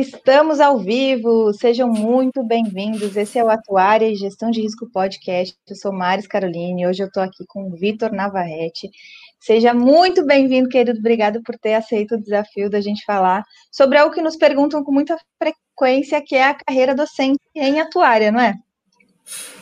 Estamos ao vivo, sejam muito bem-vindos. Esse é o Atuária e Gestão de Risco Podcast. Eu sou Maris Caroline, hoje eu estou aqui com o Vitor Navarrete. Seja muito bem-vindo, querido. Obrigado por ter aceito o desafio da gente falar sobre algo que nos perguntam com muita frequência, que é a carreira docente em atuária, não é?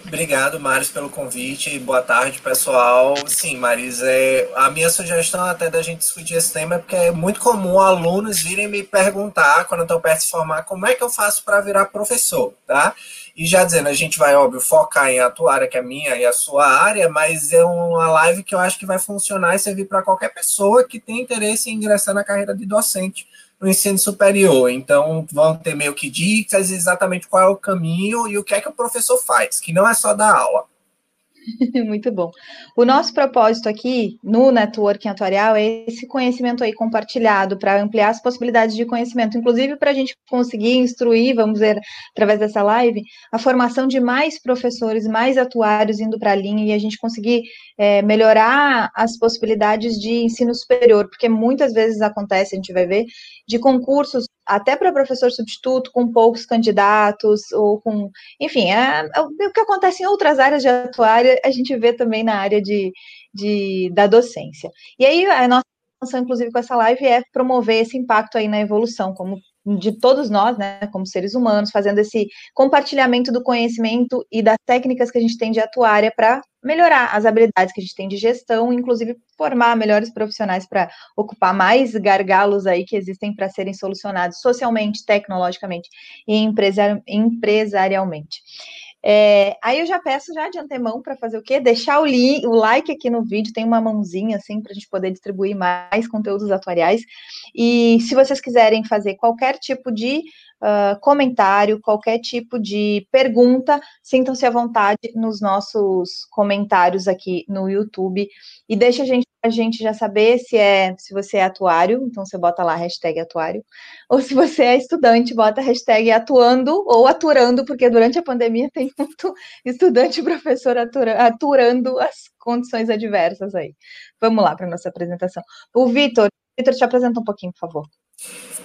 Obrigado, Maris, pelo convite. Boa tarde, pessoal. Sim, Maris, é, a minha sugestão até da gente discutir esse tema é porque é muito comum alunos virem me perguntar, quando estou perto de formar, como é que eu faço para virar professor, tá? E já dizendo, a gente vai, óbvio, focar em atuar, que é a minha e a sua área, mas é uma live que eu acho que vai funcionar e servir para qualquer pessoa que tem interesse em ingressar na carreira de docente no ensino superior. Então, vão ter meio que dicas exatamente qual é o caminho e o que é que o professor faz, que não é só dar aula. Muito bom. O nosso propósito aqui no networking atuarial é esse conhecimento aí compartilhado para ampliar as possibilidades de conhecimento, inclusive para a gente conseguir instruir, vamos ver, através dessa live, a formação de mais professores, mais atuários indo para a linha e a gente conseguir é, melhorar as possibilidades de ensino superior, porque muitas vezes acontece, a gente vai ver, de concursos até para professor substituto com poucos candidatos ou com, enfim, é, é, o que acontece em outras áreas de atuária, a gente vê também na área de, de da docência. E aí a nossa intenção, inclusive, com essa live é promover esse impacto aí na evolução, como de todos nós, né, como seres humanos, fazendo esse compartilhamento do conhecimento e das técnicas que a gente tem de atuária para melhorar as habilidades que a gente tem de gestão, inclusive formar melhores profissionais para ocupar mais gargalos aí que existem para serem solucionados socialmente, tecnologicamente e empresarialmente. É, aí eu já peço já de antemão para fazer o quê? Deixar o, o like aqui no vídeo, tem uma mãozinha assim para a gente poder distribuir mais conteúdos atuariais. E se vocês quiserem fazer qualquer tipo de uh, comentário, qualquer tipo de pergunta, sintam-se à vontade nos nossos comentários aqui no YouTube e deixa a gente a gente já saber se é se você é atuário, então você bota lá hashtag atuário, ou se você é estudante, bota hashtag atuando ou aturando, porque durante a pandemia tem muito estudante e professor atura, aturando as condições adversas aí. Vamos lá para nossa apresentação. O Vitor, Vitor, te apresenta um pouquinho, por favor.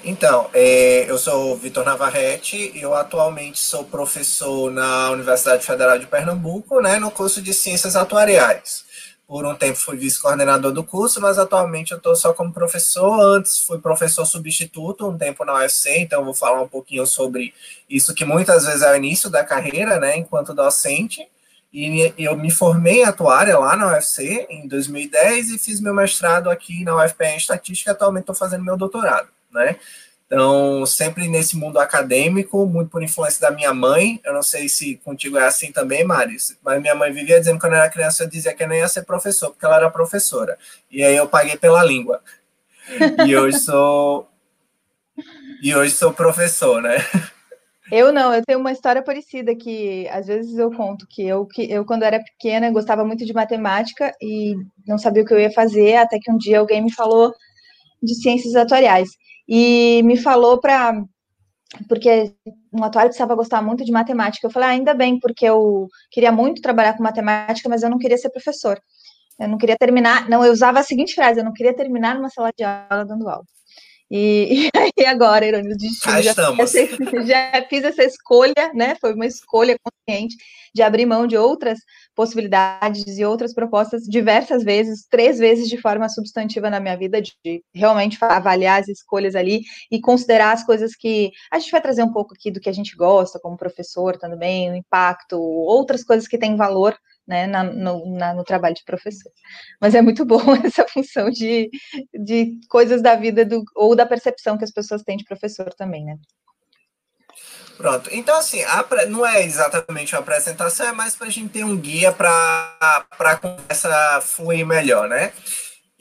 Então, é, eu sou Vitor Navarrete, eu atualmente sou professor na Universidade Federal de Pernambuco, né, no curso de Ciências Atuariais. Por um tempo fui vice-coordenador do curso, mas atualmente eu estou só como professor. Antes fui professor substituto um tempo na UFC, então vou falar um pouquinho sobre isso que muitas vezes é o início da carreira, né, enquanto docente. E eu me formei atuária lá na UFC em 2010 e fiz meu mestrado aqui na UFPE em Estatística. Atualmente estou fazendo meu doutorado, né? Então, sempre nesse mundo acadêmico, muito por influência da minha mãe. Eu não sei se contigo é assim também, Maris, mas minha mãe vivia dizendo que quando eu era criança eu dizia que eu nem ia ser professor, porque ela era professora. E aí eu paguei pela língua. E hoje sou. E hoje sou professor, né? Eu não, eu tenho uma história parecida que às vezes eu conto que eu, que eu quando era pequena gostava muito de matemática e não sabia o que eu ia fazer, até que um dia alguém me falou de ciências atuariais e me falou para porque um atuário precisava gostar muito de matemática. Eu falei, ah, ainda bem, porque eu queria muito trabalhar com matemática, mas eu não queria ser professor. Eu não queria terminar, não, eu usava a seguinte frase, eu não queria terminar numa sala de aula dando aula. E, e aí agora, ironia do destino, já, já, fiz essa escolha, né? Foi uma escolha consciente de abrir mão de outras possibilidades e outras propostas diversas vezes, três vezes de forma substantiva na minha vida, de, de realmente avaliar as escolhas ali e considerar as coisas que a gente vai trazer um pouco aqui do que a gente gosta, como professor também, o impacto, outras coisas que têm valor né, na, no, na, no, trabalho de professor. Mas é muito bom essa função de, de coisas da vida do, ou da percepção que as pessoas têm de professor também, né? Pronto. Então, assim, a, não é exatamente uma apresentação, é mais para a gente ter um guia para a conversa fluir melhor, né?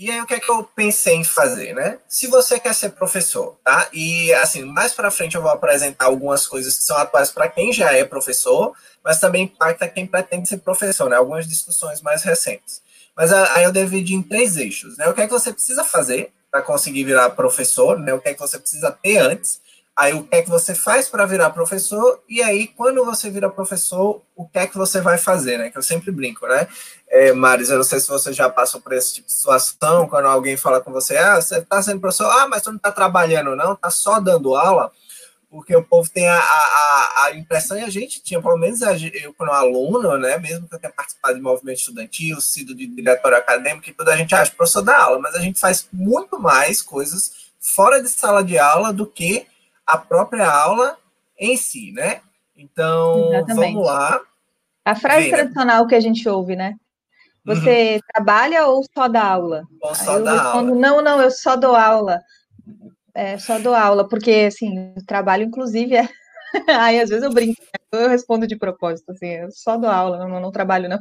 E aí, o que é que eu pensei em fazer, né? Se você quer ser professor, tá? E, assim, mais para frente eu vou apresentar algumas coisas que são atuais para quem já é professor, mas também impacta quem pretende ser professor, né? Algumas discussões mais recentes. Mas aí eu dividi em três eixos, né? O que é que você precisa fazer para conseguir virar professor, né? O que é que você precisa ter antes, aí o que é que você faz para virar professor, e aí, quando você vira professor, o que é que você vai fazer, né? Que eu sempre brinco, né? É, Maris, eu não sei se você já passou por esse tipo de situação, quando alguém fala com você, ah, você está sendo professor, ah, mas você não está trabalhando, não, está só dando aula. porque o povo tem a, a, a impressão, e a gente tinha, pelo menos eu, quando aluno, né, mesmo que eu tenha participado de movimento estudantil, sido de diretório acadêmico, que toda a gente acha professor da aula, mas a gente faz muito mais coisas fora de sala de aula do que a própria aula em si, né? Então, Exatamente. vamos lá. A frase Vem, tradicional né? que a gente ouve, né? Você uhum. trabalha ou só dá aula? Ou só dá respondo, aula. Não, não, eu só dou aula. É, só dou aula, porque, assim, o trabalho, inclusive, é... Aí, às vezes, eu brinco, né? eu respondo de propósito, assim, eu só dou aula, não, não trabalho, não.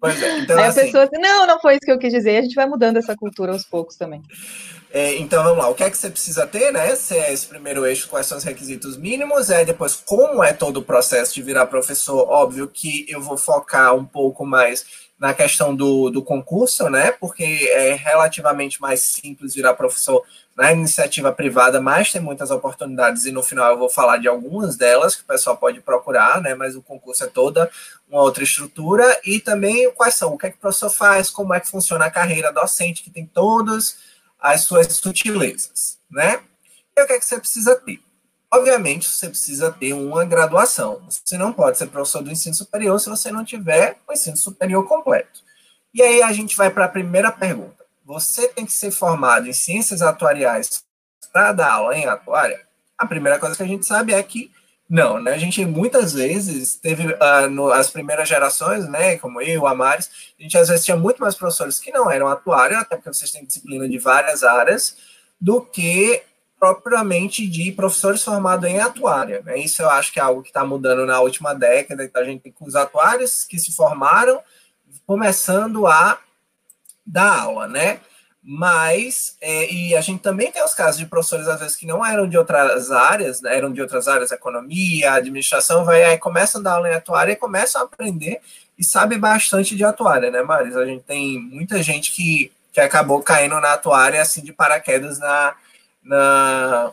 Pois é, então, Aí a assim, pessoa assim, não, não foi isso que eu quis dizer, a gente vai mudando essa cultura aos poucos também. É, então, vamos lá, o que é que você precisa ter, né? Se é esse primeiro eixo, quais são os requisitos mínimos, é depois como é todo o processo de virar professor, óbvio que eu vou focar um pouco mais na questão do, do concurso, né? Porque é relativamente mais simples virar professor na iniciativa privada, mas tem muitas oportunidades e no final eu vou falar de algumas delas que o pessoal pode procurar, né? Mas o concurso é toda uma outra estrutura e também quais são, o que é que o professor faz, como é que funciona a carreira docente, que tem todas as suas sutilezas, né? E o que é que você precisa ter? Obviamente, você precisa ter uma graduação. Você não pode ser professor do ensino superior se você não tiver o ensino superior completo. E aí a gente vai para a primeira pergunta. Você tem que ser formado em ciências atuariais para dar aula em atuária? A primeira coisa que a gente sabe é que não, né? A gente muitas vezes teve uh, no, as primeiras gerações, né? Como eu, a Maris, a gente às vezes tinha muito mais professores que não eram atuários, até porque vocês têm disciplina de várias áreas, do que propriamente de professores formados em atuária. Né? Isso eu acho que é algo que está mudando na última década. Então, a gente tem os atuários que se formaram começando a dar aula, né? Mas, é, e a gente também tem os casos de professores, às vezes, que não eram de outras áreas, né? eram de outras áreas, economia, administração, vai aí começam a dar aula em atuária e começam a aprender e sabe bastante de atuária, né, Maris? A gente tem muita gente que, que acabou caindo na atuária, assim, de paraquedas na, na,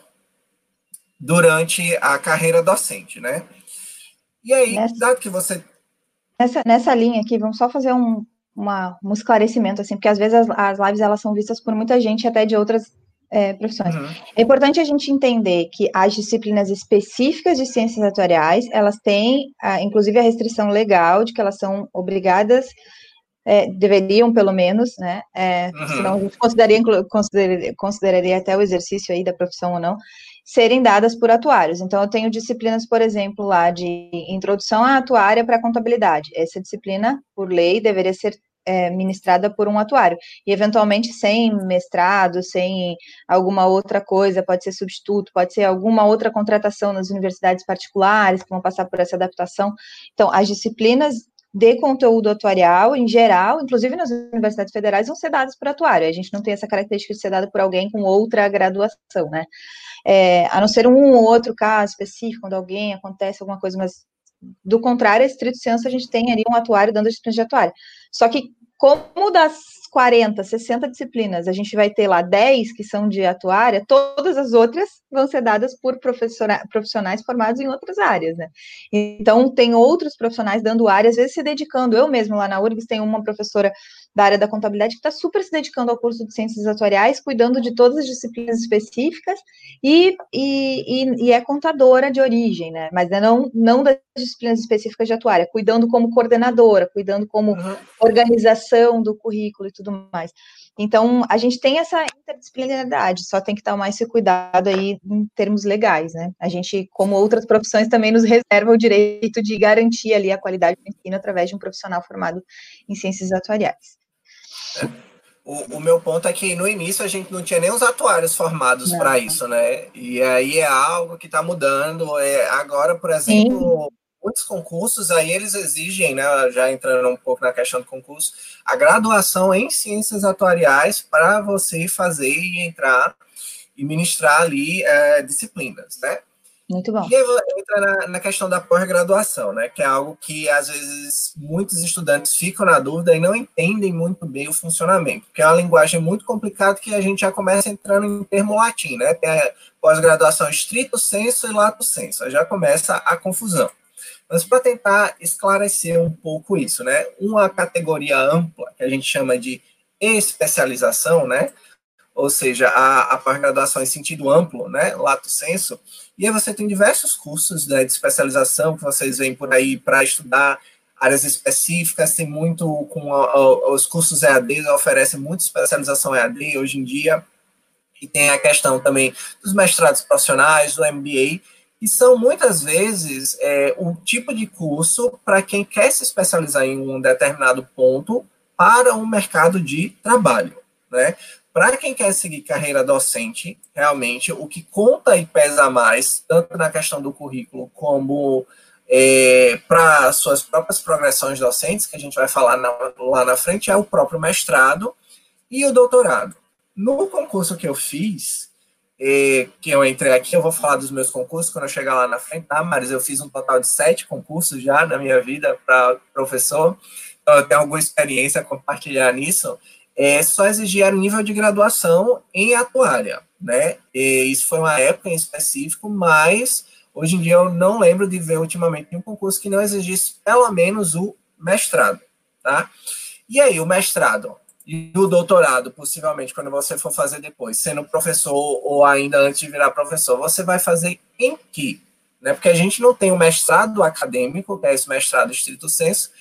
durante a carreira docente, né? E aí, nessa, dado que você. Nessa, nessa linha aqui, vamos só fazer um, uma, um esclarecimento, assim, porque às vezes as, as lives elas são vistas por muita gente, até de outras é, profissões. Uhum. É importante a gente entender que as disciplinas específicas de ciências atuariais, elas têm, inclusive, a restrição legal de que elas são obrigadas é, deveriam pelo menos, né? É, uhum. Senão a gente consideraria, consideraria, consideraria até o exercício aí da profissão ou não, serem dadas por atuários. Então, eu tenho disciplinas, por exemplo, lá de introdução à atuária para contabilidade. Essa disciplina, por lei, deveria ser é, ministrada por um atuário. E, eventualmente, sem mestrado, sem alguma outra coisa, pode ser substituto, pode ser alguma outra contratação nas universidades particulares que vão passar por essa adaptação. Então, as disciplinas de conteúdo atuarial, em geral, inclusive nas universidades federais, vão ser dadas por atuário. A gente não tem essa característica de ser dada por alguém com outra graduação, né? É, a não ser um ou outro caso específico, quando alguém acontece alguma coisa, mas do contrário, a estrito senso, a gente tem ali um atuário dando disciplinas de atuário. Só que, como das 40, 60 disciplinas, a gente vai ter lá 10 que são de atuária, todas as outras vão ser dadas por profissionais formados em outras áreas, né? Então, tem outros profissionais dando área, às vezes se dedicando. Eu mesmo, lá na URGS, tenho uma professora da área da contabilidade que está super se dedicando ao curso de ciências atuariais, cuidando de todas as disciplinas específicas e, e, e, é contadora de origem, né? Mas é não, não das disciplinas específicas de atuária, cuidando como coordenadora, cuidando como uhum. organização do currículo e tudo mais. Então, a gente tem essa interdisciplinaridade, só tem que tomar esse cuidado aí em termos legais, né? A gente, como outras profissões, também nos reserva o direito de garantir ali a qualidade do ensino através de um profissional formado em ciências atuariais. O, o, meu ponto é que no início a gente não tinha nem os atuários formados para isso, né? E aí é algo que está mudando. É, agora, por exemplo, Sim. muitos concursos aí eles exigem, né? Já entrando um pouco na questão do concurso, a graduação em ciências atuariais para você fazer e entrar e ministrar ali é, disciplinas, né? Muito bom. E entra na, na questão da pós-graduação, né? Que é algo que às vezes muitos estudantes ficam na dúvida e não entendem muito bem o funcionamento, porque é uma linguagem muito complicada que a gente já começa entrando em termo latim, né? Tem a pós-graduação estrito senso e lato senso, já começa a confusão. Mas para tentar esclarecer um pouco isso, né? Uma categoria ampla que a gente chama de especialização, né? ou seja, a, a pós-graduação em sentido amplo, né, lato senso, e aí você tem diversos cursos né, de especialização que vocês veem por aí para estudar áreas específicas, tem muito com a, a, os cursos EAD, oferecem muita especialização EAD hoje em dia, e tem a questão também dos mestrados profissionais, do MBA, e são muitas vezes é, um tipo de curso para quem quer se especializar em um determinado ponto para um mercado de trabalho, né? Para quem quer seguir carreira docente, realmente o que conta e pesa mais, tanto na questão do currículo como é, para suas próprias progressões docentes, que a gente vai falar na, lá na frente, é o próprio mestrado e o doutorado. No concurso que eu fiz, é, que eu entrei aqui, eu vou falar dos meus concursos quando eu chegar lá na frente, tá, Mas Eu fiz um total de sete concursos já na minha vida para professor, então eu tenho alguma experiência a compartilhar nisso é, só exigia nível de graduação em atuária, né? E isso foi uma época em específico, mas hoje em dia eu não lembro de ver ultimamente nenhum concurso que não exigisse pelo menos o mestrado, tá? E aí, o mestrado e o doutorado, possivelmente, quando você for fazer depois, sendo professor ou ainda antes de virar professor, você vai fazer em que? Né? Porque a gente não tem o mestrado acadêmico, que é esse mestrado estrito senso,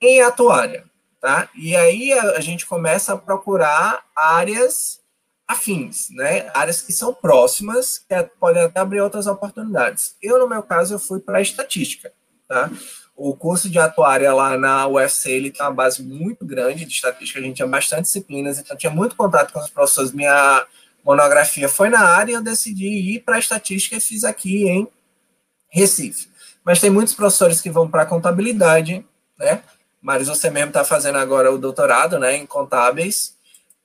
em atuária tá? E aí a, a gente começa a procurar áreas afins, né? Áreas que são próximas, que podem até abrir outras oportunidades. Eu, no meu caso, eu fui para estatística, tá? O curso de atuária lá na UFC, ele tem uma base muito grande de estatística, a gente tinha bastante disciplinas, então tinha muito contato com os professores. Minha monografia foi na área e eu decidi ir para estatística e fiz aqui em Recife. Mas tem muitos professores que vão para contabilidade, né? Maris, você mesmo está fazendo agora o doutorado né, em contábeis.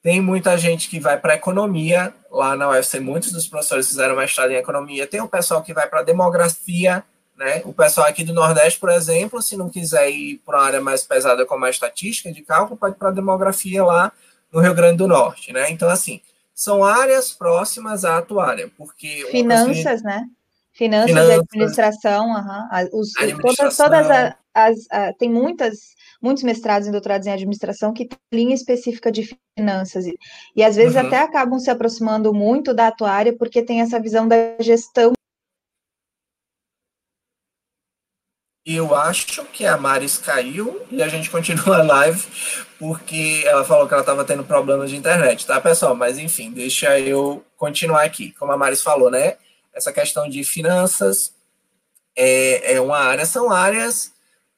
Tem muita gente que vai para economia, lá na UFC, muitos dos professores fizeram mestrado em economia. Tem o pessoal que vai para demografia, né? O pessoal aqui do Nordeste, por exemplo, se não quiser ir para uma área mais pesada como a estatística de cálculo, pode ir para demografia lá no Rio Grande do Norte, né? Então, assim, são áreas próximas à atuária, porque... Finanças, né? Finanças, Finanças, administração, uhum. Os, administração. Todas, todas as, as, as, tem muitas muitos mestrados e doutorados em administração que têm linha específica de finanças. E, e às vezes uhum. até acabam se aproximando muito da atuária porque tem essa visão da gestão. Eu acho que a Maris caiu e a gente continua a live porque ela falou que ela estava tendo problemas de internet, tá, pessoal? Mas enfim, deixa eu continuar aqui. Como a Maris falou, né? Essa questão de finanças é, é uma área, são áreas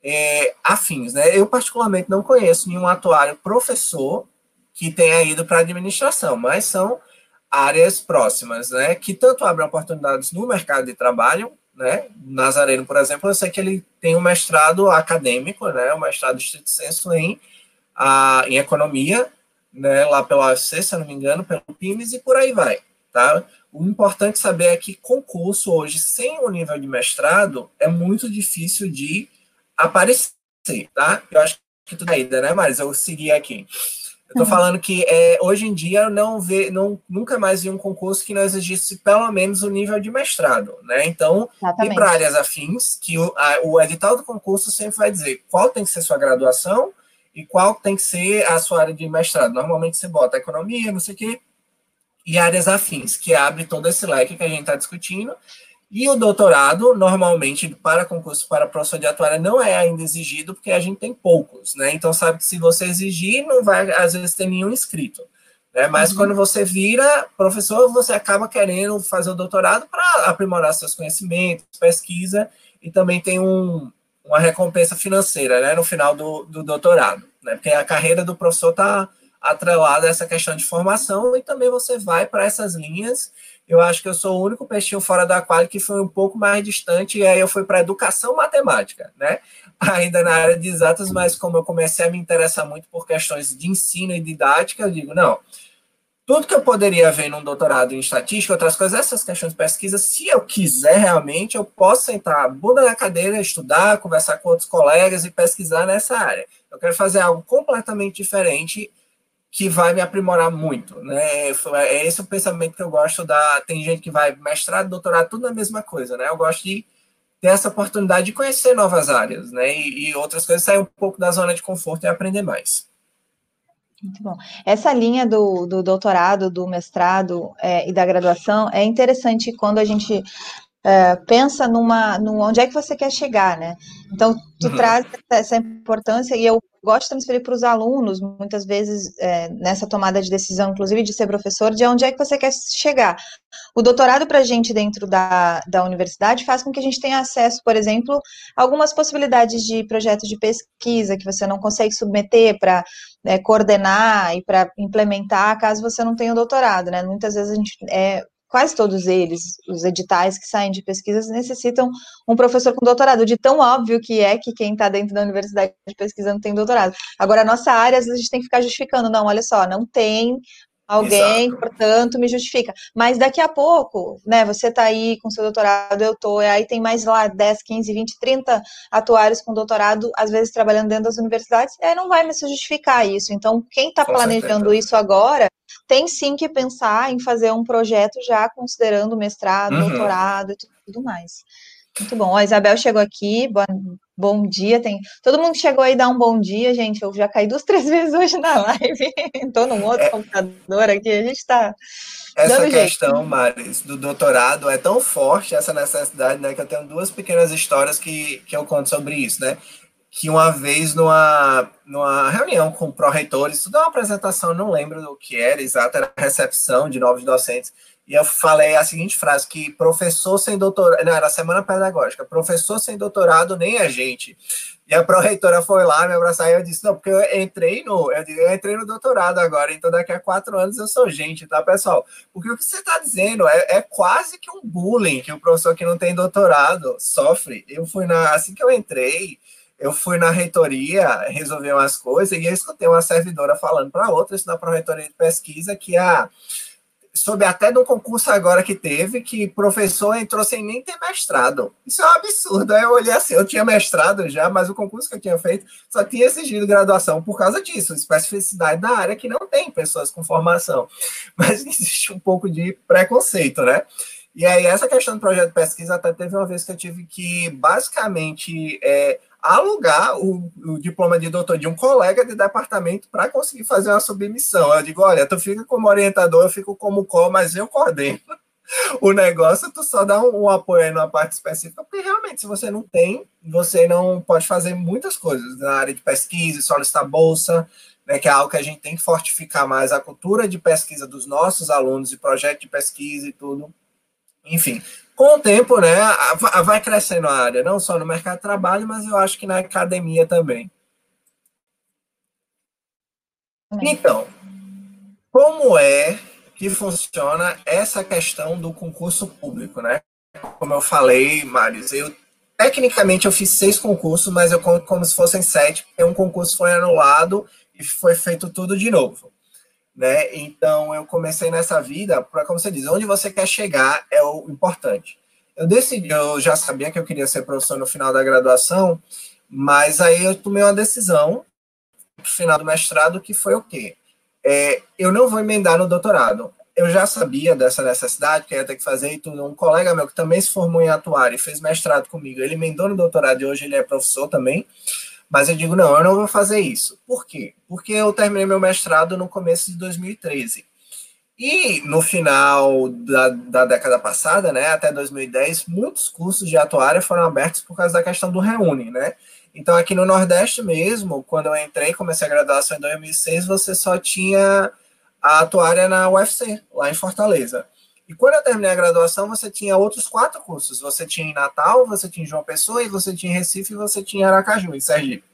é, afins, né? Eu, particularmente, não conheço nenhum atuário professor que tenha ido para a administração, mas são áreas próximas, né? Que tanto abrem oportunidades no mercado de trabalho, né? Nazareno, por exemplo, eu sei que ele tem um mestrado acadêmico, né? Um mestrado estrito senso em, a, em economia, né? Lá pela UFC, se não me engano, pelo PIMES e por aí vai, tá? O importante saber é que concurso hoje, sem o nível de mestrado, é muito difícil de aparecer, tá? Eu acho que tudo ainda, né, Mas Eu segui aqui. Eu tô uhum. falando que é, hoje em dia não vê, não, nunca mais vi um concurso que não exigisse pelo menos o nível de mestrado, né? Então, e para áreas afins, que o, a, o edital do concurso sempre vai dizer qual tem que ser sua graduação e qual tem que ser a sua área de mestrado. Normalmente você bota economia, não sei o quê, e áreas afins, que abre todo esse leque que a gente está discutindo, e o doutorado, normalmente, para concurso para professor de atuária, não é ainda exigido, porque a gente tem poucos, né? Então, sabe que se você exigir, não vai, às vezes, ter nenhum inscrito. Né? Mas uhum. quando você vira professor, você acaba querendo fazer o doutorado para aprimorar seus conhecimentos, pesquisa, e também tem um, uma recompensa financeira, né? No final do, do doutorado, né? Porque a carreira do professor está atrelada a essa questão de formação, e também você vai para essas linhas eu acho que eu sou o único peixinho fora da quadra que foi um pouco mais distante, e aí eu fui para educação matemática, né? Ainda na área de exatas, mas como eu comecei a me interessar muito por questões de ensino e didática, eu digo, não, tudo que eu poderia ver num doutorado em estatística, outras coisas, essas questões de pesquisa, se eu quiser realmente, eu posso sentar bunda na cadeira, estudar, conversar com outros colegas e pesquisar nessa área. Eu quero fazer algo completamente diferente que vai me aprimorar muito, né? É esse o pensamento que eu gosto da. Tem gente que vai mestrado, doutorado, tudo na mesma coisa, né? Eu gosto de ter essa oportunidade de conhecer novas áreas, né? E, e outras coisas, sair um pouco da zona de conforto e aprender mais. Muito bom. Essa linha do, do doutorado, do mestrado é, e da graduação é interessante quando a gente é, pensa numa, no onde é que você quer chegar, né? Então, tu uhum. traz essa importância e eu gosto de transferir para os alunos, muitas vezes, é, nessa tomada de decisão, inclusive de ser professor, de onde é que você quer chegar. O doutorado para a gente dentro da, da universidade faz com que a gente tenha acesso, por exemplo, a algumas possibilidades de projetos de pesquisa que você não consegue submeter para é, coordenar e para implementar, caso você não tenha o doutorado, né? Muitas vezes a gente é, quase todos eles, os editais que saem de pesquisas, necessitam um professor com doutorado, de tão óbvio que é que quem está dentro da universidade pesquisando tem doutorado. Agora, a nossa área, às vezes, a gente tem que ficar justificando, não, olha só, não tem alguém, Exato. portanto, me justifica. Mas daqui a pouco, né, você está aí com seu doutorado, eu tô, aí tem mais lá 10, 15, 20, 30 atuários com doutorado, às vezes trabalhando dentro das universidades, aí não vai mais se justificar isso. Então, quem está planejando certeza. isso agora, tem sim que pensar em fazer um projeto já considerando mestrado, uhum. doutorado e tudo mais. Muito bom. A Isabel chegou aqui, bom, bom dia. Tem todo mundo chegou aí dar um bom dia, gente. Eu já caí duas, três vezes hoje na live. Estou num outro é, computador aqui. A gente está. Essa questão, jeito. Maris, do doutorado é tão forte, essa necessidade, né? Que eu tenho duas pequenas histórias que, que eu conto sobre isso, né? que uma vez numa, numa reunião com pró-reitores, tudo é uma apresentação, não lembro do que era exato, era recepção de novos docentes, e eu falei a seguinte frase, que professor sem doutorado, não, era semana pedagógica, professor sem doutorado nem a gente. E a pró-reitora foi lá me abraçar e eu disse, não, porque eu entrei no, eu, entrei no doutorado agora, então daqui a quatro anos eu sou gente, tá, pessoal? Porque o que você está dizendo é, é, quase que um bullying que o professor que não tem doutorado sofre. Eu fui na, assim que eu entrei, eu fui na reitoria resolver umas coisas e eu escutei uma servidora falando para outra, isso na pró-reitoria de pesquisa, que a soube até um concurso agora que teve, que professor entrou sem nem ter mestrado. Isso é um absurdo. Aí eu olhei assim, eu tinha mestrado já, mas o concurso que eu tinha feito só tinha exigido graduação por causa disso, especificidade da área que não tem pessoas com formação. Mas existe um pouco de preconceito, né? E aí, essa questão do projeto de pesquisa, até teve uma vez que eu tive que, basicamente, é, alugar o, o, diploma de doutor de um colega de departamento para conseguir fazer uma submissão. Eu digo, olha, tu fica como orientador, eu fico como co, mas eu coordeno o negócio, tu só dá um, um, apoio aí numa parte específica, porque realmente, se você não tem, você não pode fazer muitas coisas na área de pesquisa, solicitar bolsa, né, que é algo que a gente tem que fortificar mais, a cultura de pesquisa dos nossos alunos, e projeto de pesquisa e tudo. Enfim, com o tempo, né, vai crescendo a área, não só no mercado de trabalho, mas eu acho que na academia também. Então, como é que funciona essa questão do concurso público, né? Como eu falei, Maris, eu tecnicamente eu fiz seis concursos, mas eu conto como se fossem sete, porque um concurso foi anulado e foi feito tudo de novo né? Então eu comecei nessa vida para, como você diz, onde você quer chegar é o importante. Eu decidi, eu já sabia que eu queria ser professor no final da graduação, mas aí eu tomei uma decisão no final do mestrado que foi o quê? É, eu não vou emendar no doutorado. Eu já sabia dessa necessidade que ia ter que fazer e tudo. Um colega meu que também se formou em atuar e fez mestrado comigo, ele emendou no doutorado e hoje ele é professor também. Mas eu digo, não, eu não vou fazer isso. Por quê? Porque eu terminei meu mestrado no começo de 2013. E no final da, da década passada, né, até 2010, muitos cursos de atuária foram abertos por causa da questão do Reúne, né? Então, aqui no Nordeste mesmo, quando eu entrei, comecei a graduação em 2006, você só tinha a atuária na UFC, lá em Fortaleza. E quando eu terminei a graduação, você tinha outros quatro cursos. Você tinha em Natal, você tinha em João Pessoa, e você tinha em Recife, e você tinha em Aracaju, em Sergipe.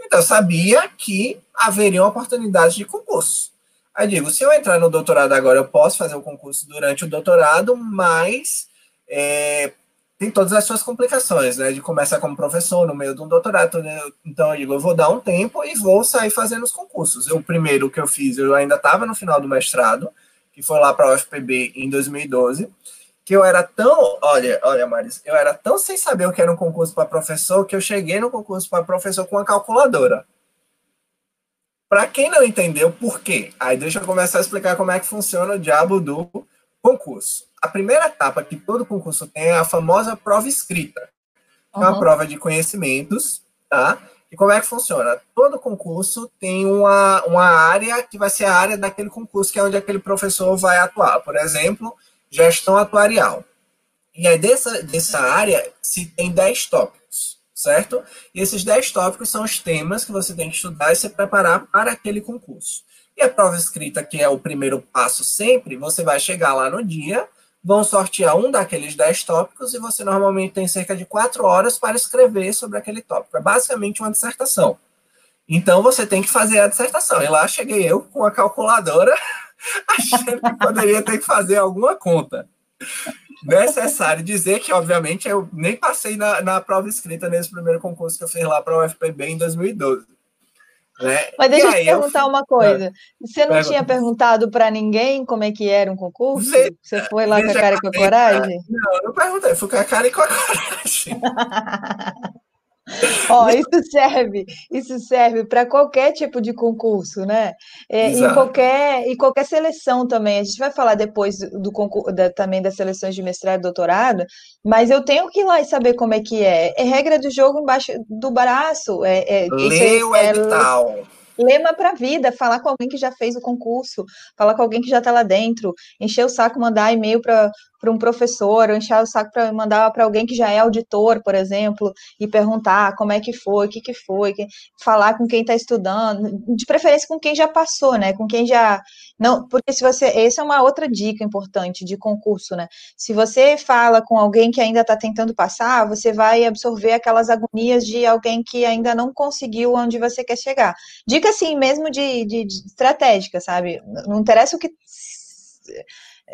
Então, eu sabia que haveria oportunidades de concurso. Aí digo, se eu entrar no doutorado agora, eu posso fazer o concurso durante o doutorado, mas é, tem todas as suas complicações, né? De começar como professor no meio de um doutorado. Né? Então, eu digo, eu vou dar um tempo e vou sair fazendo os concursos. O primeiro que eu fiz, eu ainda estava no final do mestrado, que foi lá para a UFPB em 2012, que eu era tão, olha, olha, Maris, eu era tão sem saber o que era um concurso para professor que eu cheguei no concurso para professor com uma calculadora. Para quem não entendeu por quê, aí deixa eu começar a explicar como é que funciona o diabo do concurso. A primeira etapa que todo concurso tem é a famosa prova escrita. É uma prova de conhecimentos, tá? E como é que funciona? Todo concurso tem uma, uma área que vai ser a área daquele concurso, que é onde aquele professor vai atuar. Por exemplo, gestão atuarial. E aí, dessa, dessa área, se tem 10 tópicos, certo? E esses 10 tópicos são os temas que você tem que estudar e se preparar para aquele concurso. E a prova escrita, que é o primeiro passo sempre, você vai chegar lá no dia, vão sortear um daqueles 10 tópicos e você normalmente tem cerca de 4 horas para escrever sobre aquele tópico. É basicamente uma dissertação. Então você tem que fazer a dissertação. E lá cheguei eu com a calculadora, achando que poderia ter que fazer alguma conta. Necessário dizer que, obviamente, eu nem passei na, na prova escrita nesse primeiro concurso que eu fiz lá para o UFPB em 2012. Né? Mas deixa eu te perguntar eu... uma coisa. Você não Pergunta. tinha perguntado para ninguém como é que era um concurso? Ve... Você foi lá com a cara e com a coragem? Não, não perguntei, fui com a cara e com a coragem. Ó, isso serve, isso serve para qualquer tipo de concurso, né? É, em qualquer em qualquer seleção também. A gente vai falar depois do concurso da, também das seleções de mestrado e doutorado, mas eu tenho que ir lá e saber como é que é. É regra do jogo embaixo do braço. É, é, Lê o é, edital. Lema para a vida, falar com alguém que já fez o concurso, falar com alguém que já está lá dentro, encher o saco, mandar e-mail para para um professor, ou encher o saco para mandar para alguém que já é auditor, por exemplo, e perguntar como é que foi, o que, que foi, falar com quem está estudando, de preferência com quem já passou, né? Com quem já. Não, porque se você. Essa é uma outra dica importante de concurso, né? Se você fala com alguém que ainda está tentando passar, você vai absorver aquelas agonias de alguém que ainda não conseguiu onde você quer chegar. Dica assim mesmo de, de, de estratégica, sabe? Não interessa o que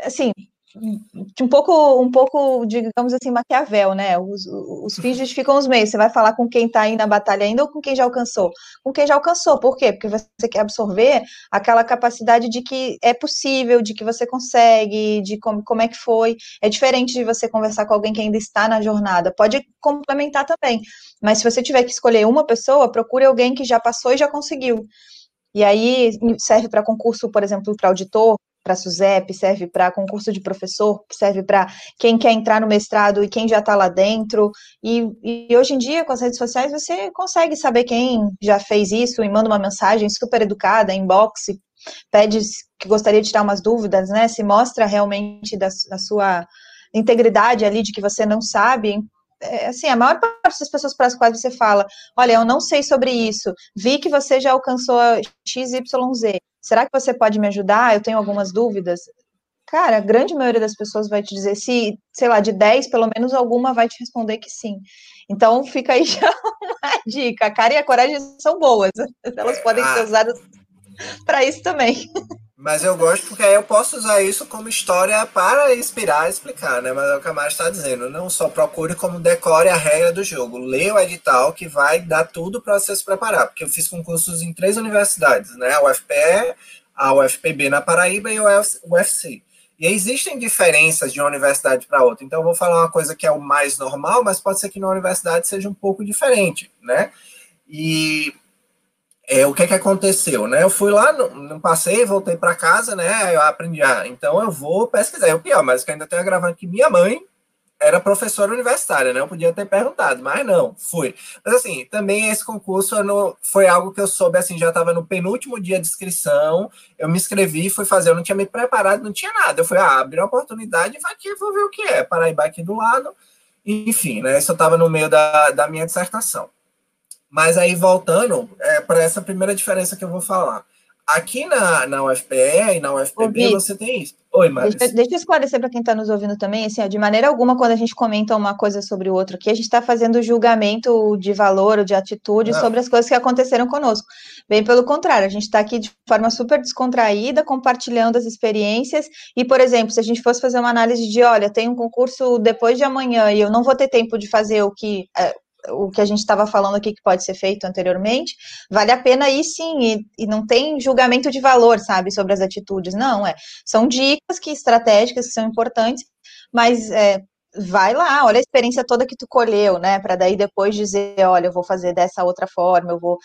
assim, um pouco, um pouco, digamos assim, Maquiavel, né? Os, os fins justificam os meios. Você vai falar com quem está aí na batalha ainda ou com quem já alcançou? Com quem já alcançou. Por quê? Porque você quer absorver aquela capacidade de que é possível, de que você consegue, de como, como é que foi. É diferente de você conversar com alguém que ainda está na jornada. Pode complementar também. Mas se você tiver que escolher uma pessoa, procure alguém que já passou e já conseguiu. E aí serve para concurso, por exemplo, para auditor, para SUSEP, serve para concurso de professor, serve para quem quer entrar no mestrado e quem já está lá dentro. E, e, hoje em dia, com as redes sociais, você consegue saber quem já fez isso e manda uma mensagem super educada, inbox, pede que gostaria de tirar umas dúvidas, né? Se mostra realmente da, da sua integridade ali de que você não sabe. É, assim, a maior parte das pessoas para as quais você fala, olha, eu não sei sobre isso, vi que você já alcançou XYZ, será que você pode me ajudar? Eu tenho algumas dúvidas. Cara, a grande maioria das pessoas vai te dizer, se, sei lá, de 10, pelo menos alguma vai te responder que sim. Então, fica aí já uma dica. A cara e a coragem são boas, elas podem ser ah. usadas para isso também. Mas eu gosto porque aí eu posso usar isso como história para inspirar e explicar, né? Mas é o que a Mari está dizendo. Não só procure como decore a regra do jogo. Leia o edital que vai dar tudo para você se preparar. Porque eu fiz concursos em três universidades, né? A UFPE, a UFPB na Paraíba e o UFC. E existem diferenças de uma universidade para outra. Então eu vou falar uma coisa que é o mais normal, mas pode ser que na universidade seja um pouco diferente, né? E é, o que é que aconteceu, né? Eu fui lá, não, passei, voltei para casa, né? Eu aprendi, ah, então eu vou pesquisar. É o pior, mas que ainda tenho agravando que minha mãe era professora universitária, né? Eu podia ter perguntado, mas não, fui. Mas assim, também esse concurso não, foi algo que eu soube, assim, já estava no penúltimo dia de inscrição, eu me inscrevi, fui fazer, eu não tinha me preparado, não tinha nada. Eu fui, ah, abri a oportunidade, vai aqui, vou ver o que é. Paraíba aqui do lado, enfim, né? Isso eu estava no meio da, da minha dissertação. Mas aí, voltando é, para essa primeira diferença que eu vou falar. Aqui na, na UFPE e na UFPB você tem isso. Oi, Maris. Deixa, deixa eu esclarecer para quem está nos ouvindo também, assim, ó, de maneira alguma, quando a gente comenta uma coisa sobre o outro aqui, a gente está fazendo julgamento de valor ou de atitude Não. sobre as coisas que aconteceram conosco. Bem pelo contrário, a gente está aqui de forma super descontraída, compartilhando as experiências, e, por exemplo, se a gente fosse fazer uma análise de, olha, tem um concurso depois de amanhã e eu não vou ter tempo de fazer o que é, o que a gente estava falando aqui que pode ser feito anteriormente, vale a pena ir sim, e, e, não tem julgamento de valor, sabe, sobre as atitudes, não, é, são dicas que estratégicas que são importantes, mas é, vai lá, olha a experiência toda que tu colheu, né? Para daí depois dizer, olha, eu vou fazer dessa outra forma, eu vou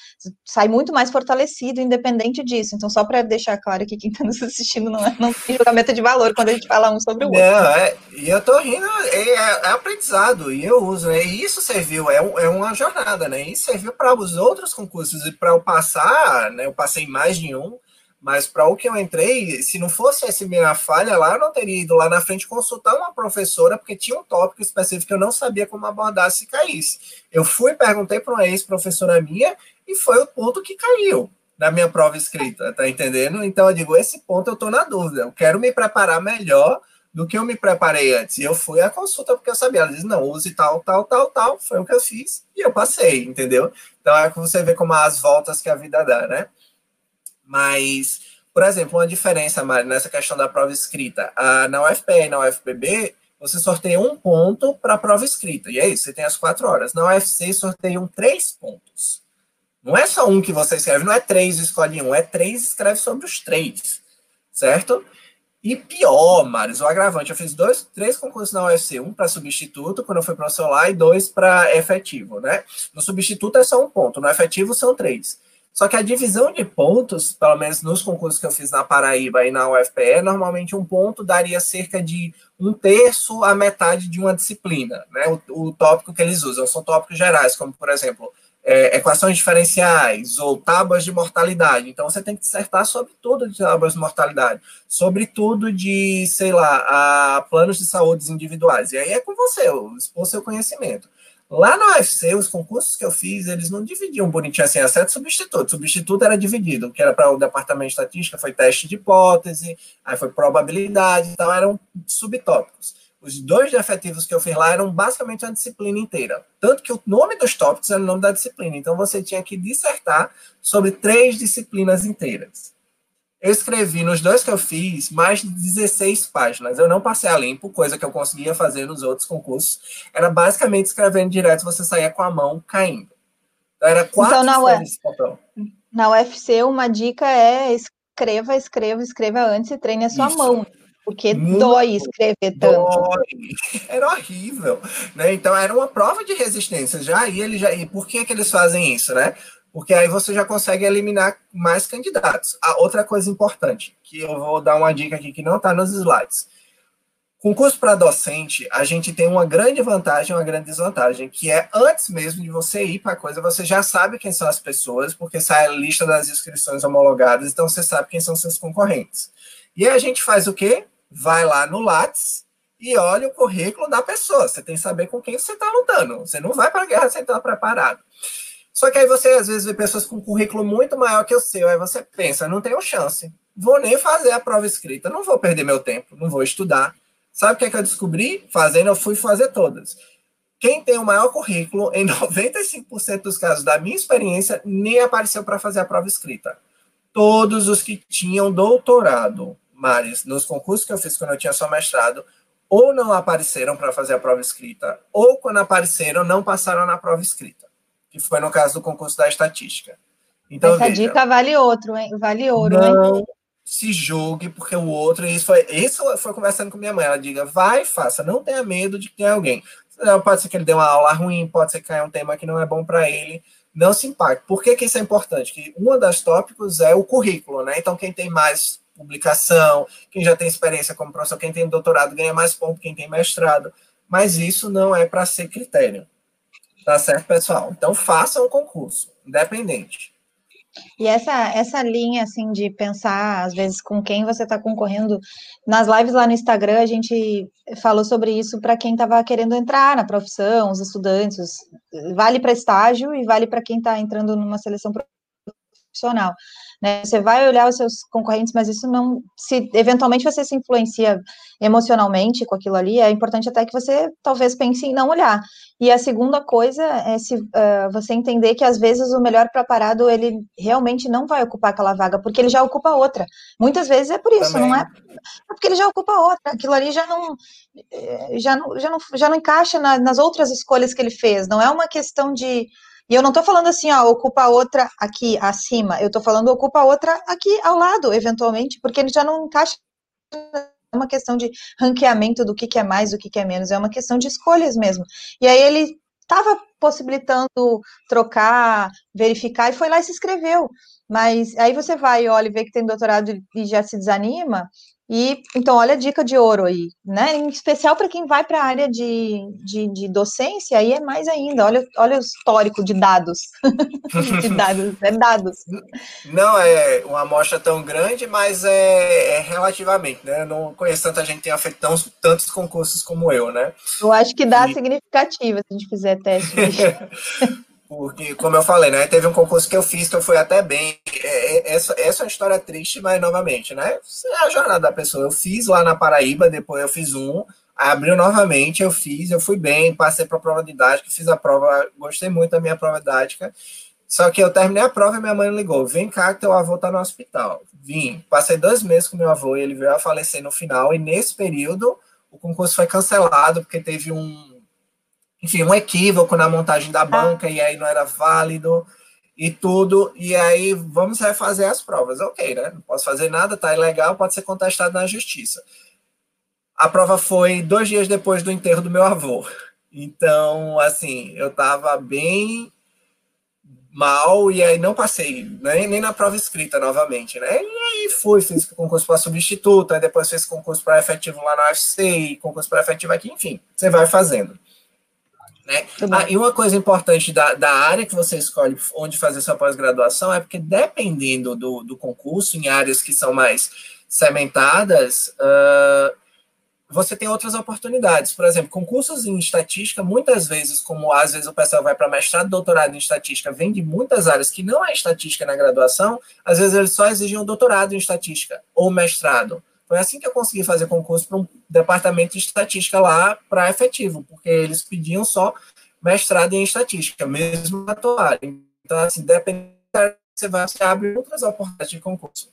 sair muito mais fortalecido, independente disso. Então, só para deixar claro que quem está nos assistindo não, é, não tem julgamento de valor quando a gente fala um sobre o outro. Não, é, e eu tô rindo, é, é, aprendizado, e eu uso, né? E isso serviu, é, é uma jornada, né? E serviu para os outros concursos, e para eu passar, né? Eu passei mais de um mas para o que eu entrei, se não fosse essa minha falha lá, eu não teria ido lá na frente consultar uma professora, porque tinha um tópico específico que eu não sabia como abordar se caísse. Eu fui, perguntei para uma ex-professora minha, e foi o ponto que caiu na minha prova escrita, tá entendendo? Então eu digo, esse ponto eu estou na dúvida, eu quero me preparar melhor do que eu me preparei antes. E eu fui à consulta porque eu sabia. Ela disse, não, use tal, tal, tal, tal. Foi o que eu fiz e eu passei, entendeu? Então é que você vê como as voltas que a vida dá, né? Mas, por exemplo, uma diferença, Mari, nessa questão da prova escrita. Na UFPE e na UFPB, você sorteia um ponto para a prova escrita. E é isso, você tem as quatro horas. Na UFC, sorteiam três pontos. Não é só um que você escreve, não é três escolhe um, é três escreve sobre os três. Certo? E pior, Marius, o agravante, eu fiz dois, três concursos na UFC, um para substituto, quando eu fui para o celular, e dois para efetivo, né? No substituto é só um ponto, no efetivo são três. Só que a divisão de pontos, pelo menos nos concursos que eu fiz na Paraíba e na UFPE, normalmente um ponto daria cerca de um terço a metade de uma disciplina, né? O, o tópico que eles usam são tópicos gerais, como por exemplo, é, equações diferenciais ou tábuas de mortalidade. Então você tem que dissertar sobre tudo de tábuas de mortalidade, sobre tudo de, sei lá, a planos de saúde individuais. E aí é com você, expor seu conhecimento. Lá no UFC, os concursos que eu fiz, eles não dividiam bonitinho assim, exceto substituto. Substituto era dividido, que era para o departamento de estatística foi teste de hipótese, aí foi probabilidade, então eram subtópicos. Os dois efetivos que eu fiz lá eram basicamente uma disciplina inteira. Tanto que o nome dos tópicos era o nome da disciplina. Então você tinha que dissertar sobre três disciplinas inteiras. Eu escrevi nos dois que eu fiz mais de 16 páginas. Eu não passei a limpo, coisa que eu conseguia fazer nos outros concursos. Era basicamente escrevendo direto, você saía com a mão caindo. Era quatro então, na, Uf... na UFC, uma dica é escreva, escreva, escreva antes e treine a sua Isso. mão. Porque Muito dói escrever tanto. Dói. Era horrível. Né? Então, era uma prova de resistência. Já e ele já. E por que, que eles fazem isso, né? Porque aí você já consegue eliminar mais candidatos. A outra coisa importante, que eu vou dar uma dica aqui que não está nos slides. Concurso para docente, a gente tem uma grande vantagem uma grande desvantagem, que é antes mesmo de você ir para a coisa, você já sabe quem são as pessoas, porque sai a lista das inscrições homologadas, então você sabe quem são seus concorrentes. E a gente faz o quê? Vai lá no Lattes e olha o currículo da pessoa. Você tem que saber com quem você está lutando. Você não vai para a guerra sem estar preparado. Só que aí você às vezes vê pessoas com um currículo muito maior que o seu, aí você pensa, não tenho chance, vou nem fazer a prova escrita, não vou perder meu tempo, não vou estudar. Sabe o que, é que eu descobri? Fazendo, eu fui fazer todas. Quem tem o maior currículo, em 95% dos casos da minha experiência, nem apareceu para fazer a prova escrita. Todos os que tinham doutorado, Maris, nos concursos que eu fiz quando eu tinha só mestrado, ou não apareceram para fazer a prova escrita, ou quando apareceram, não passaram na prova escrita que foi no caso do concurso da estatística. Então, Essa veja, dica vale outro, hein? Vale ouro, não hein? se julgue, porque o outro, isso foi, isso foi conversando com minha mãe, ela diga, vai, faça, não tenha medo de que tenha alguém. Pode ser que ele dê uma aula ruim, pode ser que caia um tema que não é bom para ele, não se impacte. Por que, que isso é importante? Que uma das tópicos é o currículo, né? Então, quem tem mais publicação, quem já tem experiência como professor, quem tem doutorado ganha mais ponto, quem tem mestrado, mas isso não é para ser critério. Tá certo, pessoal? Então façam o concurso, independente. E essa, essa linha, assim, de pensar, às vezes, com quem você está concorrendo, nas lives lá no Instagram, a gente falou sobre isso para quem estava querendo entrar na profissão, os estudantes, vale para estágio e vale para quem está entrando numa seleção profissional. Né? Você vai olhar os seus concorrentes, mas isso não. Se eventualmente você se influencia emocionalmente com aquilo ali, é importante até que você talvez pense em não olhar. E a segunda coisa é se uh, você entender que às vezes o melhor preparado ele realmente não vai ocupar aquela vaga, porque ele já ocupa outra. Muitas vezes é por isso, Também. não é? É porque ele já ocupa outra. Aquilo ali já não eh, já não, já não, já não encaixa na, nas outras escolhas que ele fez. Não é uma questão de e eu não estou falando assim, ó, ocupa outra aqui acima, eu estou falando ocupa outra aqui ao lado, eventualmente, porque ele já não encaixa uma questão de ranqueamento do que, que é mais, do que, que é menos, é uma questão de escolhas mesmo. E aí ele estava possibilitando trocar, verificar, e foi lá e se inscreveu. Mas aí você vai, olha, e vê que tem doutorado e já se desanima, e então, olha a dica de ouro aí, né? Em especial para quem vai para a área de, de, de, docência, aí é mais ainda. Olha, olha o histórico de dados. de dados, é dados. Não é uma amostra tão grande, mas é, é relativamente, né? Eu não conheço tanta gente que tenha feito tão, tantos concursos como eu, né? Eu acho que dá e... significativa se a gente fizer teste. Porque, como eu falei, né? Teve um concurso que eu fiz eu fui até bem. É, é, essa, essa é uma história triste, mas novamente, né? É a jornada da pessoa. Eu fiz lá na Paraíba, depois eu fiz um, abriu novamente, eu fiz, eu fui bem, passei para a prova didática, fiz a prova, gostei muito da minha prova didática. Só que eu terminei a prova e minha mãe ligou: vem cá que teu avô tá no hospital. Vim, passei dois meses com meu avô e ele veio a falecer no final. E nesse período, o concurso foi cancelado porque teve um enfim, um equívoco na montagem da banca e aí não era válido e tudo, e aí vamos refazer as provas. Ok, né? Não posso fazer nada, tá ilegal, pode ser contestado na justiça. A prova foi dois dias depois do enterro do meu avô. Então, assim, eu tava bem mal e aí não passei, né? nem na prova escrita novamente, né? E aí fui, fiz concurso para substituto, aí depois fiz concurso para efetivo lá na UFC, concurso para efetivo aqui, enfim, você vai fazendo. Né? Ah, e uma coisa importante da, da área que você escolhe onde fazer sua pós-graduação é porque, dependendo do, do concurso, em áreas que são mais cementadas, uh, você tem outras oportunidades. Por exemplo, concursos em estatística, muitas vezes, como às vezes o pessoal vai para mestrado, doutorado em estatística, vem de muitas áreas que não é estatística na graduação, às vezes eles só exigem um doutorado em estatística ou mestrado. Foi assim que eu consegui fazer concurso para um departamento de estatística lá para efetivo, porque eles pediam só mestrado em estatística, mesmo na tua área. Então, assim, dependendo você vai você abre outras oportunidades de concurso.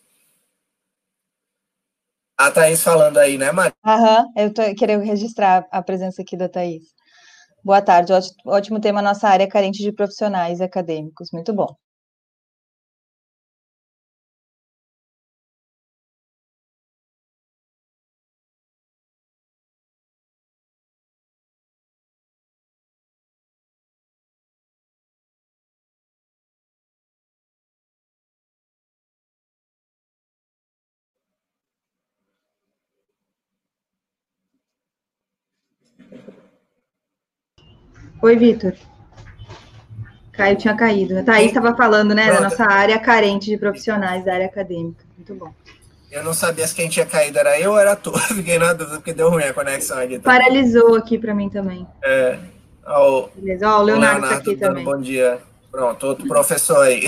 A Thaís falando aí, né, Maria? Aham, eu tô querendo registrar a presença aqui da Thaís. Boa tarde, ótimo tema, nossa área carente de profissionais acadêmicos, muito bom. Oi, Vitor. Caio tinha caído. A Thaís estava falando, né, Pronto. da nossa área carente de profissionais da área acadêmica. Muito bom. Eu não sabia se quem tinha caído era eu ou era tu. Fiquei na dúvida porque deu ruim a conexão aqui. Tá? Paralisou aqui para mim também. É. Ó, Beleza. Ó, o Leonardo, está aqui também. Bom dia. Pronto, outro professor aí.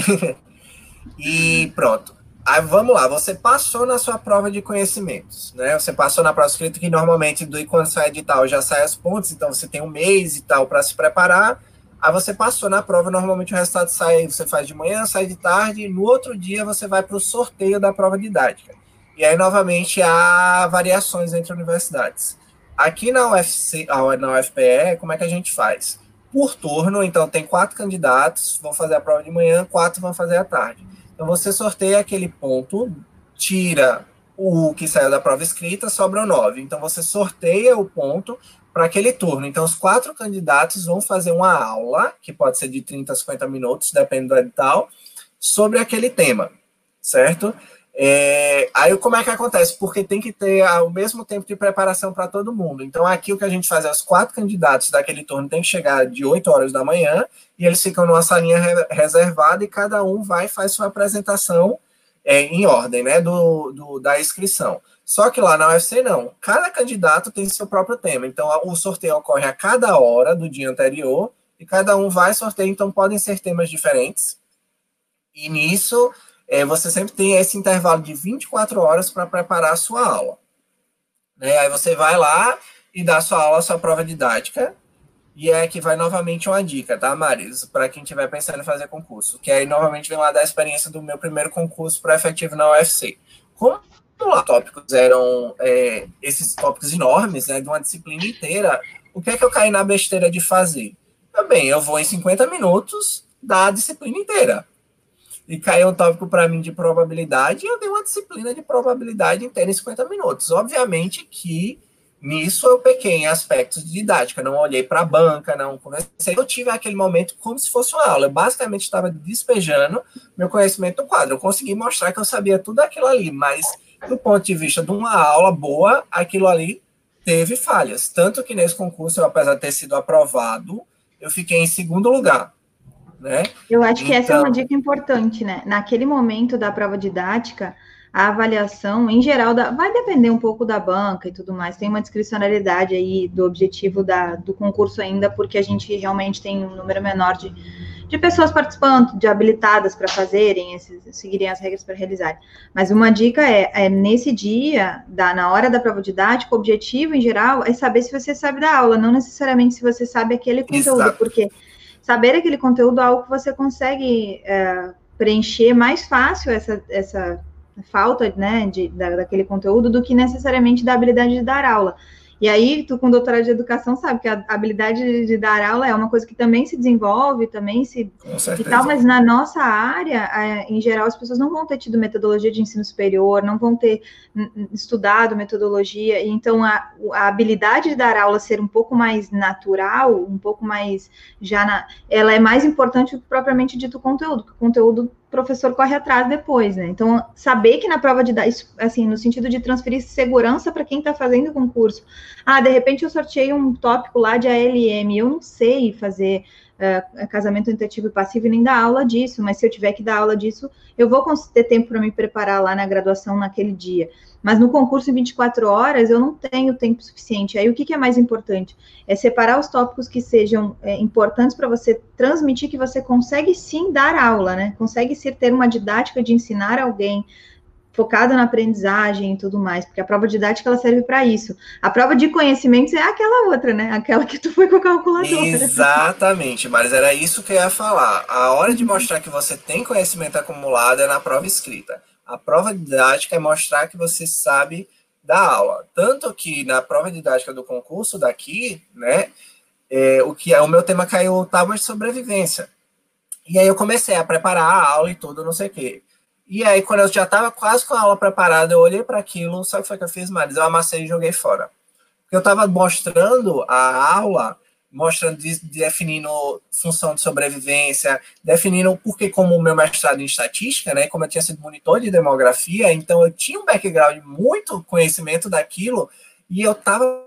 e pronto. Aí vamos lá, você passou na sua prova de conhecimentos, né? Você passou na prova escrita que normalmente do quando sai edital já sai as pontes, então você tem um mês e tal para se preparar. Aí você passou na prova, normalmente o resultado sai, você faz de manhã, sai de tarde, e no outro dia você vai para o sorteio da prova didática. E aí, novamente, há variações entre universidades. Aqui na UFC, na UFPE, como é que a gente faz? Por turno, então tem quatro candidatos, vão fazer a prova de manhã, quatro vão fazer à tarde. Então você sorteia aquele ponto, tira o que saiu da prova escrita, sobram nove. Então você sorteia o ponto para aquele turno. Então os quatro candidatos vão fazer uma aula, que pode ser de 30 a 50 minutos, depende do edital, sobre aquele tema, certo? É, aí como é que acontece? Porque tem que ter o mesmo tempo de preparação para todo mundo. Então aqui o que a gente faz é os quatro candidatos daquele turno tem que chegar de 8 horas da manhã e eles ficam numa salinha re reservada e cada um vai e faz sua apresentação é, em ordem né, do, do, da inscrição. Só que lá na UFC não. Cada candidato tem seu próprio tema. Então o sorteio ocorre a cada hora do dia anterior e cada um vai sortear. Então podem ser temas diferentes. E nisso é, você sempre tem esse intervalo de 24 horas para preparar a sua aula. Né? Aí você vai lá e dá a sua aula, a sua prova didática, e é que vai novamente uma dica, tá, Maris? Para quem estiver pensando em fazer concurso. Que aí novamente vem lá da experiência do meu primeiro concurso para efetivo na UFC. Como os tópicos eram é, esses tópicos enormes, né, de uma disciplina inteira, o que é que eu caí na besteira de fazer? Também, eu vou em 50 minutos da disciplina inteira. E caiu um tópico para mim de probabilidade, e eu dei uma disciplina de probabilidade inteira em 50 minutos. Obviamente que nisso eu pequei em aspectos de didática, não olhei para a banca, não comecei. Eu tive aquele momento como se fosse uma aula. Eu basicamente estava despejando meu conhecimento no quadro. Eu consegui mostrar que eu sabia tudo aquilo ali, mas do ponto de vista de uma aula boa, aquilo ali teve falhas. Tanto que nesse concurso, eu, apesar de ter sido aprovado, eu fiquei em segundo lugar. Né? Eu acho que então... essa é uma então dica importante, né? Naquele momento da prova didática, a avaliação, em geral, da, vai depender um pouco da banca e tudo mais. Tem uma discricionalidade aí do objetivo da, do concurso ainda, porque a gente realmente tem um número menor de, de pessoas participando, de habilitadas para fazerem, esses, seguirem as regras para realizarem. Mas uma dica é, é, nesse dia, da, na hora da prova didática, o objetivo, em geral, é saber se você sabe da aula, não necessariamente se você sabe aquele conteúdo, Exato. porque saber aquele conteúdo é algo que você consegue é, preencher mais fácil essa, essa falta né, de, da, daquele conteúdo do que necessariamente da habilidade de dar aula. E aí, tu com doutorado de educação sabe que a habilidade de, dar aula é uma coisa que também se desenvolve, também se e tal, mas na nossa área, em geral, as pessoas não vão ter tido metodologia de ensino superior, não vão ter estudado metodologia, e então a, a habilidade de dar aula ser um pouco mais natural, um pouco mais já na, ela é mais importante do que propriamente dito conteúdo, porque o conteúdo professor corre atrás depois, né? Então, saber que na prova de dar, assim, no sentido de transferir segurança para quem está fazendo o concurso. Ah, de repente eu sorteei um tópico lá de ALM, eu não sei fazer uh, casamento tentativo e passivo e nem dar aula disso, mas se eu tiver que dar aula disso, eu vou ter tempo para me preparar lá na graduação naquele dia. Mas no concurso em 24 horas eu não tenho tempo suficiente. Aí o que, que é mais importante? É separar os tópicos que sejam é, importantes para você transmitir que você consegue sim dar aula, né? Consegue sim ter uma didática de ensinar alguém focada na aprendizagem e tudo mais, porque a prova didática ela serve para isso. A prova de conhecimentos é aquela outra, né? Aquela que tu foi com a calculadora. Exatamente, mas era isso que eu ia falar. A hora de mostrar que você tem conhecimento acumulado é na prova escrita. A prova didática é mostrar que você sabe da aula. Tanto que na prova didática do concurso daqui, né, é, o que é o meu tema caiu tábua de sobrevivência. E aí eu comecei a preparar a aula e tudo, não sei o quê. E aí, quando eu já estava quase com a aula preparada, eu olhei para aquilo, sabe o que foi que eu fiz, Maris? Eu amassei e joguei fora. Porque eu estava mostrando a aula mostrando, definindo função de sobrevivência, definindo porque como o meu mestrado em estatística, né, como eu tinha sido monitor de demografia, então eu tinha um background muito conhecimento daquilo e eu estava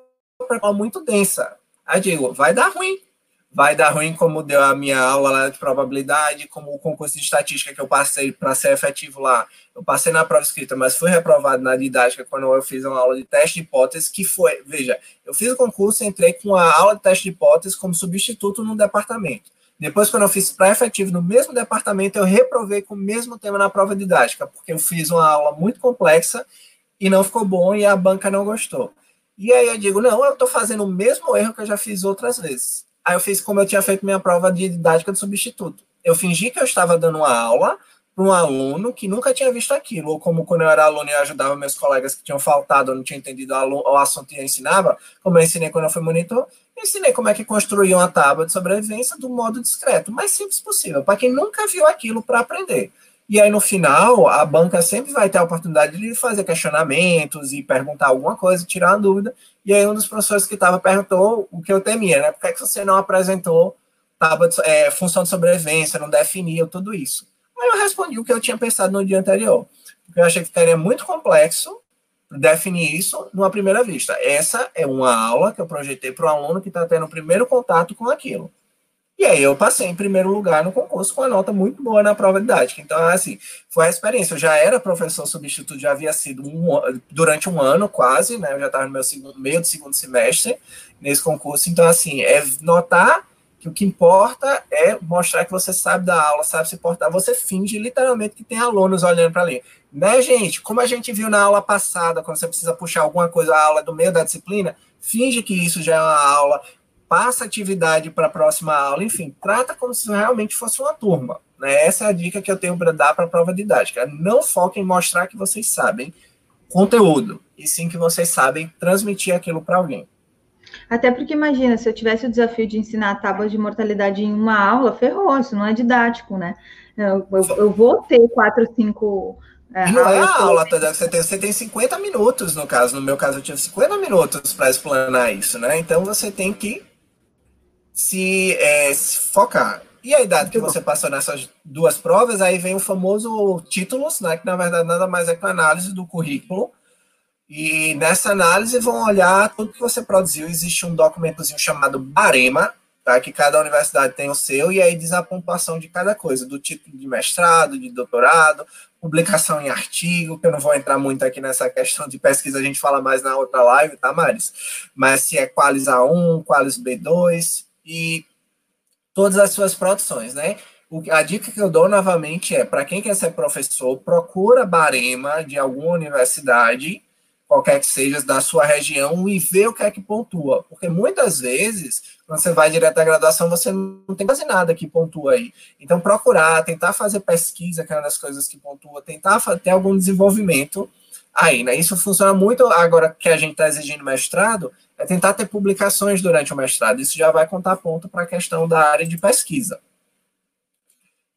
muito densa. Aí digo, vai dar ruim, vai dar ruim como deu a minha aula lá de probabilidade, como o concurso de estatística que eu passei para ser efetivo lá. Eu passei na prova escrita, mas fui reprovado na didática quando eu fiz uma aula de teste de hipótese, que foi, veja, eu fiz o concurso e entrei com a aula de teste de hipótese como substituto no departamento. Depois, quando eu fiz para efetivo no mesmo departamento, eu reprovei com o mesmo tema na prova didática, porque eu fiz uma aula muito complexa e não ficou bom e a banca não gostou. E aí eu digo, não, eu estou fazendo o mesmo erro que eu já fiz outras vezes Aí eu fiz como eu tinha feito minha prova de didática de substituto. Eu fingi que eu estava dando uma aula para um aluno que nunca tinha visto aquilo, ou como quando eu era aluno e ajudava meus colegas que tinham faltado, ou não tinham entendido o assunto e eu ensinava, como eu ensinei quando eu fui monitor, eu ensinei como é que construía uma tábua de sobrevivência do modo discreto, mais simples possível, para quem nunca viu aquilo para aprender. E aí, no final, a banca sempre vai ter a oportunidade de fazer questionamentos e perguntar alguma coisa, tirar uma dúvida. E aí, um dos professores que estava perguntou o que eu temia, né? Por que, é que você não apresentou tábua é, função de sobrevivência, não definiu tudo isso? Aí eu respondi o que eu tinha pensado no dia anterior. Porque eu achei que ficaria muito complexo definir isso numa primeira vista. Essa é uma aula que eu projetei para o aluno que está tendo o primeiro contato com aquilo. E aí eu passei em primeiro lugar no concurso com uma nota muito boa na prova didática. Então, assim, foi a experiência. Eu já era professor substituto, já havia sido um, durante um ano quase, né? Eu já estava no meu segundo, meio do segundo semestre nesse concurso. Então, assim, é notar que o que importa é mostrar que você sabe da aula, sabe se portar. Você finge literalmente que tem alunos olhando para ali. Né, gente? Como a gente viu na aula passada, quando você precisa puxar alguma coisa, a aula do meio da disciplina, finge que isso já é uma aula passa atividade para a próxima aula, enfim, trata como se realmente fosse uma turma. Né? Essa é a dica que eu tenho para dar para a prova didática. Não foque em mostrar que vocês sabem conteúdo, e sim que vocês sabem transmitir aquilo para alguém. Até porque imagina, se eu tivesse o desafio de ensinar tábuas de mortalidade em uma aula, ferrou, isso não é didático, né? Eu, eu, eu vou ter quatro, cinco. É, não é a aula toda, você tem, você tem 50 minutos, no caso. No meu caso, eu tive 50 minutos para explanar isso, né? Então você tem que se, é, se focar. E a idade que você passou nessas duas provas, aí vem o famoso títulos, né? Que na verdade nada mais é que uma análise do currículo. E nessa análise vão olhar tudo que você produziu. Existe um documentozinho chamado Barema, tá? que cada universidade tem o seu, e aí diz a pontuação de cada coisa, do título de mestrado, de doutorado, publicação em artigo, que eu não vou entrar muito aqui nessa questão de pesquisa, a gente fala mais na outra live, tá, Maris? Mas se é Qualis A1, Qualis B2 e todas as suas produções, né? A dica que eu dou novamente é, para quem quer ser professor, procura barema de alguma universidade, qualquer que seja, da sua região, e vê o que é que pontua. Porque muitas vezes quando você vai direto à graduação, você não tem quase nada que pontua aí. Então, procurar, tentar fazer pesquisa, que é uma das coisas que pontua, tentar ter algum desenvolvimento aí, né? Isso funciona muito agora que a gente está exigindo mestrado, é tentar ter publicações durante o mestrado. Isso já vai contar ponto para a questão da área de pesquisa.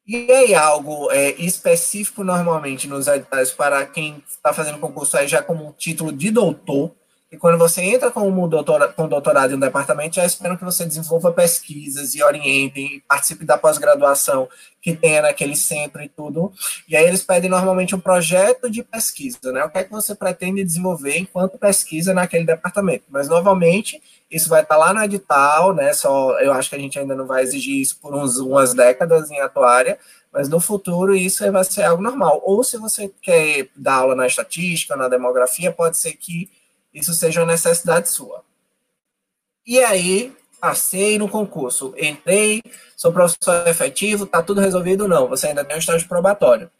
E aí, algo é, específico normalmente nos editais para quem está fazendo concurso aí já como título de doutor, e quando você entra com, doutora, com doutorado em um departamento, já esperam que você desenvolva pesquisas e orientem, participe da pós-graduação que tenha naquele centro e tudo. E aí eles pedem normalmente um projeto de pesquisa, né? O que é que você pretende desenvolver enquanto pesquisa naquele departamento? Mas, novamente, isso vai estar lá no edital, né? Só, eu acho que a gente ainda não vai exigir isso por uns, umas décadas em atuária, mas no futuro isso vai ser algo normal. Ou se você quer dar aula na estatística, na demografia, pode ser que isso seja uma necessidade sua. E aí, passei no concurso, entrei, sou professor efetivo, está tudo resolvido? Não, você ainda tem um estágio probatório.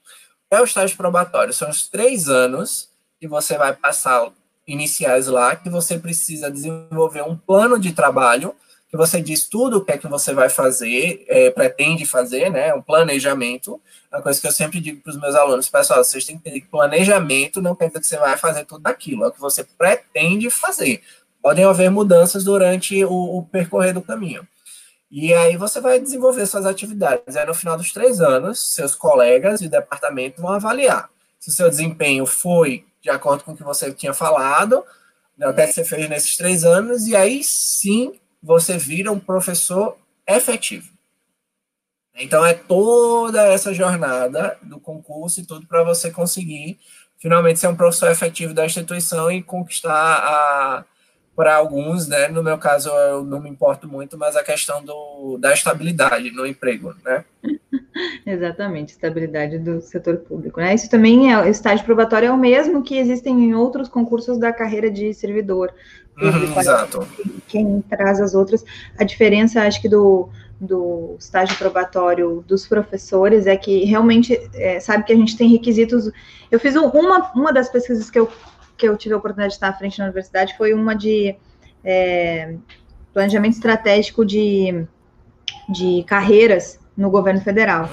É o estágio probatório, são os três anos que você vai passar iniciais lá, que você precisa desenvolver um plano de trabalho, que você diz tudo o que é que você vai fazer, é, pretende fazer, né, um planejamento, uma coisa que eu sempre digo para os meus alunos, pessoal, vocês têm que entender que planejamento não quer dizer que você vai fazer tudo aquilo, é o que você pretende fazer. Podem haver mudanças durante o, o percorrer do caminho. E aí você vai desenvolver suas atividades. Aí no final dos três anos, seus colegas de departamento vão avaliar se o seu desempenho foi de acordo com o que você tinha falado, né, o que você fez nesses três anos, e aí sim você vira um professor efetivo. Então é toda essa jornada do concurso e tudo para você conseguir finalmente ser um professor efetivo da instituição e conquistar a para alguns, né? No meu caso, eu não me importo muito, mas a questão do, da estabilidade no emprego, né? Exatamente, estabilidade do setor público, né? Isso também é o estágio probatório é o mesmo que existem em outros concursos da carreira de servidor. Uhum, exato. Quem, quem traz as outras, a diferença, acho que do do estágio probatório dos professores é que realmente é, sabe que a gente tem requisitos. Eu fiz uma, uma das pesquisas que eu, que eu tive a oportunidade de estar à frente na universidade foi uma de é, planejamento estratégico de, de carreiras no governo federal.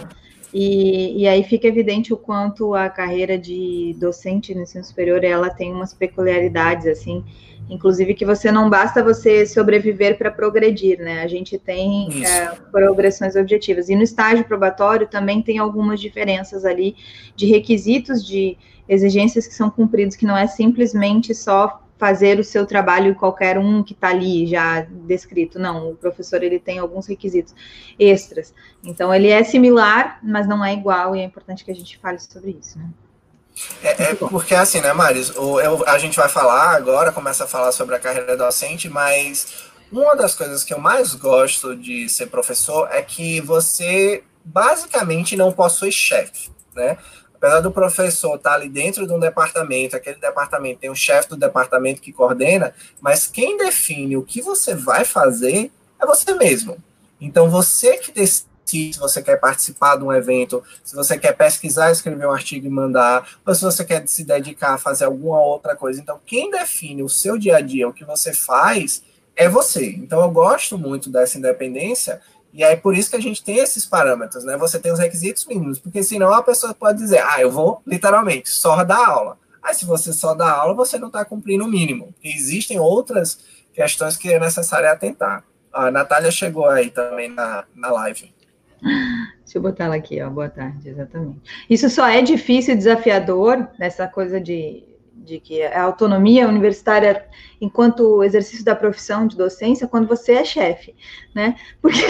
E, e, aí fica evidente o quanto a carreira de docente no ensino superior ela tem umas peculiaridades assim Inclusive que você não basta você sobreviver para progredir, né? A gente tem é, progressões objetivas. E no estágio probatório também tem algumas diferenças ali de requisitos, de exigências que são cumpridos, que não é simplesmente só fazer o seu trabalho qualquer um que está ali já descrito. Não, o professor ele tem alguns requisitos extras. Então ele é similar, mas não é igual, e é importante que a gente fale sobre isso, né? É, é, porque assim, né, Maris? O, eu, a gente vai falar agora, começa a falar sobre a carreira docente, mas uma das coisas que eu mais gosto de ser professor é que você basicamente não possui chefe, né? Apesar do professor estar ali dentro de um departamento, aquele departamento tem um chefe do departamento que coordena, mas quem define o que você vai fazer é você mesmo. Então, você que decide se você quer participar de um evento, se você quer pesquisar, escrever um artigo e mandar, ou se você quer se dedicar a fazer alguma outra coisa. Então, quem define o seu dia a dia, o que você faz, é você. Então, eu gosto muito dessa independência, e é por isso que a gente tem esses parâmetros, né? Você tem os requisitos mínimos, porque senão a pessoa pode dizer, ah, eu vou literalmente só dar aula. Aí, se você só dá aula, você não está cumprindo o mínimo. existem outras questões que é necessário atentar. A Natália chegou aí também na, na live. Deixa eu botar ela aqui, ó. Boa tarde, exatamente. Isso só é difícil e desafiador, nessa coisa de, de que a autonomia universitária, enquanto exercício da profissão de docência, quando você é chefe, né? Porque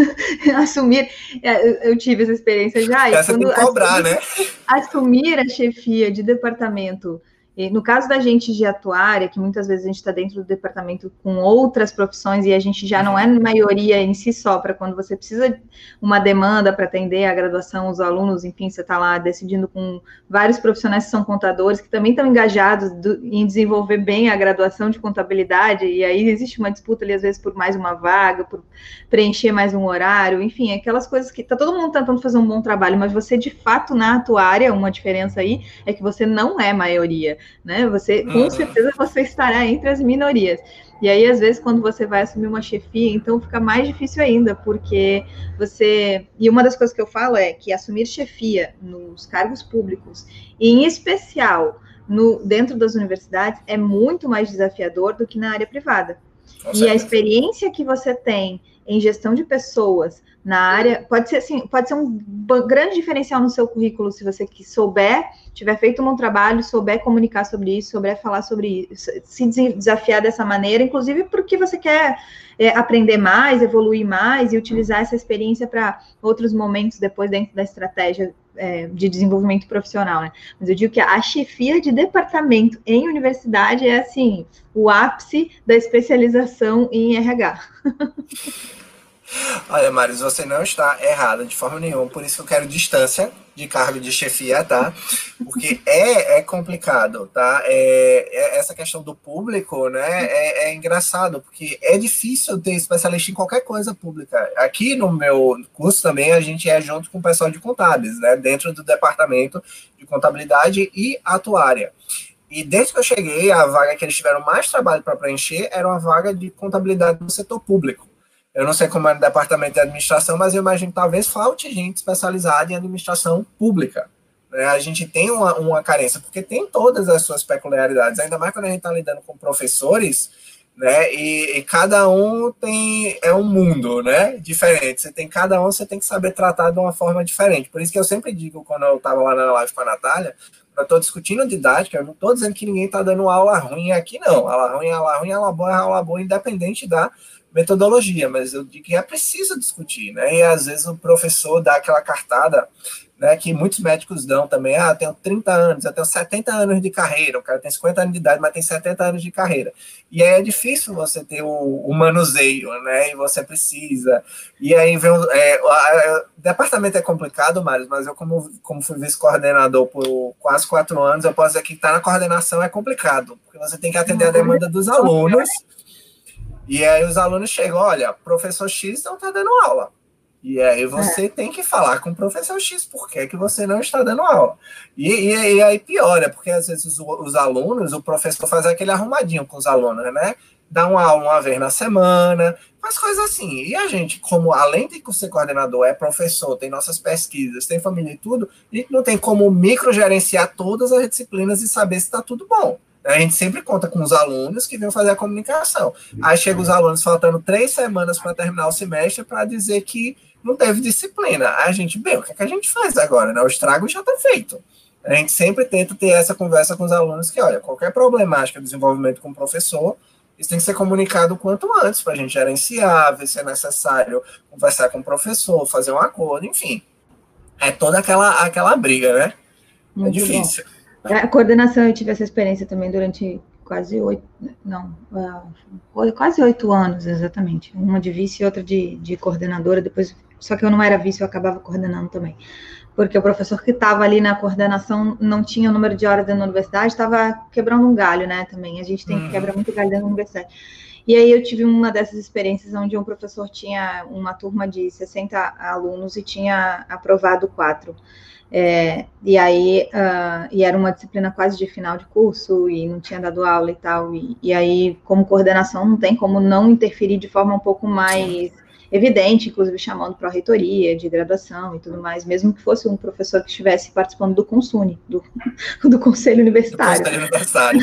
assumir, é, eu tive essa experiência já. Essa quando tem que cobrar, assumir, né? Assumir a chefia de departamento no caso da gente de atuária, que muitas vezes a gente está dentro do departamento com outras profissões e a gente já não é maioria em si só, para quando você precisa uma demanda para atender a graduação, os alunos, enfim, você está lá decidindo com vários profissionais que são contadores, que também estão engajados do, em desenvolver bem a graduação de contabilidade, e aí existe uma disputa ali, às vezes, por mais uma vaga, por preencher mais um horário, enfim, aquelas coisas que está todo mundo tentando fazer um bom trabalho, mas você, de fato, na atuária, uma diferença aí é que você não é maioria né? Você, com certeza, você estará entre as minorias. E aí, às vezes, quando você vai assumir uma chefia, então fica mais difícil ainda, porque você. E uma das coisas que eu falo é que assumir chefia nos cargos públicos, e em especial no, dentro das universidades, é muito mais desafiador do que na área privada. e a experiência que você tem em gestão de pessoas na área pode ser assim, pode ser um grande diferencial no seu currículo se você souber, tiver feito um bom trabalho, souber comunicar sobre isso, souber falar sobre isso, se desafiar dessa maneira, inclusive porque você quer é, aprender mais, evoluir mais e utilizar essa experiência para outros momentos depois dentro da estratégia é, de desenvolvimento profissional, né? Mas eu digo que a chefia de departamento em universidade é assim o ápice da especialização em RH. Olha, Marius, você não está errada de forma nenhuma, por isso eu quero distância de cargo de chefia, tá? Porque é, é complicado, tá? É, é essa questão do público, né? É, é, engraçado, porque é difícil ter especialista em qualquer coisa pública. Aqui no meu curso também a gente é junto com o pessoal de contábeis, né? Dentro do departamento de contabilidade e atuária. E desde que eu cheguei, a vaga que eles tiveram mais trabalho para preencher era uma vaga de contabilidade no setor público. Eu não sei como é no departamento de administração, mas eu imagino que talvez falte gente especializada em administração pública. Né? A gente tem uma, uma carência, porque tem todas as suas peculiaridades, ainda mais quando a gente está lidando com professores, né? E, e, cada um tem é um mundo, né? Diferente. Você tem cada um, você tem que saber tratar de uma forma diferente. Por isso que eu sempre digo quando eu estava lá na live com a Natália, eu estou discutindo didática, eu não estou dizendo que ninguém está dando aula ruim aqui, não. Aula ruim, aula ruim, aula boa, aula boa, independente da metodologia, mas eu digo que é preciso discutir, né? E às vezes o professor dá aquela cartada, né, que muitos médicos dão também, ah, tenho 30 anos, eu tenho 70 anos de carreira, o cara tem 50 anos de idade, mas tem 70 anos de carreira. E aí é difícil você ter o, o manuseio, né? E você precisa. E aí vem o, é, o departamento é complicado, Mário, mas eu, como, como fui vice-coordenador por quase quatro anos, eu posso dizer que estar tá na coordenação é complicado, porque você tem que atender a demanda dos alunos e aí os alunos chegam, olha, professor X não está dando aula. E aí você é. tem que falar com o professor X por que, que você não está dando aula. E, e, e aí piora, porque às vezes os, os, alunos, o professor faz aquele arrumadinho com os alunos, né? Dá uma aula uma vez na semana, faz coisas assim. E a gente, como além de ser coordenador, é professor, tem nossas pesquisas, tem família e tudo, a gente não tem como microgerenciar todas as disciplinas e saber se está tudo bom. A gente sempre conta com os alunos que vêm fazer a comunicação. Aí chega os alunos faltando três semanas para terminar o semestre para dizer que não teve disciplina. Aí a gente, bem, o que, é que a gente faz agora? Né? O estrago já está feito. A gente sempre tenta ter essa conversa com os alunos que, olha, qualquer problemática de desenvolvimento com o professor, isso tem que ser comunicado o quanto antes para a gente gerenciar, ver se é necessário conversar com o professor, fazer um acordo, enfim. É toda aquela, aquela briga, né? É Muito é difícil. Bom. A coordenação, eu tive essa experiência também durante quase oito, não, uh, quase oito anos, exatamente. Uma de vice e outra de, de coordenadora, depois, só que eu não era vice, eu acabava coordenando também. Porque o professor que estava ali na coordenação não tinha o número de horas dentro da universidade, estava quebrando um galho, né, também. A gente tem que uhum. quebrar muito galho dentro da universidade. E aí eu tive uma dessas experiências onde um professor tinha uma turma de 60 alunos e tinha aprovado quatro É, e aí, uh, e era uma disciplina quase de final de curso, e não tinha dado aula e tal, e, e aí, como coordenação, não tem como não interferir de forma um pouco mais evidente, inclusive chamando para a reitoria de graduação e tudo mais, mesmo que fosse um professor que estivesse participando do Consune, do, do Conselho Universitário. Do Conselho Universitário.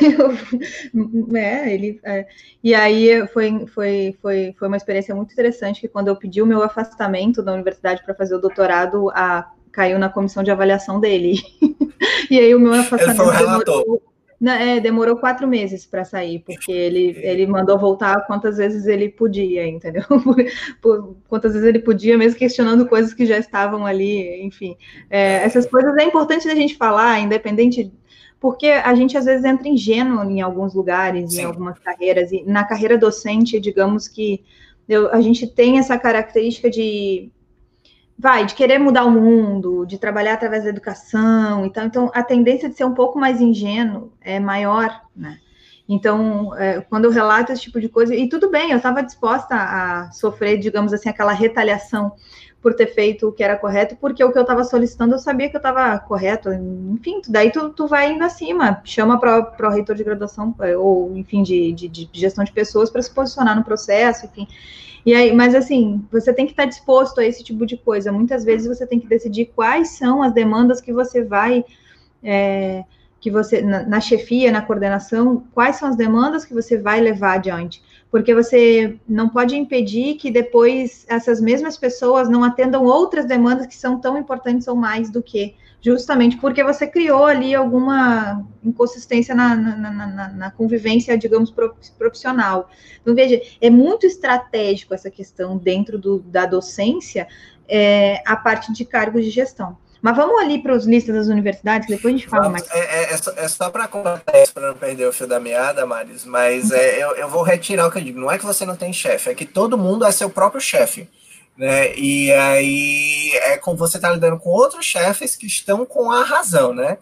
eu, é, ele, é, e aí foi, foi, foi, foi uma experiência muito interessante, que quando eu pedi o meu afastamento da universidade para fazer o doutorado, a, caiu na comissão de avaliação dele. e aí o meu afastamento... Ele foi o relator. É, demorou quatro meses para sair, porque ele, ele mandou voltar quantas vezes ele podia, entendeu? Por, quantas vezes ele podia, mesmo questionando coisas que já estavam ali, enfim. É, essas coisas é importante a gente falar, independente, porque a gente às vezes entra ingênuo em alguns lugares, Sim. em algumas carreiras, e na carreira docente, digamos que eu, a gente tem essa característica de vai, de querer mudar o mundo, de trabalhar através da educação, então, então a tendência de ser um pouco mais ingênuo é maior, né? Então, é, quando eu relato esse tipo de coisa, e tudo bem, eu estava disposta a sofrer, digamos assim, aquela retaliação por ter feito o que era correto, porque o que eu estava solicitando eu sabia que eu estava correto, enfim, daí tu, tu vai indo acima, chama para o reitor de graduação, ou enfim, de, de, de gestão de pessoas para se posicionar no processo, enfim. E aí, mas assim, você tem que estar disposto a esse tipo de coisa. Muitas vezes você tem que decidir quais são as demandas que você vai. É, que você, na, na, chefia, na coordenação, quais são as demandas que você vai levar adiante. Porque você não pode impedir que depois essas mesmas pessoas não atendam outras demandas que são tão importantes ou mais do que justamente porque você criou ali alguma inconsistência na, na, na, na, convivência, digamos, profissional. Então, veja, é muito estratégico essa questão dentro do, da docência, é, a parte de cargos de gestão. Mas vamos ali para os listas das universidades, depois a gente fala mais. É, é, é só, é para completar isso, para não perder o fio da meada, Maris, mas é, eu, eu vou retirar o que eu digo. Não é que você não tem chefe, é que todo mundo é seu próprio chefe né? E aí é como você está lidando com outros chefes que estão com a razão, né?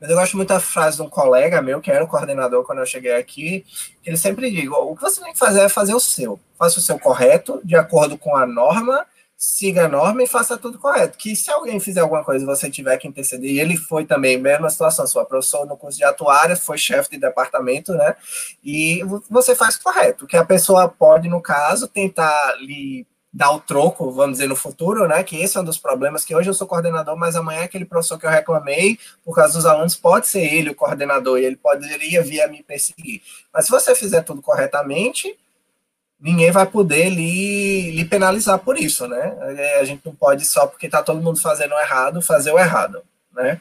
Mas eu gosto muito da frase de um colega meu, que era o coordenador quando eu cheguei aqui, que ele sempre diz: o que você tem que fazer é fazer o seu. Faça o seu correto, de acordo com a norma, siga a norma e faça tudo correto. Que se alguém fizer alguma coisa e você tiver que interceder, e ele foi também, mesma situação, sua professor no curso de atuária, foi chefe de departamento, né? E você faz correto. Que a pessoa pode, no caso, tentar lhe dar o troco, vamos dizer, no futuro, né? Que esse é um dos problemas, que hoje eu sou coordenador, mas amanhã aquele professor que eu reclamei, por causa dos alunos, pode ser ele o coordenador, e ele poderia vir a me perseguir. Mas se você fizer tudo corretamente, ninguém vai poder lhe, lhe penalizar por isso, né? É, a gente não pode só porque está todo mundo fazendo errado, fazer o errado, né?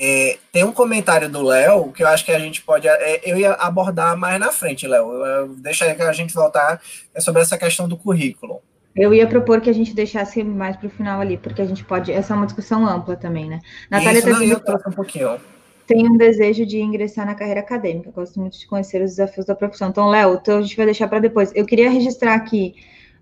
É, tem um comentário do Léo que eu acho que a gente pode. É, eu ia abordar mais na frente, Léo. Deixa aí que a gente voltar é sobre essa questão do currículo. Eu ia propor que a gente deixasse mais para o final ali, porque a gente pode. Essa é uma discussão ampla também, né? Natália Isso, tá não, eu um pouquinho. Tem um desejo de ingressar na carreira acadêmica. Gosto muito de conhecer os desafios da profissão. Então, Léo, então a gente vai deixar para depois. Eu queria registrar aqui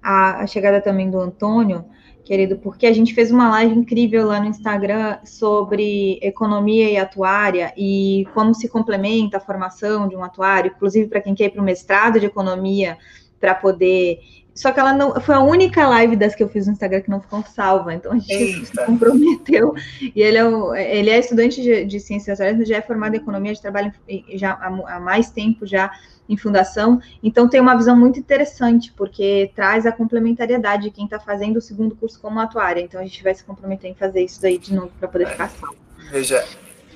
a, a chegada também do Antônio querido, porque a gente fez uma live incrível lá no Instagram sobre economia e atuária e como se complementa a formação de um atuário, inclusive para quem quer ir para o mestrado de economia, para poder. Só que ela não foi a única live das que eu fiz no Instagram que não ficou salva, então a gente Eita. se comprometeu. E ele é, ele é estudante de, de ciências atuárias, já é formado em economia, de trabalho já há, há mais tempo já em fundação. Então, tem uma visão muito interessante, porque traz a complementariedade de quem está fazendo o segundo curso como atuária. Então, a gente vai se comprometer em fazer isso daí de novo para poder ficar salvo. Veja,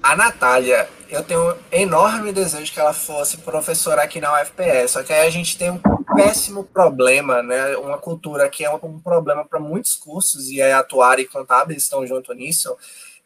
a Natália, eu tenho um enorme desejo que ela fosse professora aqui na UFPS, só que aí a gente tem um péssimo problema, né? Uma cultura que é um problema para muitos cursos, e a atuária e contábeis estão junto nisso,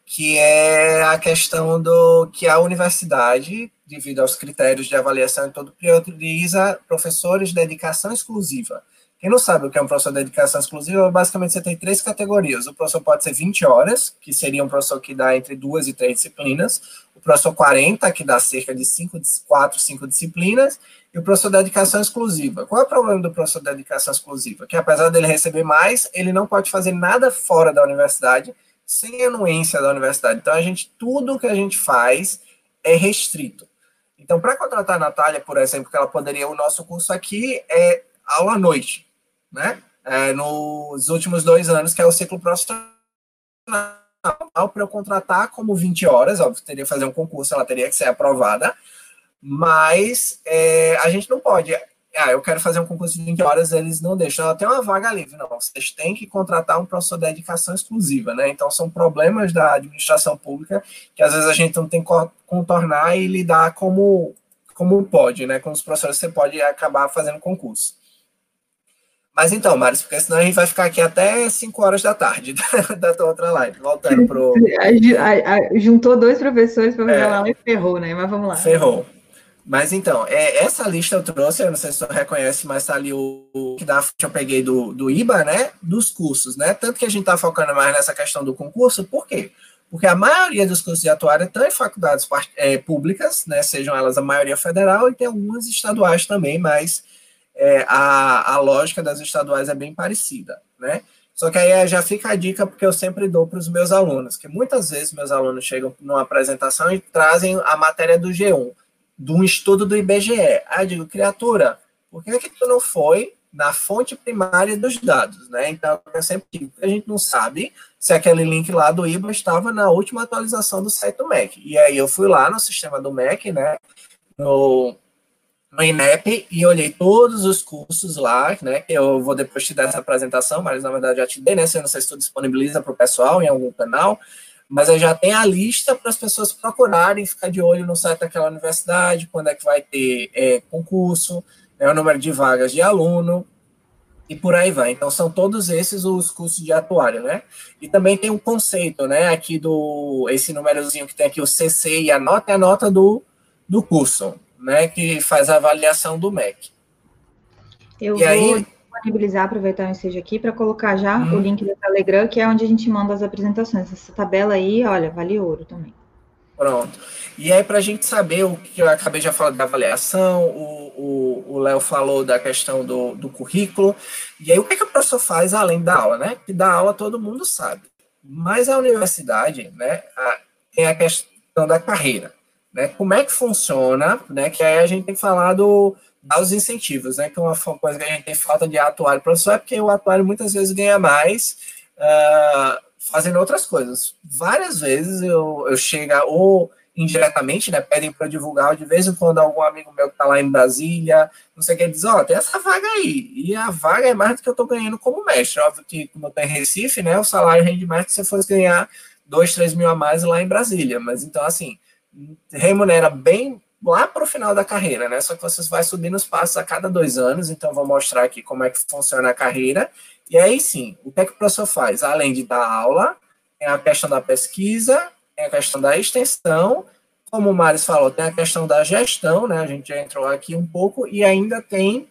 que é a questão do que a universidade, devido aos critérios de avaliação e todo, prioriza professores de dedicação exclusiva. Quem não sabe o que é um professor de dedicação exclusiva, basicamente você tem três categorias. O professor pode ser 20 horas, que seria um professor que dá entre duas e três disciplinas. O professor 40, que dá cerca de cinco, quatro, cinco disciplinas. E o professor de dedicação exclusiva. Qual é o problema do professor de dedicação exclusiva? Que apesar dele receber mais, ele não pode fazer nada fora da universidade, sem anuência da universidade. Então, a gente, tudo que a gente faz é restrito. Então, para contratar a Natália, por exemplo, que ela poderia, o nosso curso aqui é aula à noite, né? É, nos últimos dois anos, que é o ciclo profissional. para eu contratar como 20 horas, óbvio, teria que fazer um concurso, ela teria que ser aprovada, mas é, a gente não pode. Ah, eu quero fazer um concurso de 20 horas, eles não deixam. Ela tem uma vaga livre. Não, vocês têm que contratar um professor de dedicação exclusiva, né? Então, são problemas da administração pública que às vezes a gente não tem que contornar e lidar como, como pode, né? Com os professores você pode acabar fazendo concurso. Mas então, Maris, porque senão a gente vai ficar aqui até 5 horas da tarde da, tua outra live. Voltando pro. Juntou dois professores para fazer é, lá e ferrou, né? Mas vamos lá. Ferrou. Mas então, é, essa lista eu trouxe, eu não sei se você reconhece, mas tá ali o, o que da eu peguei do, do IBA, né? Dos cursos, né? Tanto que a gente tá focando mais nessa questão do concurso, por quê? Porque a maioria dos cursos de atuária estão em faculdades é, públicas, né? Sejam elas a maioria federal e tem algumas estaduais também, mas é, a, a lógica das estaduais é bem parecida, né? Só que aí já fica a dica, porque eu sempre dou para os meus alunos, que muitas vezes meus alunos chegam numa apresentação e trazem a matéria do G1 de um estudo do IBGE. Aí eu digo, criatura, por que, que tu não foi na fonte primária dos dados, né? Então, eu sempre digo a gente não sabe se aquele link lá do IBA estava na última atualização do site do MEC. E aí eu fui lá no sistema do MEC, né? No, no INEP e olhei todos os cursos lá, né? Eu vou depois te dar essa apresentação, mas na verdade já te dei, né? Se eu não sei se tu disponibiliza para o pessoal em algum canal mas aí já tem a lista para as pessoas procurarem, ficar de olho no site daquela universidade, quando é que vai ter é, concurso, né, o número de vagas de aluno, e por aí vai. Então, são todos esses os cursos de atuário, né? E também tem um conceito, né, aqui do, esse númerozinho que tem aqui, o CC e a nota, é a nota do, do curso, né, que faz a avaliação do MEC. Eu e vou... aí disponibilizar, aproveitar o ensejo aqui, para colocar já hum. o link do Telegram, que é onde a gente manda as apresentações. Essa tabela aí, olha, vale ouro também. Pronto. E aí, para a gente saber o que eu acabei já falando da avaliação, o Léo falou da questão do, do currículo, e aí o que, é que o professor faz além da aula, né? Que da aula todo mundo sabe. Mas a universidade, né, a, tem a questão da carreira, né? Como é que funciona, né? Que aí a gente tem que falar do, dar os incentivos, né? Que é uma coisa que a gente tem falta de atuário professor é porque o atuário muitas vezes ganha mais uh, fazendo outras coisas. Várias vezes eu, eu chego, ou indiretamente, né? Pedem para divulgar, de vez em quando algum amigo meu que está lá em Brasília, não sei o que, diz, ó, oh, tem essa vaga aí. E a vaga é mais do que eu estou ganhando como mestre. Óbvio que, como eu estou em Recife, né? O salário rende mais que se fosse ganhar dois, três mil a mais lá em Brasília. Mas então, assim, remunera bem lá para o final da carreira, né? Só que você vai subindo os passos a cada dois anos, então vou mostrar aqui como é que funciona a carreira. E aí sim, o que é que o professor faz? Além de dar aula, tem a questão da pesquisa, tem a questão da extensão, como o Maris falou, tem a questão da gestão, né? A gente já entrou aqui um pouco, e ainda tem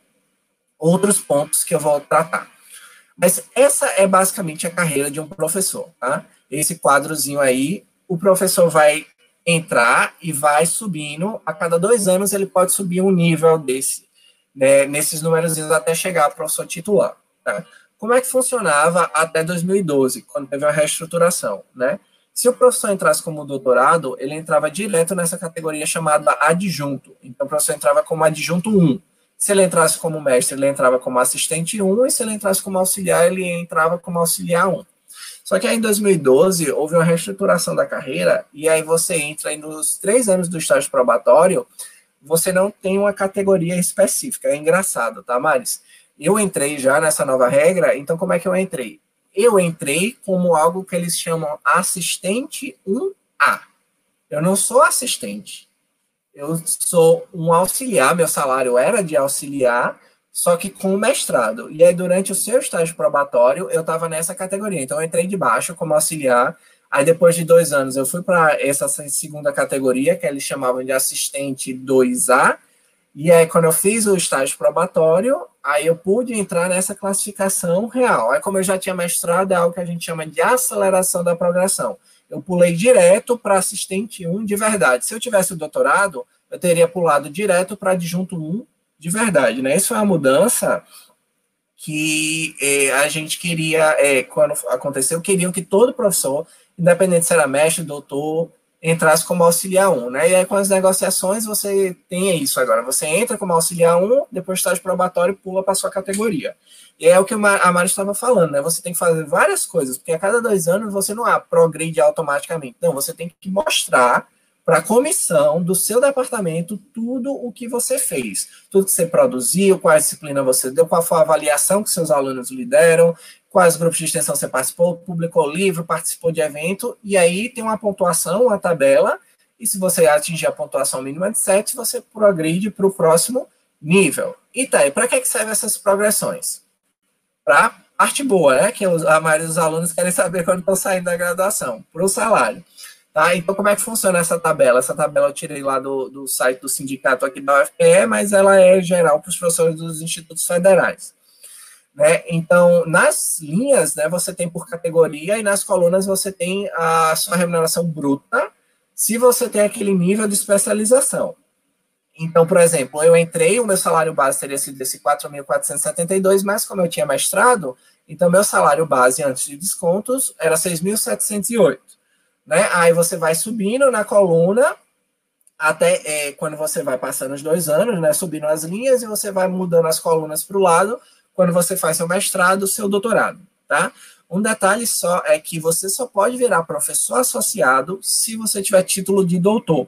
outros pontos que eu vou tratar. Mas essa é basicamente a carreira de um professor, tá? Esse quadrozinho aí, o professor vai entrar e vai subindo. A cada dois anos ele pode subir um nível desse, né, nesses números até chegar ao professor titular. Tá? Como é que funcionava até 2012, quando teve a reestruturação? Né? Se o professor entrasse como doutorado, ele entrava direto nessa categoria chamada adjunto. Então, o professor entrava como adjunto 1. Se ele entrasse como mestre, ele entrava como assistente 1, e se ele entrasse como auxiliar, ele entrava como auxiliar 1. Só que aí em 2012 houve uma reestruturação da carreira, e aí você entra aí nos três anos do estágio probatório, você não tem uma categoria específica. É engraçado, tá, Maris? Eu entrei já nessa nova regra, então como é que eu entrei? Eu entrei como algo que eles chamam assistente 1A. Eu não sou assistente. Eu sou um auxiliar, meu salário era de auxiliar, só que com mestrado. E aí, durante o seu estágio probatório, eu estava nessa categoria. Então, eu entrei de baixo como auxiliar. Aí, depois de dois anos, eu fui para essa segunda categoria, que eles chamavam de assistente 2A. E aí, quando eu fiz o estágio probatório, aí eu pude entrar nessa classificação real. Aí, como eu já tinha mestrado, é algo que a gente chama de aceleração da progressão. Eu pulei direto para assistente 1 de verdade. Se eu tivesse o doutorado, eu teria pulado direto para adjunto 1 de verdade, né? Isso foi uma mudança que é, a gente queria, é, quando aconteceu, queriam que todo professor, independente se era mestre, doutor, entrasse como auxiliar 1, né? E aí com as negociações você tem isso agora. Você entra como auxiliar 1, depois estágio probatório pula para sua categoria. E é o que a Mari estava falando, né? Você tem que fazer várias coisas, porque a cada dois anos você não progride automaticamente. Não, você tem que mostrar para a comissão do seu departamento tudo o que você fez, tudo que você produziu, qual disciplina você deu, qual foi a avaliação que seus alunos lhe deram, quais grupos de extensão você participou, publicou livro, participou de evento, e aí tem uma pontuação, uma tabela, e se você atingir a pontuação mínima de 7, você progride para o próximo nível. E tá, e para que, servem essas progressões? Para parte boa, né? Que a maioria dos alunos querem saber quando estão saindo da graduação, para o salário. Tá? Então, como é que funciona essa tabela? Essa tabela eu tirei lá do, do site do sindicato aqui da UFPE, mas ela é geral para os professores dos institutos federais. Né? Então, nas linhas, né, você tem por categoria e nas colunas você tem a sua remuneração bruta, se você tem aquele nível de especialização. Então, por exemplo, eu entrei, o meu salário base teria sido esse 4.472, mas como eu tinha mestrado, então meu salário base antes de descontos era 6.708. Né? Aí você vai subindo na coluna até é, quando você vai passando os dois anos, né, subindo as linhas e você vai mudando as colunas para o lado quando você faz seu mestrado, seu doutorado, tá? Um detalhe só é que você só pode virar professor associado se você tiver título de doutor.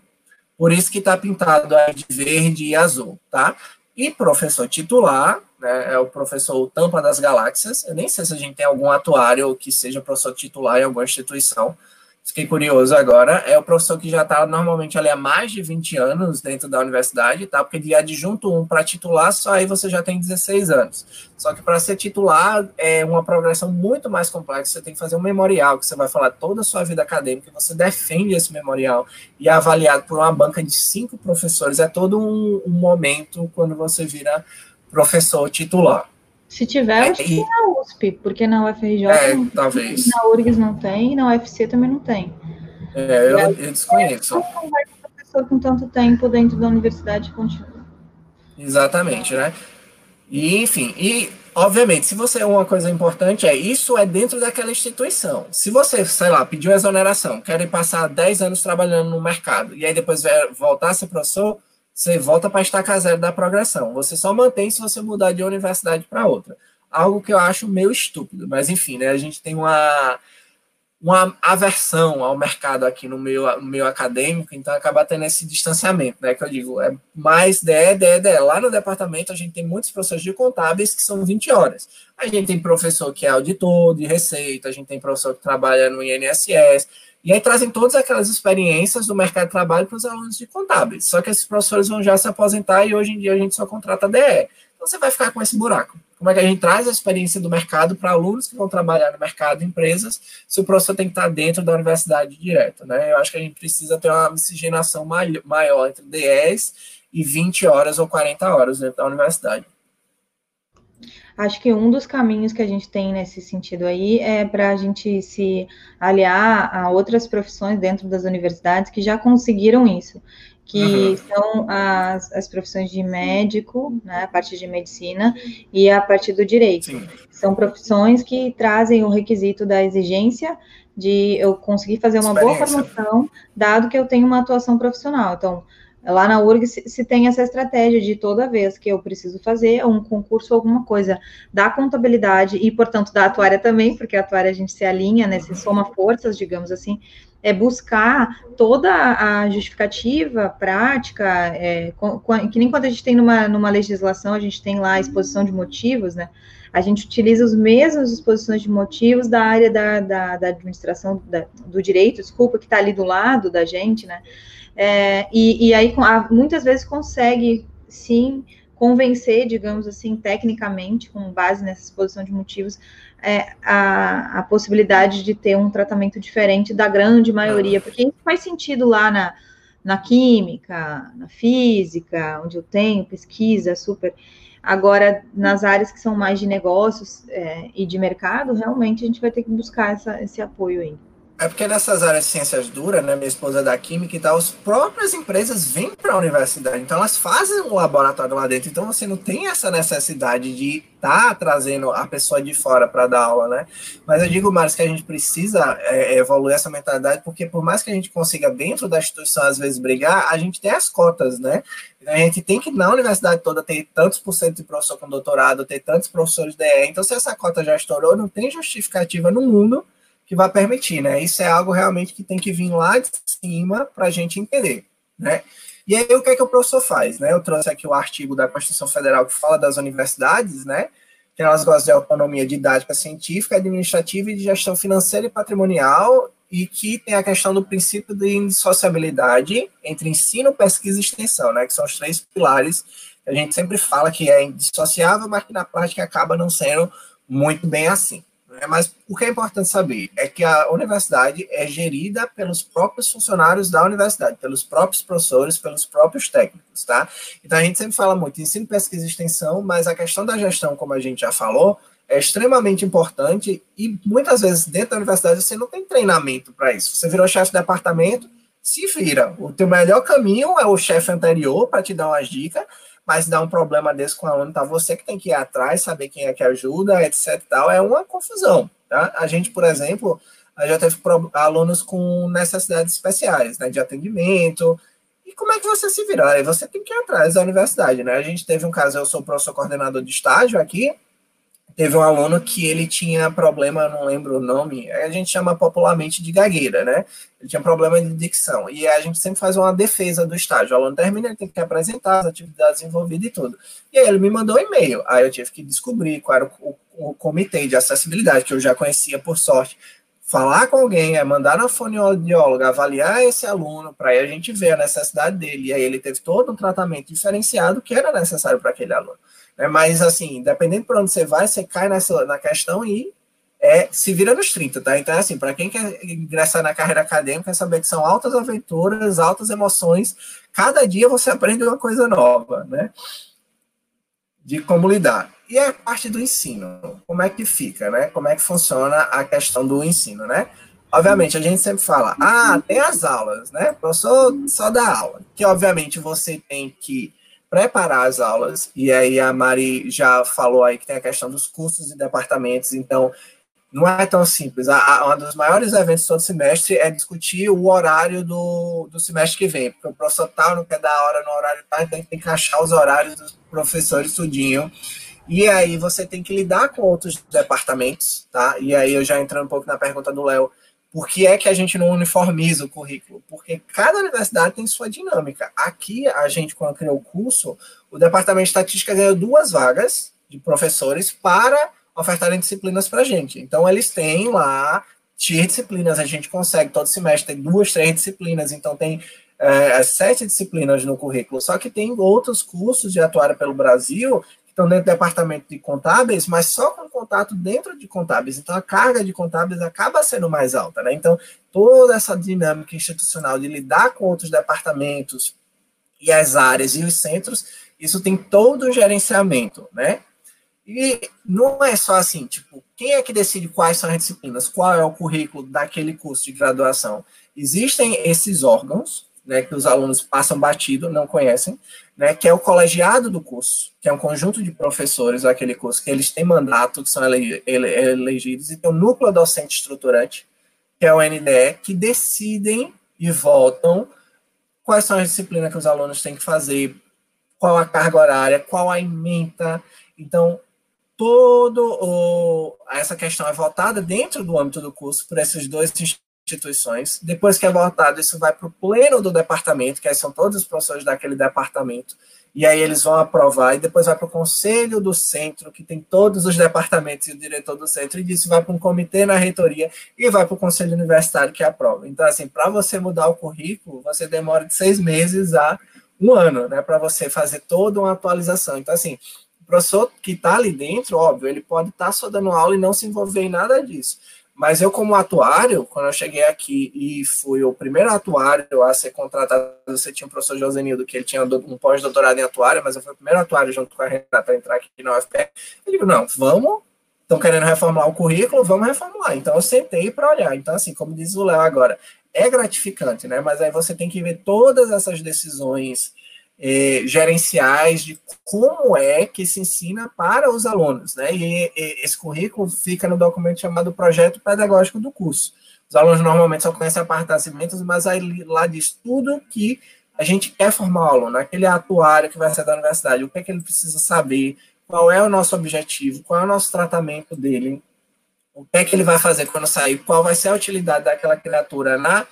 Por isso que está pintado aí de verde e azul, tá? E professor titular, né, é o professor Tampa das Galáxias. Eu nem sei se a gente tem algum atuário que seja professor titular em alguma instituição, fiquei curioso agora, é o professor que já está normalmente ali há mais de 20 anos dentro da universidade, tá? Porque de adjunto 1 para titular, só aí você já tem 16 anos. Só que para ser titular é uma progressão muito mais complexa, você tem que fazer um memorial, que você vai falar toda a sua vida acadêmica, você defende esse memorial e é avaliado por uma banca de cinco professores. É todo um, um momento quando você vira professor titular. Se tiver, é, acho que na USP, porque na UFRJ é, não talvez. na URGS não tem, e na UFC também não tem. É, eu, eu desconheço. Não vai com professor com tanto tempo dentro da universidade continua. Exatamente, né? E, enfim, e obviamente, se você uma coisa importante é isso é dentro daquela instituição. Se você, sei lá, pediu exoneração, quer passar 10 anos trabalhando no mercado e aí depois voltar a ser professor, você volta para a estaca zero da progressão. Você só mantém se você mudar de universidade para outra. Algo que eu acho meio estúpido, mas enfim, né? A gente tem uma, uma aversão ao mercado aqui no meio, no meio acadêmico, então acaba tendo esse distanciamento, né? Que eu digo, é mais DE, DE, DE. Lá no departamento a gente tem muitos professores de contábeis que são 20 horas. A gente tem professor que é auditor de receita, a gente tem professor que trabalha no INSS, e aí trazem todas aquelas experiências do mercado de trabalho para os alunos de contábeis. Só que esses professores vão já se aposentar e hoje em dia a gente só contrata DE. Então você vai ficar com esse buraco. Como é que a gente traz a experiência do mercado para alunos que vão trabalhar no mercado, empresas, se o professor tem que estar dentro da universidade direto, né? Eu acho que a gente precisa ter uma miscigenação maior entre 10 e 20 horas ou 40 horas dentro da universidade. Acho que um dos caminhos que a gente tem nesse sentido aí é para a gente se aliar a outras profissões dentro das universidades que já conseguiram isso, que uhum. são as, as profissões de médico, né, a parte de medicina, e a parte do direito. Sim. São profissões que trazem o requisito da exigência de eu conseguir fazer uma boa formação, dado que eu tenho uma atuação profissional. Então, Lá na URG se, se, tem essa estratégia de toda vez que eu preciso fazer um concurso ou alguma coisa da contabilidade e, portanto, da atuária também, porque a atuária a gente se alinha, né, se soma forças, digamos assim, é buscar toda a justificativa prática, é, com, com, que nem quando a gente tem numa, numa legislação, a gente tem lá a exposição de motivos, né, a gente utiliza os mesmos exposições de motivos da área da, da, da administração da, do direito, desculpa, que está ali do lado da gente, né, é, e, e, aí, muitas vezes, consegue, sim, convencer, digamos assim, tecnicamente, com base nessa exposição de motivos, é, a, a, possibilidade de ter um tratamento diferente da grande maioria, porque isso faz sentido lá na, na química, na física, onde eu tenho pesquisa super. Agora, nas áreas que são mais de negócios é, e de mercado, realmente a gente vai ter que buscar essa, esse apoio aí. É porque nessas áreas de ciências duras, né, minha esposa é da química e tal, as próprias empresas vêm para a universidade, então elas fazem um laboratório lá dentro, então você não tem essa necessidade de estar tá trazendo a pessoa de fora para dar aula, né? Mas eu digo mais que a gente precisa é, evoluir essa mentalidade, porque por mais que a gente consiga dentro da instituição às vezes brigar, a gente tem as cotas, né? A gente tem que na universidade toda ter tantos por cento de professor com doutorado, ter tantos professores de DE, então se essa cota já estourou, não tem justificativa no mundo que vai permitir, né? Isso é algo realmente que tem que vir lá de cima para a gente entender, né? E aí, o que é que o professor faz, né? Eu trouxe aqui o artigo da Constituição Federal que fala das universidades, né? Que elas gostam de autonomia didática, científica, administrativa e de gestão financeira e patrimonial e que tem a questão do princípio de indissociabilidade entre ensino, pesquisa e extensão, né? Que são os três pilares que a gente sempre fala que é indissociável, mas que na prática acaba não sendo muito bem assim. Né? Mas o que é importante saber é que a universidade é gerida pelos próprios funcionários da universidade, pelos próprios professores, pelos próprios técnicos, tá? Então a gente sempre fala muito ensino, pesquisa e extensão, mas a questão da gestão, como a gente já falou, é extremamente importante e muitas vezes dentro da universidade você não tem treinamento para isso. Você virou chefe de departamento, se vira. O teu melhor caminho é o chefe anterior para te dar umas dicas, mas dá um problema desse com o aluno, tá? Você que tem que ir atrás, saber quem é que ajuda, etc. Tal, é uma confusão, tá? A gente, por exemplo, já teve alunos com necessidades especiais, né? De atendimento. E como é que você se vira? Aí você tem que ir atrás da universidade, né? A gente teve um caso, eu sou professor coordenador de estágio aqui, teve um aluno que ele tinha problema, não lembro o nome, a gente chama popularmente de gagueira, né? Ele tinha problema de dicção. E a gente sempre faz uma defesa do estágio. O aluno termina, ele tem que apresentar as atividades envolvidas e tudo. E aí ele me mandou um e-mail. Aí eu tive que descobrir qual era o, o, o comitê de acessibilidade, que eu já conhecia por sorte. Falar com alguém, é mandar na fonoaudióloga, avaliar esse aluno, para a gente ver a necessidade dele. E aí ele teve todo um tratamento diferenciado que era necessário para aquele aluno. Né? Mas, assim, dependendo para onde você vai, você cai nessa, na questão e é, se vira nos 30, tá? Então, assim, para quem quer ingressar na carreira acadêmica, é saber que são altas aventuras, altas emoções. Cada dia você aprende uma coisa nova, né? De como lidar. E a parte do ensino, como é que fica, né? Como é que funciona a questão do ensino, né? Obviamente, a gente sempre fala, ah, tem as aulas, né? Professor só dá aula. Que, obviamente, você tem que preparar as aulas, e aí a Mari já falou aí que tem a questão dos cursos e departamentos, então não é tão simples. A, a, um dos maiores eventos todo semestre é discutir o horário do, do semestre que vem, porque o professor tal não quer dar hora no horário tal, então tem que encaixar os horários dos professores tudinho. E aí você tem que lidar com outros departamentos, tá? E aí eu já entrando um pouco na pergunta do Léo, por que é que a gente não uniformiza o currículo? Porque cada universidade tem sua dinâmica. Aqui, a gente, quando criou o curso, o Departamento de Estatística ganhou duas vagas de professores para ofertarem disciplinas para a gente. Então, eles têm lá X disciplinas, a gente consegue todo semestre ter duas, três disciplinas, então tem é, sete disciplinas no currículo. Só que tem outros cursos de atuar pelo Brasil estão dentro do departamento de contábeis, mas só com contato dentro de contábeis. Então, a carga de contábeis acaba sendo mais alta, né? Então, toda essa dinâmica institucional de lidar com outros departamentos e as áreas e os centros, isso tem todo o gerenciamento, né? E não é só assim, tipo, quem é que decide quais são as disciplinas, qual é o currículo daquele curso de graduação? Existem esses órgãos, né, que os alunos passam batido, não conhecem, né, que é o colegiado do curso, que é um conjunto de professores daquele curso, que eles têm mandato, que são ele, ele, elegidos, e tem o núcleo docente estruturante, que é o NDE, que decidem e votam quais são as disciplinas que os alunos têm que fazer, qual a carga horária, qual a ementa. Então, todo essa questão é votada dentro do âmbito do curso por esses dois instituições. Depois que é votado, isso vai para o pleno do departamento, que aí são todos os professores daquele departamento, e aí eles vão aprovar, e depois vai para o conselho do centro, que tem todos os departamentos e o diretor do centro, e disso vai para um comitê na reitoria, e vai para o conselho universitário que aprova. Então, assim, para você mudar o currículo, você demora de seis meses a um ano, né, para você fazer toda uma atualização. Então, assim, o professor que está ali dentro, óbvio, ele pode estar tá só dando aula e não se envolver em nada disso. Mas eu, como atuário, quando eu cheguei aqui e fui o primeiro atuário a ser contratado, você tinha o professor Josenildo, que ele tinha um pós-doutorado em atuário, mas eu fui o primeiro atuário junto com a Renata a entrar aqui na UFPR. Eu digo, não, vamos estão querendo reformular o currículo, vamos reformular. Então, eu sentei para olhar. Então, assim, como diz o Léo agora, é gratificante, né? Mas aí você tem que ver todas essas decisões eh, gerenciais de como é que se ensina para os alunos, né? E, e, esse currículo fica no documento chamado Projeto Pedagógico do curso. Os alunos normalmente só conhecem a parte das cimentos, mas aí lá diz tudo que a gente quer formar o aluno, aquele atuário que vai ser da universidade, o que é que ele precisa saber, qual é o nosso objetivo, qual é o nosso tratamento dele, o que é que ele vai fazer quando sair, qual vai ser a utilidade daquela criatura na,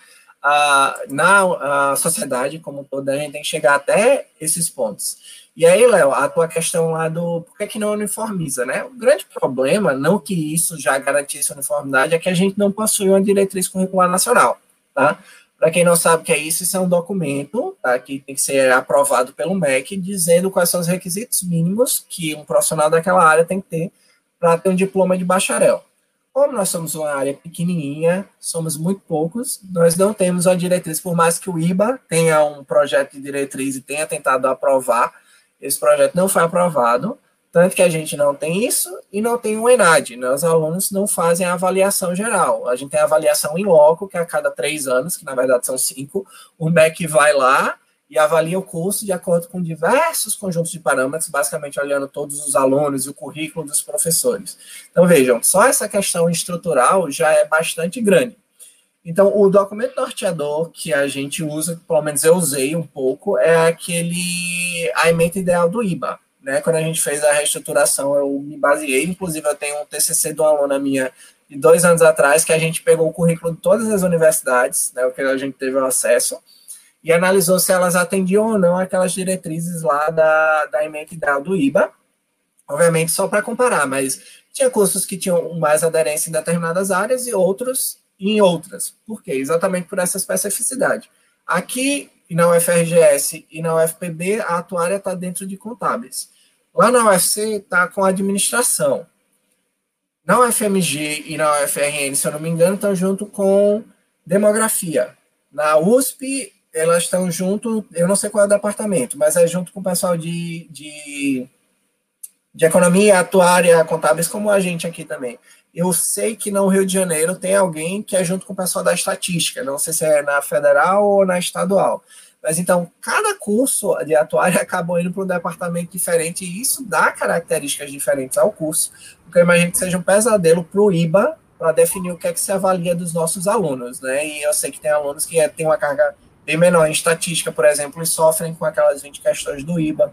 na sociedade como toda, a gente tem que chegar até esses pontos. E aí, Léo, a tua questão lá do por que, que não uniformiza, né? O grande problema, não que isso já garantisse uniformidade, é que a gente não possui uma diretriz curricular nacional, tá? Para quem não sabe o que é isso, isso é um documento tá, que tem que ser aprovado pelo MEC, dizendo quais são os requisitos mínimos que um profissional daquela área tem que ter para ter um diploma de bacharel. Como nós somos uma área pequenininha, somos muito poucos, nós não temos uma diretriz, por mais que o IBA tenha um projeto de diretriz e tenha tentado aprovar, esse projeto não foi aprovado, tanto que a gente não tem isso e não tem o ENAD, né? Os alunos não fazem a avaliação geral. A gente tem a avaliação em loco, que é a cada três anos, que na verdade são cinco. O MEC vai lá e avalia o curso de acordo com diversos conjuntos de parâmetros, basicamente olhando todos os alunos e o currículo dos professores. Então, vejam, só essa questão estrutural já é bastante grande. Então, o documento norteador que a gente usa, pelo menos eu usei um pouco, é aquele a emenda ideal do IBA. Né? Quando a gente fez a reestruturação, eu me baseei, inclusive eu tenho um TCC de uma aluna minha de dois anos atrás, que a gente pegou o currículo de todas as universidades, né, o que a gente teve acesso, e analisou se elas atendiam ou não aquelas diretrizes lá da, da EMEC do IBA, obviamente só para comparar, mas tinha cursos que tinham mais aderência em determinadas áreas e outros em outras. Por quê? Exatamente por essa especificidade. Aqui, na UFRGS e na UFPB, a atuária está dentro de contábeis. Lá na UFC está com administração. Na UFMG e na UFRN, se eu não me engano, estão junto com demografia. Na USP, elas estão junto, eu não sei qual é o departamento, mas é junto com o pessoal de, de, de economia, atuária, contábeis, como a gente aqui também. Eu sei que no Rio de Janeiro tem alguém que é junto com o pessoal da estatística, não sei se é na federal ou na estadual. Mas então, cada curso de atuária acabou indo para um departamento diferente e isso dá características diferentes ao curso, porque eu imagino que seja um pesadelo para o IBA para definir o que é que se avalia dos nossos alunos, né? E eu sei que tem alunos que têm uma carga bem menor em estatística, por exemplo, e sofrem com aquelas 20 questões do IBA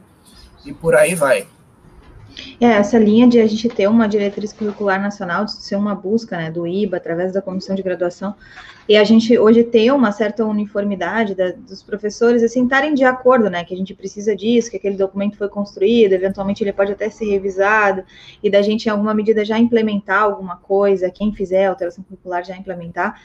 e por aí vai. É, essa linha de a gente ter uma diretriz curricular nacional, de ser uma busca né, do IBA, através da comissão de graduação, e a gente hoje ter uma certa uniformidade da, dos professores, assim, estarem de acordo, né, que a gente precisa disso, que aquele documento foi construído, eventualmente ele pode até ser revisado, e da gente, em alguma medida, já implementar alguma coisa, quem fizer alteração curricular já implementar,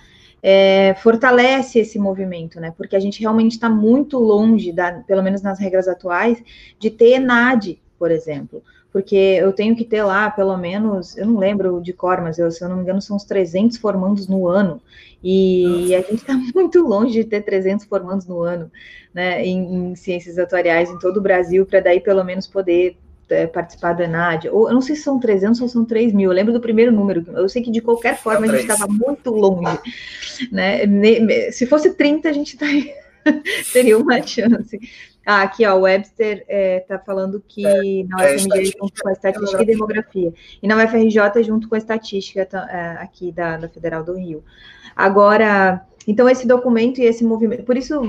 é, fortalece esse movimento, né? Porque a gente realmente está muito longe, da, pelo menos nas regras atuais, de ter ENAD, por exemplo. Porque eu tenho que ter lá pelo menos, eu não lembro de cor, mas eu, se eu não me engano, são uns 300 formandos no ano, e a gente está muito longe de ter 300 formandos no ano, né, em, em ciências atuariais em todo o Brasil, para daí pelo menos poder é, participar do ENAD, ou eu não sei se são 300 ou são 3 mil, eu lembro do primeiro número, eu sei que de qualquer forma a gente estava muito longe, né, se fosse 30 a gente tá, teria uma chance, ah, aqui, ó, o Webster está é, tá falando que é, na UFMG é junto com a estatística e demografia. E na UFRJ junto com a estatística é, aqui da, da Federal do Rio. Agora, então esse documento e esse movimento, por isso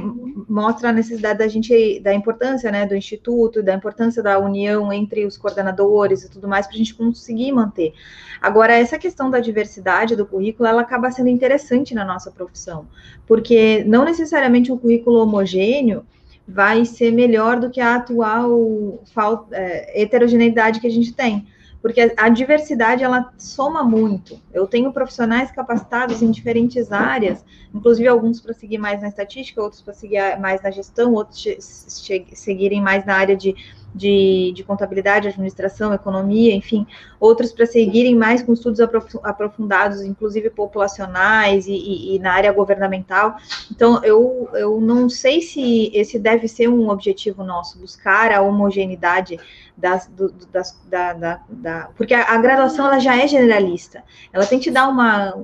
mostra a necessidade da gente, da importância, né, do instituto, da importância da união entre os coordenadores e tudo mais, para a gente conseguir manter. Agora, essa questão da diversidade do currículo, ela acaba sendo interessante na nossa profissão, porque não necessariamente um currículo homogêneo vai ser melhor do que a atual é, heterogeneidade que a gente tem. Porque a diversidade, ela soma muito. Eu tenho profissionais capacitados em diferentes áreas, inclusive alguns para seguir mais na estatística, outros para seguir mais na gestão, outros seguirem mais na área de de, de contabilidade, administração, economia, enfim, outros para seguirem mais com estudos aprofundados, inclusive populacionais e, e, e, na área governamental. Então, eu, eu não sei se esse deve ser um objetivo nosso, buscar a homogeneidade das, do, das, da, da, da, porque a, a, graduação ela já é generalista, ela tem que dar uma,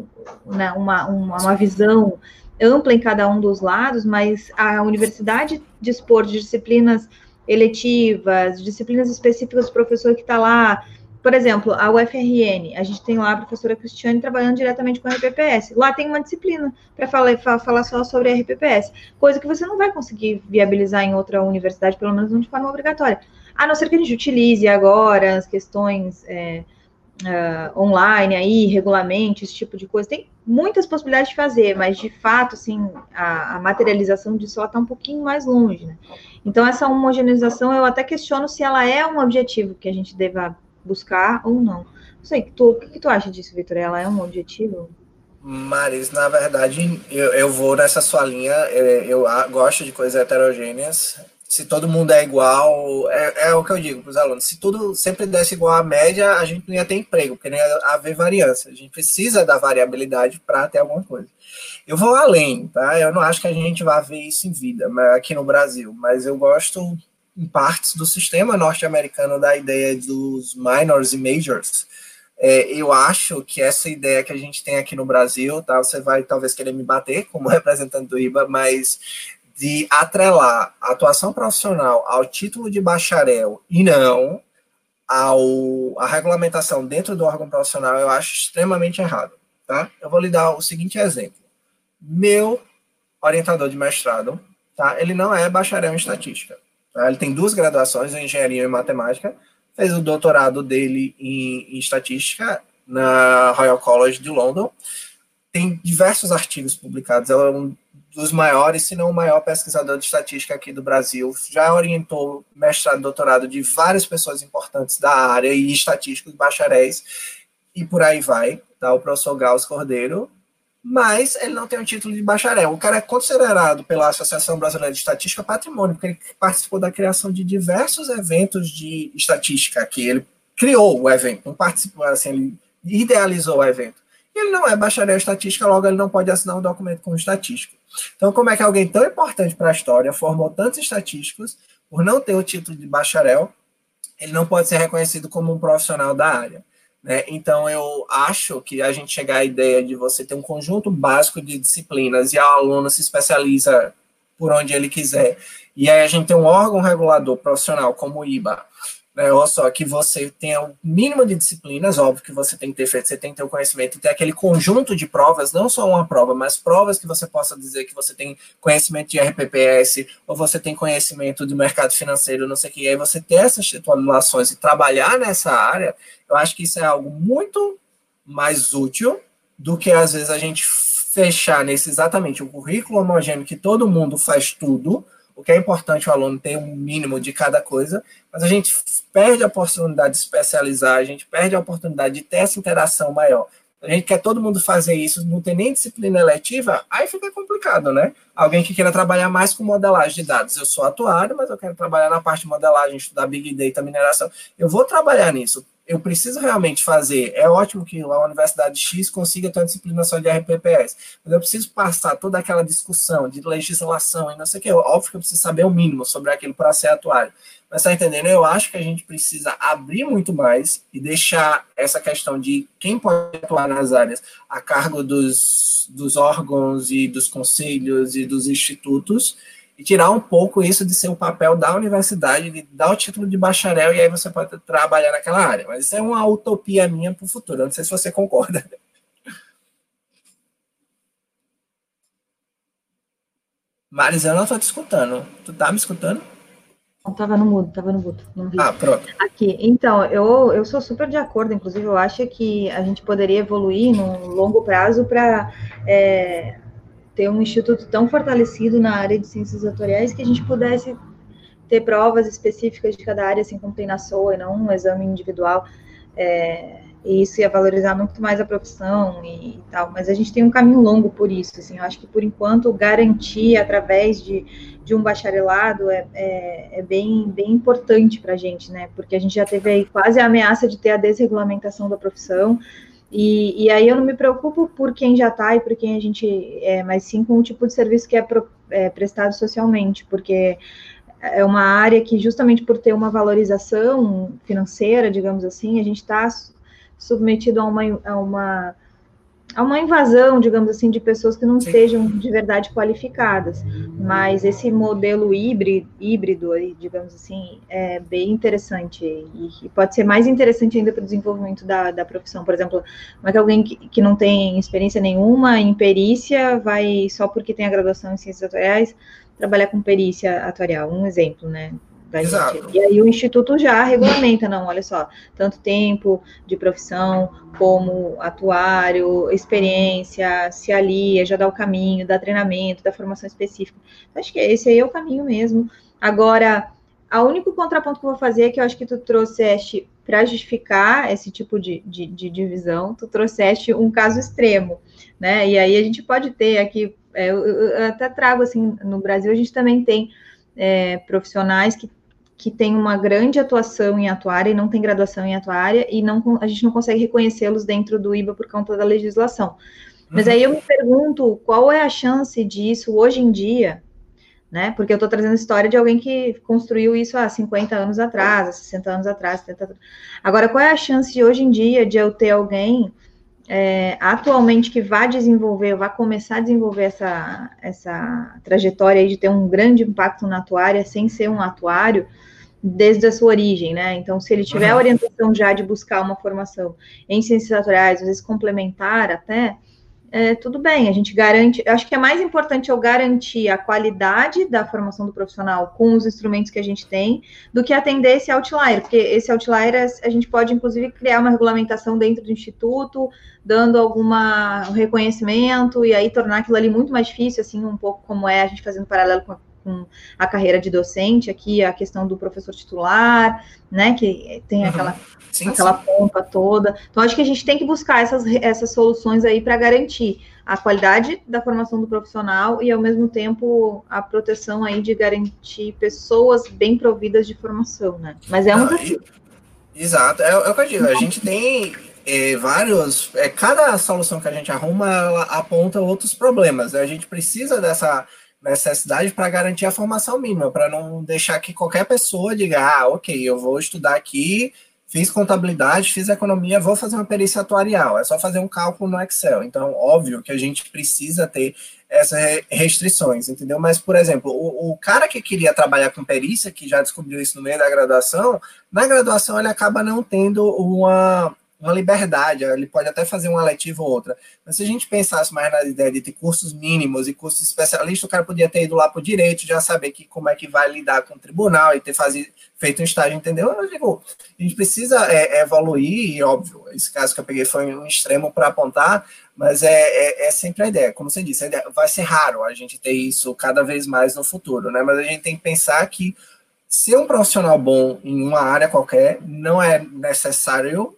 né, uma, uma, uma visão ampla em cada um dos lados, mas a universidade dispor de disciplinas eletivas, disciplinas específicas do professor que está lá. Por exemplo, a UFRN, a gente tem lá a professora Cristiane trabalhando diretamente com a RPPS. Lá tem uma disciplina para falar, falar só sobre a RPPS, coisa que você não vai conseguir viabilizar em outra universidade, pelo menos não de forma obrigatória. A não ser que a gente utilize agora as questões é, uh, online aí, regulamento, esse tipo de coisa. Tem muitas possibilidades de fazer, mas de fato, assim, a, a materialização disso está um pouquinho mais longe, né? Então, essa homogeneização, eu até questiono se ela é um objetivo que a gente deva buscar ou não. Não sei, tu, o que, que tu acha disso, Vitor? Ela é um objetivo? Maris, na verdade, eu, eu vou nessa sua linha. Eu, eu gosto de coisas heterogêneas se todo mundo é igual, é, é o que eu digo para os alunos, se tudo sempre desse igual à média, a gente não ia ter emprego, porque não ia haver variância. A gente precisa da variabilidade para ter alguma coisa. Eu vou além, tá? Eu não acho que a gente vá ver isso em vida aqui no Brasil, mas eu gosto, em partes do sistema norte-americano, da ideia dos minors e majors. É, eu acho que essa ideia que a gente tem aqui no Brasil, tá? Você vai talvez querer me bater como representante do IBA, mas de atrelar a atuação profissional ao título de bacharel e não ao, a regulamentação dentro do órgão profissional, eu acho extremamente errado. Tá? Eu vou lhe dar o seguinte exemplo. Meu orientador de mestrado, tá? ele não é bacharel em estatística. Tá? Ele tem duas graduações em engenharia e matemática, fez o doutorado dele em, em estatística na Royal College de London, tem diversos artigos publicados, é um dos maiores, se não o maior pesquisador de estatística aqui do Brasil. Já orientou mestrado e doutorado de várias pessoas importantes da área e estatísticos, bacharéis, e por aí vai, tá? O professor Gauss Cordeiro, mas ele não tem um título de bacharel. O cara é considerado pela Associação Brasileira de Estatística patrimônio, porque ele participou da criação de diversos eventos de estatística aqui. Ele criou o evento, não participou, assim, ele idealizou o evento. Ele não é bacharel em estatística, logo ele não pode assinar um documento como estatístico. Então, como é que alguém tão importante para a história formou tantos estatísticos, por não ter o título de bacharel, ele não pode ser reconhecido como um profissional da área? Né? Então, eu acho que a gente chegar à ideia de você ter um conjunto básico de disciplinas e o aluno se especializa por onde ele quiser, e aí a gente tem um órgão regulador profissional como o IBA, né? Ou só que você tenha o um mínimo de disciplinas, óbvio que você tem que ter feito, você tem que ter o conhecimento ter aquele conjunto de provas, não só uma prova, mas provas que você possa dizer que você tem conhecimento de RPPS, ou você tem conhecimento do mercado financeiro, não sei o que, e aí você ter essas titulações e trabalhar nessa área, eu acho que isso é algo muito mais útil do que às vezes a gente fechar nesse exatamente o currículo homogêneo que todo mundo faz tudo, o que é importante o aluno ter um mínimo de cada coisa, mas a gente perde a oportunidade de especializar, a gente perde a oportunidade de ter essa interação maior. A gente quer todo mundo fazer isso, não tem nem disciplina eletiva, aí fica complicado, né? Alguém que queira trabalhar mais com modelagem de dados. Eu sou atuário, mas eu quero trabalhar na parte de modelagem, estudar Big Data, mineração. Eu vou trabalhar nisso eu preciso realmente fazer. É ótimo que a Universidade X consiga ter uma disciplina só de RPPS, mas eu preciso passar toda aquela discussão de legislação e não sei o que. Óbvio que eu preciso saber o mínimo sobre aquilo para ser atuário. Mas tá entendendo? Eu acho que a gente precisa abrir muito mais e deixar essa questão de quem pode atuar nas áreas a cargo dos, dos órgãos e dos conselhos e dos institutos e tirar um pouco isso de ser o papel da universidade, de dar o título de bacharel e aí você pode trabalhar naquela área. Mas isso é uma utopia minha para o futuro. Eu não sei se você concorda. Maris, eu não estou te escutando. Tu tá me escutando? Não, tava no mudo, tava no mudo. Não vi. Ah, pronto. Aqui, então, eu, eu sou super de acordo, inclusive, eu acho que a gente poderia evoluir no longo prazo para é, ter um instituto tão fortalecido na área de ciências atuariais que a gente pudesse ter provas específicas de cada área, assim como tem na SOA, e não um exame individual. é, e isso ia valorizar muito mais a profissão e, e, tal, mas a gente tem um caminho longo por isso, assim, eu acho que por enquanto garantir através de, de um bacharelado é, é, é bem, bem importante para a gente, né, porque a gente já teve aí quase a ameaça de ter a desregulamentação da profissão, e, e aí eu não me preocupo por quem já está e por quem a gente é, mas sim com o tipo de serviço que é, pro, é prestado socialmente, porque é uma área que, justamente por ter uma valorização financeira, digamos assim, a gente está submetido a uma, a uma a uma invasão, digamos assim, de pessoas que não Sim. sejam de verdade qualificadas. Mas esse modelo híbrido, híbrido digamos assim, é bem interessante e, e pode ser mais interessante ainda para o desenvolvimento da, da profissão. Por exemplo, como é que alguém que, que não tem experiência nenhuma em perícia vai, só porque tem a graduação em ciências atuariais, trabalhar com perícia atuarial? Um exemplo, né? Exato. gente. E aí o Instituto já regulamenta, não, olha só, tanto tempo de profissão como atuário, experiência, se alia, já dá o caminho, dá treinamento, dá formação específica. Acho que esse aí é o caminho mesmo. Agora, o único contraponto que eu vou fazer é que eu acho que tu trouxeste para justificar esse tipo de, de, de, divisão, tu trouxeste um caso extremo, né? E aí a gente pode ter aqui, é, eu, eu até trago assim, no Brasil a gente também tem é, profissionais que que tem uma grande atuação em atuária e não tem graduação em atuária, e não, a gente não consegue reconhecê-los dentro do IBA por conta da legislação. Mas uhum. aí eu me pergunto qual é a chance disso hoje em dia, né? Porque eu estou trazendo a história de alguém que construiu isso há 50 anos atrás, há 60 anos atrás, 70 anos. Agora, qual é a chance de hoje em dia de eu ter alguém é, atualmente que vá desenvolver, vá começar a desenvolver essa, essa trajetória de ter um grande impacto na atuária sem ser um atuário, desde a sua origem, né? Então, se ele tiver uhum. a orientação já de buscar uma formação em ciências naturais, às vezes complementar até, é, tudo bem, a gente garante. Acho que é mais importante eu garantir a qualidade da formação do profissional com os instrumentos que a gente tem, do que atender esse outlier, porque esse outlier a gente pode, inclusive, criar uma regulamentação dentro do instituto, dando alguma reconhecimento, e aí tornar aquilo ali muito mais difícil, assim, um pouco como é a gente fazendo paralelo com com a carreira de docente, aqui a questão do professor titular, né, que tem uhum. aquela, sim, aquela sim. pompa toda. Então, acho que a gente tem que buscar essas, essas soluções aí para garantir a qualidade da formação do profissional e, ao mesmo tempo, a proteção aí de garantir pessoas bem providas de formação, né? Mas é um desafio. Exato, é, é o que eu digo, a gente tem é, vários. É, cada solução que a gente arruma, ela aponta outros problemas. Né? A gente precisa dessa necessidade para garantir a formação mínima, para não deixar que qualquer pessoa diga, ah, ok, eu vou estudar aqui, fiz contabilidade, fiz economia, vou fazer uma perícia atuarial, é só fazer um cálculo no Excel. Então, óbvio que a gente precisa ter essas restrições, entendeu? Mas, por exemplo, o, o cara que queria trabalhar com perícia, que já descobriu isso no meio da graduação, na graduação ele acaba não tendo uma uma liberdade, ele pode até fazer uma letiva ou outra. Mas se a gente pensasse mais na ideia de ter cursos mínimos e cursos especialistas, o cara podia ter ido lá para o direito, já saber que, como é que vai lidar com o tribunal e ter fazido, feito um estágio, entendeu? Eu digo, a gente precisa é, evoluir, e óbvio, esse caso que eu peguei foi um extremo para apontar, mas é, é, é, sempre a ideia, como você disse, ideia, vai ser raro a gente ter isso cada vez mais no futuro, né? Mas a gente tem que pensar que ser um profissional bom em uma área qualquer não é necessário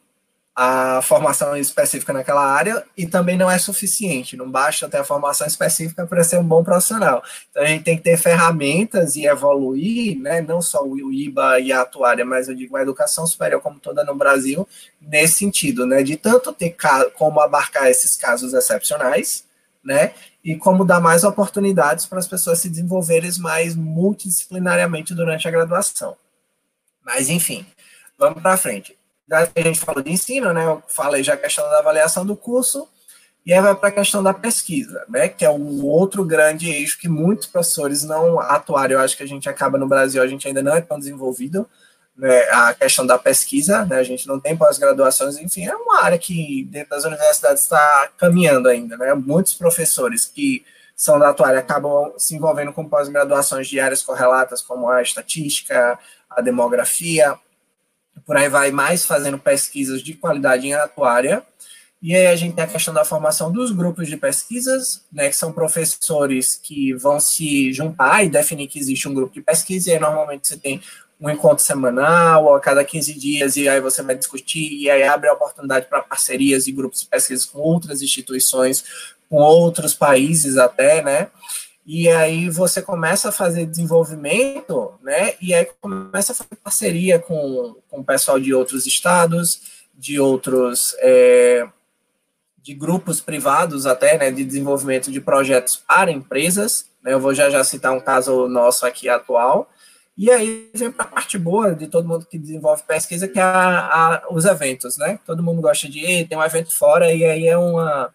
a formação específica naquela área e também não é suficiente, não basta ter a formação específica para ser um bom profissional. Então a gente tem que ter ferramentas e evoluir, né, não só o IBA e a atuária, mas eu digo a educação superior como toda no Brasil, nesse sentido, né, de tanto ter como abarcar esses casos excepcionais, né, e como dar mais oportunidades para as pessoas se desenvolverem mais multidisciplinariamente durante a graduação. Mas enfim, vamos para frente a gente falou de ensino, né? Eu falei já a questão da avaliação do curso, e aí vai para a questão da pesquisa, né? Que é um outro grande eixo que muitos professores não atuaram. Eu acho que a gente acaba no Brasil, a gente ainda não é tão desenvolvido, né? A questão da pesquisa, né? A gente não tem pós-graduações, enfim, é uma área que dentro das universidades está caminhando ainda, né? Muitos professores que são da atuária acabam se envolvendo com pós-graduações de áreas correlatas, como a estatística, a demografia, por aí vai mais fazendo pesquisas de qualidade em atuária. E aí a gente tem a questão da formação dos grupos de pesquisas, né, que são professores que vão se juntar e definir que existe um grupo de pesquisa, e aí normalmente você tem um encontro semanal ou a cada 15 dias, e aí você vai discutir, e aí abre a oportunidade para parcerias e grupos de pesquisa com outras instituições, com outros países até, né? E aí você começa a fazer desenvolvimento, né? E aí começa a fazer parceria com, com o pessoal de outros estados, de outros é, de grupos privados até, né, de desenvolvimento de projetos para empresas. Né, eu vou já já citar um caso nosso aqui atual. E aí vem para a parte boa de todo mundo que desenvolve pesquisa, que é a, a, os eventos, né? Todo mundo gosta de ir, tem um evento fora, e aí é uma,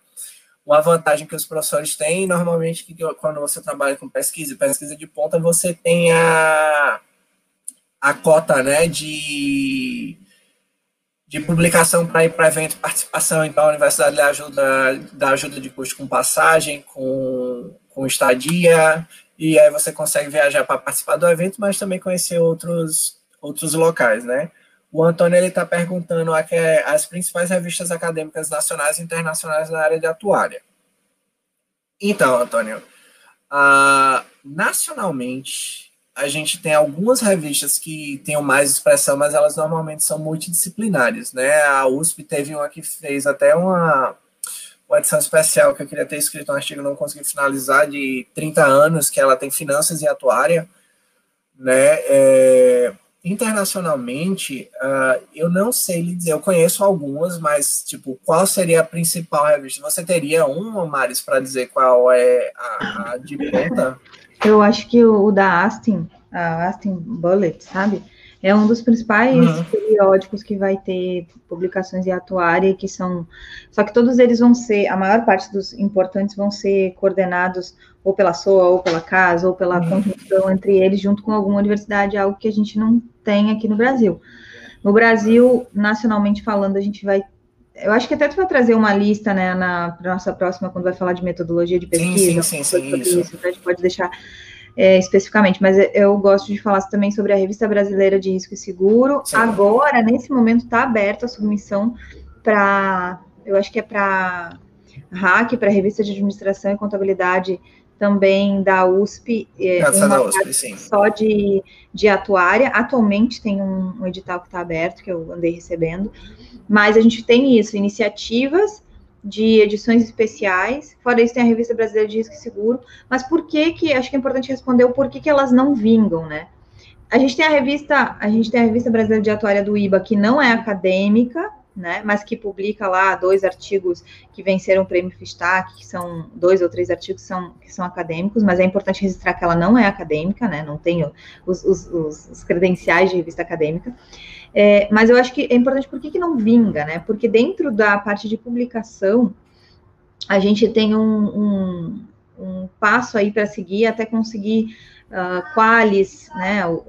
uma vantagem que os professores têm. Normalmente, que quando você trabalha com pesquisa, pesquisa de ponta, você tem a, a cota né, de de publicação para ir para evento participação, então a universidade lhe ajuda, dá ajuda de custo com passagem, com, com estadia, e aí você consegue viajar para participar do evento, mas também conhecer outros, outros locais, né? O Antônio está perguntando aqui as principais revistas acadêmicas nacionais e internacionais na área de atuária. Então, Antônio, uh, nacionalmente, a gente tem algumas revistas que tenham mais expressão, mas elas normalmente são multidisciplinares, né? A USP teve uma que fez até uma, uma edição especial que eu queria ter escrito um artigo, não consegui finalizar, de 30 anos, que ela tem finanças e atuária, né? É, internacionalmente, uh, eu não sei lhe dizer, eu conheço algumas, mas, tipo, qual seria a principal revista? Você teria uma, Maris, para dizer qual é a, a de ponta? Eu acho que o, o da Aston, a Aston Bullet, sabe? É um dos principais uhum. periódicos que vai ter publicações de atuária, que são. Só que todos eles vão ser, a maior parte dos importantes vão ser coordenados ou pela SOA, ou pela CASA, ou pela uhum. conjunção entre eles, junto com alguma universidade, algo que a gente não tem aqui no Brasil. No Brasil, nacionalmente falando, a gente vai eu acho que até tu vai trazer uma lista, né, na nossa próxima, quando vai falar de metodologia de pesquisa. Sim, sim, sim, sim isso. isso. Então a gente pode deixar é, especificamente, mas eu gosto de falar também sobre a Revista Brasileira de Risco e Seguro. Sim. Agora, nesse momento, está aberta a submissão para, eu acho que é para RAC, para a Revista de Administração e Contabilidade também da USP, é, da USP só de, de atuária. Atualmente tem um, um edital que está aberto, que eu andei recebendo, mas a gente tem isso, iniciativas de edições especiais, fora isso tem a Revista Brasileira de Risco e Seguro, mas por que que, acho que é importante responder o porquê que elas não vingam, né? A gente tem a revista, a gente tem a Revista Brasileira de Atuária do IBA, que não é acadêmica, né, mas que publica lá dois artigos que venceram o prêmio Fistac, que são dois ou três artigos que são, que são acadêmicos, mas é importante registrar que ela não é acadêmica, né, não tem os, os, os, credenciais de revista acadêmica. É, mas eu acho que é importante, por que não vinga, né? Porque dentro da parte de publicação, a gente tem um, um, um passo aí para seguir até conseguir uh, qualis, né, o,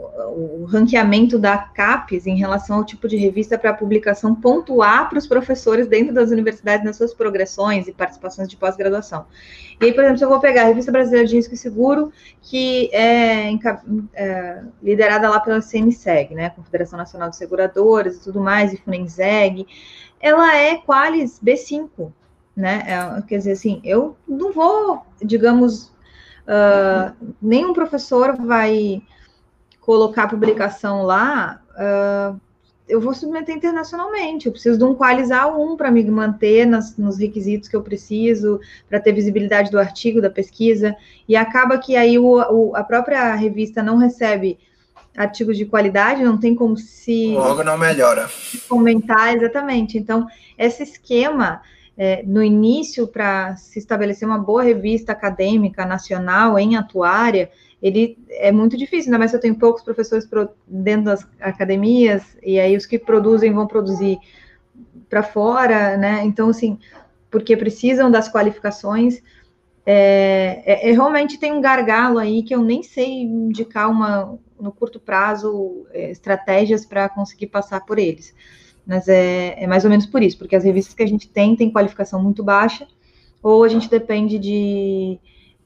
o, ranqueamento da CAPES em relação ao tipo de revista para publicação pontuar para os professores dentro das universidades nas suas progressões e participações de pós-graduação. E aí, por exemplo, se eu vou pegar a Revista Brasileira de Risco e Seguro, que é, é liderada lá pela CNSEG, né, Confederação Nacional de Seguradoras e tudo mais, e FUNENSEG, ela é qualis B5, né? É, quer dizer assim, eu não vou, digamos, Uh, nenhum professor vai colocar a publicação lá, uh, eu vou submeter internacionalmente. Eu preciso de um qualizar 1 para me manter nas, nos requisitos que eu preciso, para ter visibilidade do artigo, da pesquisa, e acaba que aí o, o, a própria revista não recebe artigos de qualidade, não tem como se. Logo não melhora. Comentar, exatamente. Então, esse esquema é, no início, para se estabelecer uma boa revista acadêmica nacional em atuária, ele é muito difícil, ainda mais se eu tenho poucos professores dentro das academias, e aí os que produzem vão produzir para fora, né? Então, assim, porque precisam das qualificações, é, é, é, realmente tem um gargalo aí que eu nem sei indicar uma, no curto prazo, é, estratégias para conseguir passar por eles. Mas é, é mais ou menos por isso, porque as revistas que a gente tem têm qualificação muito baixa, ou a gente depende de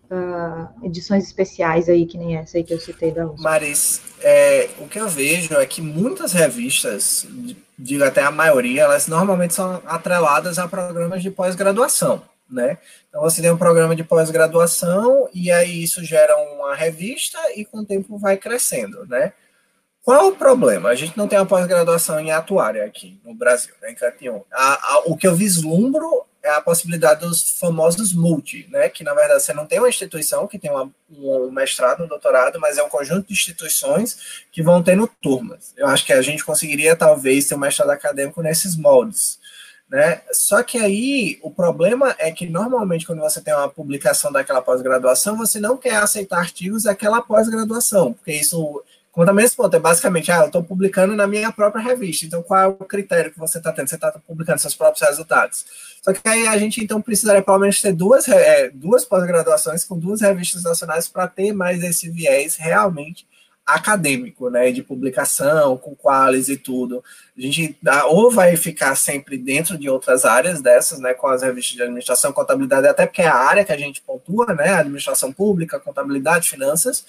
uh, edições especiais aí, que nem essa aí que eu citei da USP. Maris, é, o que eu vejo é que muitas revistas, digo até a maioria, elas normalmente são atreladas a programas de pós-graduação, né? Então você tem um programa de pós-graduação e aí isso gera uma revista e com o tempo vai crescendo, né? Qual o problema? A gente não tem uma pós-graduação em atuária aqui no Brasil, né, em a, o que eu vislumbro é a possibilidade dos famosos multi, né, que na verdade você não tem uma instituição que tem uma, um mestrado, um doutorado, mas é um conjunto de instituições que vão tendo turmas. Eu acho que a gente conseguiria talvez ter um mestrado acadêmico nesses moldes. Né? Só que aí o problema é que normalmente quando você tem uma publicação daquela pós-graduação, você não quer aceitar artigos daquela pós-graduação, porque isso conta mesmo ponto, é basicamente, ah, eu estou publicando na minha própria revista, então qual é o critério que você está tendo? Você está publicando seus próprios resultados. Só que aí a gente então precisaria pelo menos ter duas, é, duas pós-graduações com duas revistas nacionais para ter mais esse viés realmente acadêmico, né, de publicação, com qualis e tudo. A gente ou vai ficar sempre dentro de outras áreas dessas, né, com as revistas de administração, contabilidade, até porque é a área que a gente pontua, né, administração pública, contabilidade, finanças,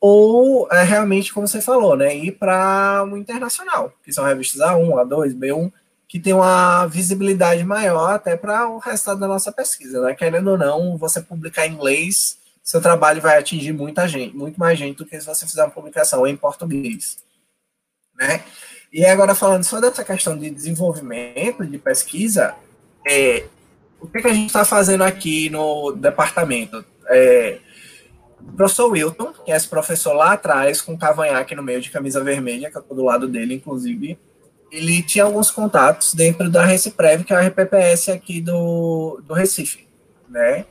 ou é realmente, como você falou, né, ir para o internacional, que são revistas A1, A2, B1, que tem uma visibilidade maior até para o resultado da nossa pesquisa, né, querendo ou não, você publicar em inglês seu trabalho vai atingir muita gente, muito mais gente do que se você fizer uma publicação em português, né? E agora falando só dessa questão de desenvolvimento, de pesquisa, é, o que, que a gente está fazendo aqui no departamento? É, o professor Wilton, que é esse professor lá atrás, com cavanhaque no meio de camisa vermelha, que eu estou do lado dele, inclusive, ele tinha alguns contatos dentro da Reciprev, que é a RPPS aqui do, do Recife, né?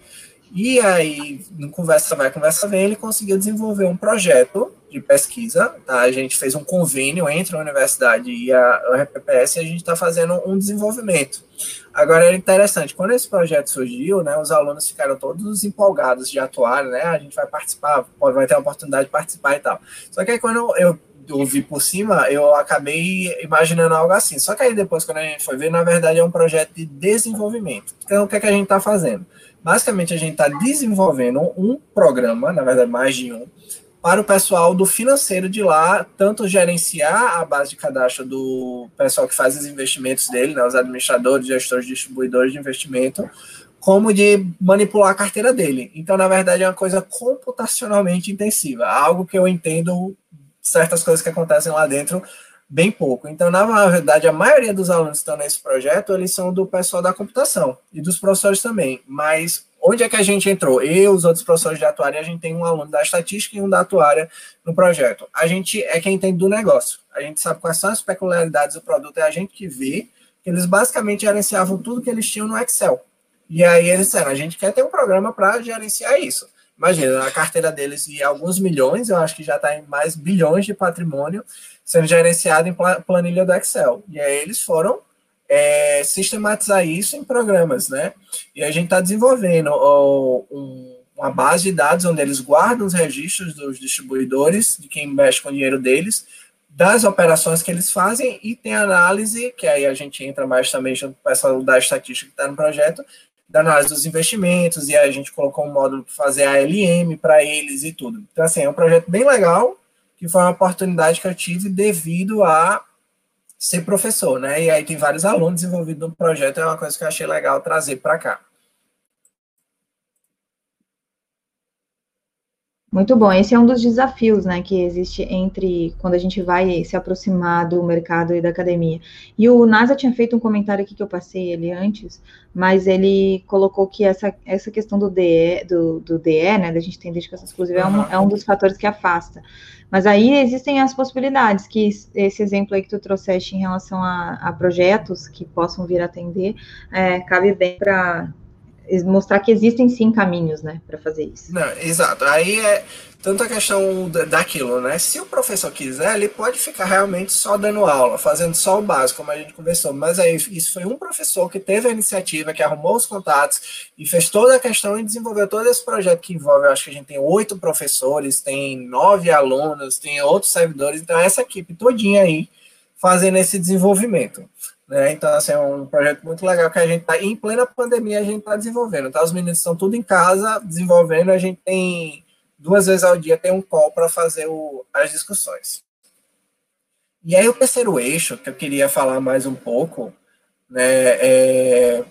E aí, no conversa vai, conversa vem, ele conseguiu desenvolver um projeto de pesquisa. Tá? A gente fez um convênio entre a universidade e a, RPPS e a gente está fazendo um desenvolvimento. Agora é interessante, quando esse projeto surgiu, né, os alunos ficaram todos empolgados de atuar, né? A gente vai participar, vai ter a oportunidade de participar e tal. Só que aí quando eu ouvi por cima, eu acabei imaginando algo assim. Só que aí depois, quando a gente foi ver, na verdade é um projeto de desenvolvimento. Então, o que, é que a gente está fazendo? Basicamente, a gente está desenvolvendo um programa, na verdade, mais de um, para o pessoal do financeiro de lá, tanto gerenciar a base de cadastro do pessoal que faz os investimentos dele, né, os administradores, gestores, distribuidores de investimento, como de manipular a carteira dele. Então, na verdade, é uma coisa computacionalmente intensiva, algo que eu entendo certas coisas que acontecem lá dentro bem pouco. Então, na verdade, a maioria dos alunos que estão nesse projeto, eles são do pessoal da computação e dos professores também. Mas onde é que a gente entrou? Eu, os outros professores de atuária, a gente tem um aluno da estatística e um da atuária no projeto. A gente é quem entende do negócio. A gente sabe quais são as peculiaridades do produto, é a gente que vê que eles basicamente gerenciavam tudo que eles tinham no Excel. E aí eles disseram, a gente quer ter um programa para gerenciar isso. Imagina, a carteira deles de alguns milhões, eu acho que já está em mais bilhões de patrimônio, sendo gerenciado em planilha do Excel. E aí eles foram é, sistematizar isso em programas, né? E a gente está desenvolvendo ó, um, uma base de dados onde eles guardam os registros dos distribuidores, de quem mexe com o dinheiro deles, das operações que eles fazem e tem análise, que aí a gente entra mais também junto com o pessoal da estatística que está no projeto, da análise dos investimentos, e aí a gente colocou um módulo para fazer a LM para eles e tudo. Então, assim, é um projeto bem legal, que foi uma oportunidade que eu tive devido a ser professor, né? E aí tem vários alunos envolvidos no projeto, é uma coisa que eu achei legal trazer para cá. Muito bom. Esse é um dos desafios, né, que existe entre quando a gente vai se aproximar do mercado e da academia. E o NASA tinha feito um comentário aqui que eu passei ele antes, mas ele colocou que essa, essa questão do DE, do, do DE, né, da gente ter dedicação exclusiva, é um, é um dos fatores que afasta. Mas aí existem as possibilidades, que esse exemplo aí que tu trouxeste em relação a, a projetos que possam vir a atender, é, cabe bem para mostrar que existem sim caminhos, né, para fazer isso. Não, exato. Aí é tanto a questão daquilo, né? Se o professor quiser, ele pode ficar realmente só dando aula, fazendo só o básico, como a gente conversou. Mas aí isso foi um professor que teve a iniciativa, que arrumou os contatos e fez toda a questão e desenvolveu todo esse projeto que envolve. Acho que a gente tem oito professores, tem nove alunos, tem outros servidores. Então essa equipe todinha aí fazendo esse desenvolvimento. Né? Então, assim, é um projeto muito legal que a gente está em plena pandemia, a gente está desenvolvendo. Tá? Os meninos estão tudo em casa desenvolvendo, a gente tem duas vezes ao dia tem um call para fazer o, as discussões. E aí o terceiro eixo que eu queria falar mais um pouco, né, é,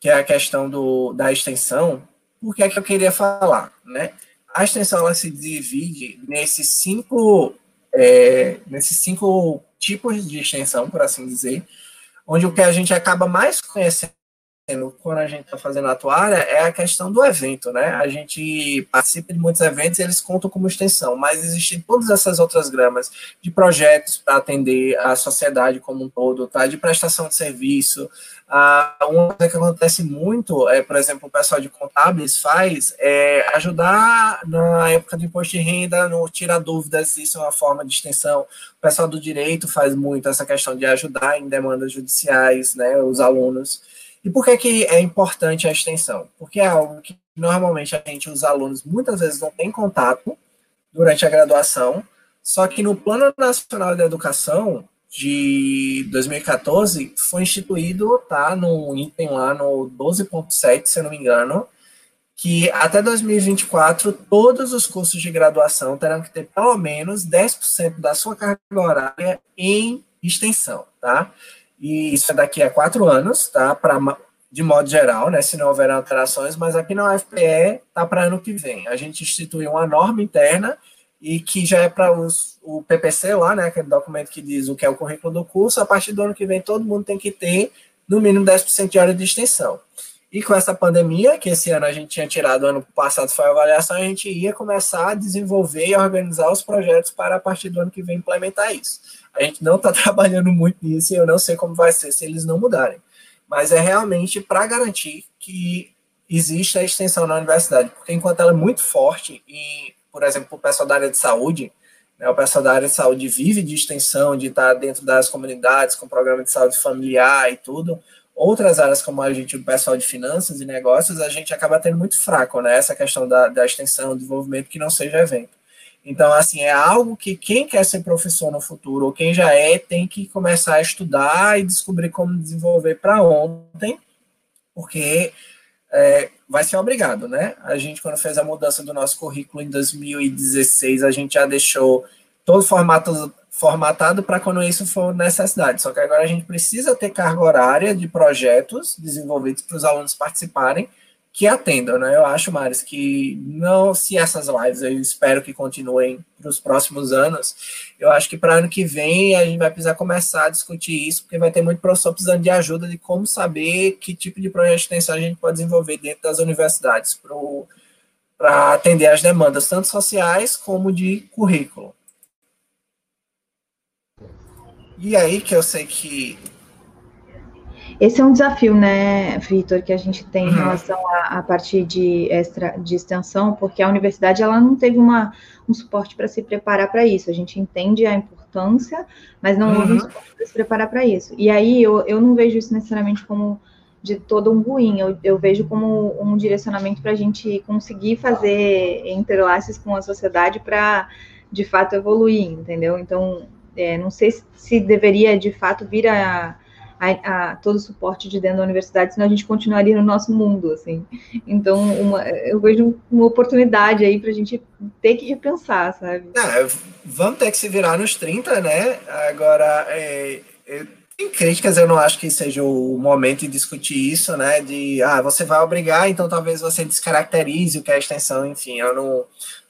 que é a questão do, da extensão. Por que é que eu queria falar, né? A extensão ela se divide nesses cinco é, nesses cinco tipos de extensão, por assim dizer, onde o que a gente acaba mais conhecendo quando a gente está fazendo a toalha é a questão do evento, né? A gente participa de muitos eventos e eles contam como extensão, mas existem todas essas outras gramas de projetos para atender a sociedade como um todo, tá? De prestação de serviço. Ah, uma coisa que acontece muito, é, por exemplo, o pessoal de contábeis faz é ajudar na época do imposto de renda, no tirar dúvidas isso é uma forma de extensão. O pessoal do direito faz muito essa questão de ajudar em demandas judiciais, né? Os alunos. E por que, que é importante a extensão? Porque é algo que normalmente a gente, os alunos, muitas vezes não tem contato durante a graduação, só que no Plano Nacional de Educação de 2014 foi instituído, tá, no item lá no 12.7, se eu não me engano, que até 2024 todos os cursos de graduação terão que ter pelo menos 10% da sua carga horária em extensão, tá? E isso é daqui a quatro anos, tá? Pra, de modo geral, né? Se não houver alterações, mas aqui na UFPE tá para ano que vem. A gente instituiu uma norma interna e que já é para o PPC lá, né? Aquele documento que diz o que é o currículo do curso. A partir do ano que vem, todo mundo tem que ter no mínimo 10% de área de extensão. E com essa pandemia, que esse ano a gente tinha tirado, ano passado foi a avaliação, a gente ia começar a desenvolver e organizar os projetos para a partir do ano que vem implementar isso. A gente não está trabalhando muito nisso e eu não sei como vai ser se eles não mudarem. Mas é realmente para garantir que exista a extensão na universidade, porque enquanto ela é muito forte, e, por exemplo, o pessoal da área de saúde, né, o pessoal da área de saúde vive de extensão, de estar dentro das comunidades, com programa de saúde familiar e tudo, outras áreas como a gente, o pessoal de finanças e negócios, a gente acaba tendo muito fraco, né, essa questão da, da extensão, desenvolvimento que não seja evento. Então, assim, é algo que quem quer ser professor no futuro, ou quem já é, tem que começar a estudar e descobrir como desenvolver para ontem, porque é, vai ser obrigado, né? A gente, quando fez a mudança do nosso currículo em 2016, a gente já deixou todo formato, formatado para quando isso for necessidade. Só que agora a gente precisa ter carga horária de projetos desenvolvidos para os alunos participarem, que atendam, né? Eu acho, Maris, que não se essas lives eu espero que continuem para os próximos anos, eu acho que para ano que vem a gente vai precisar começar a discutir isso, porque vai ter muito professor precisando de ajuda de como saber que tipo de projeto de extensão a gente pode desenvolver dentro das universidades para atender as demandas, tanto sociais como de currículo. E aí que eu sei que esse é um desafio, né, Vitor, que a gente tem em uhum. relação a, a partir de extra de extensão, porque a universidade ela não teve uma, um suporte para se preparar para isso. A gente entende a importância, mas não uhum. houve um suporte para se preparar para isso. E aí eu, eu não vejo isso necessariamente como de todo um ruim, eu, eu vejo como um direcionamento para a gente conseguir fazer entrelaces com a sociedade para de fato evoluir, entendeu? Então, é, não sei se, se deveria de fato vir a a, a, todo o suporte de dentro da universidade, senão a gente continuaria no nosso mundo, assim. Então, uma, eu vejo uma oportunidade aí para a gente ter que repensar, sabe? É, vamos ter que se virar nos 30, né? Agora, é, é, tem críticas, eu não acho que seja o momento de discutir isso, né? De, ah, você vai obrigar, então talvez você descaracterize o que é a extensão, enfim, eu não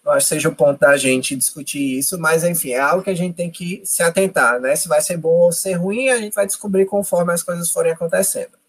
não acho que seja o ponto da gente discutir isso, mas enfim, é algo que a gente tem que se atentar, né? Se vai ser bom ou ser ruim, a gente vai descobrir conforme as coisas forem acontecendo.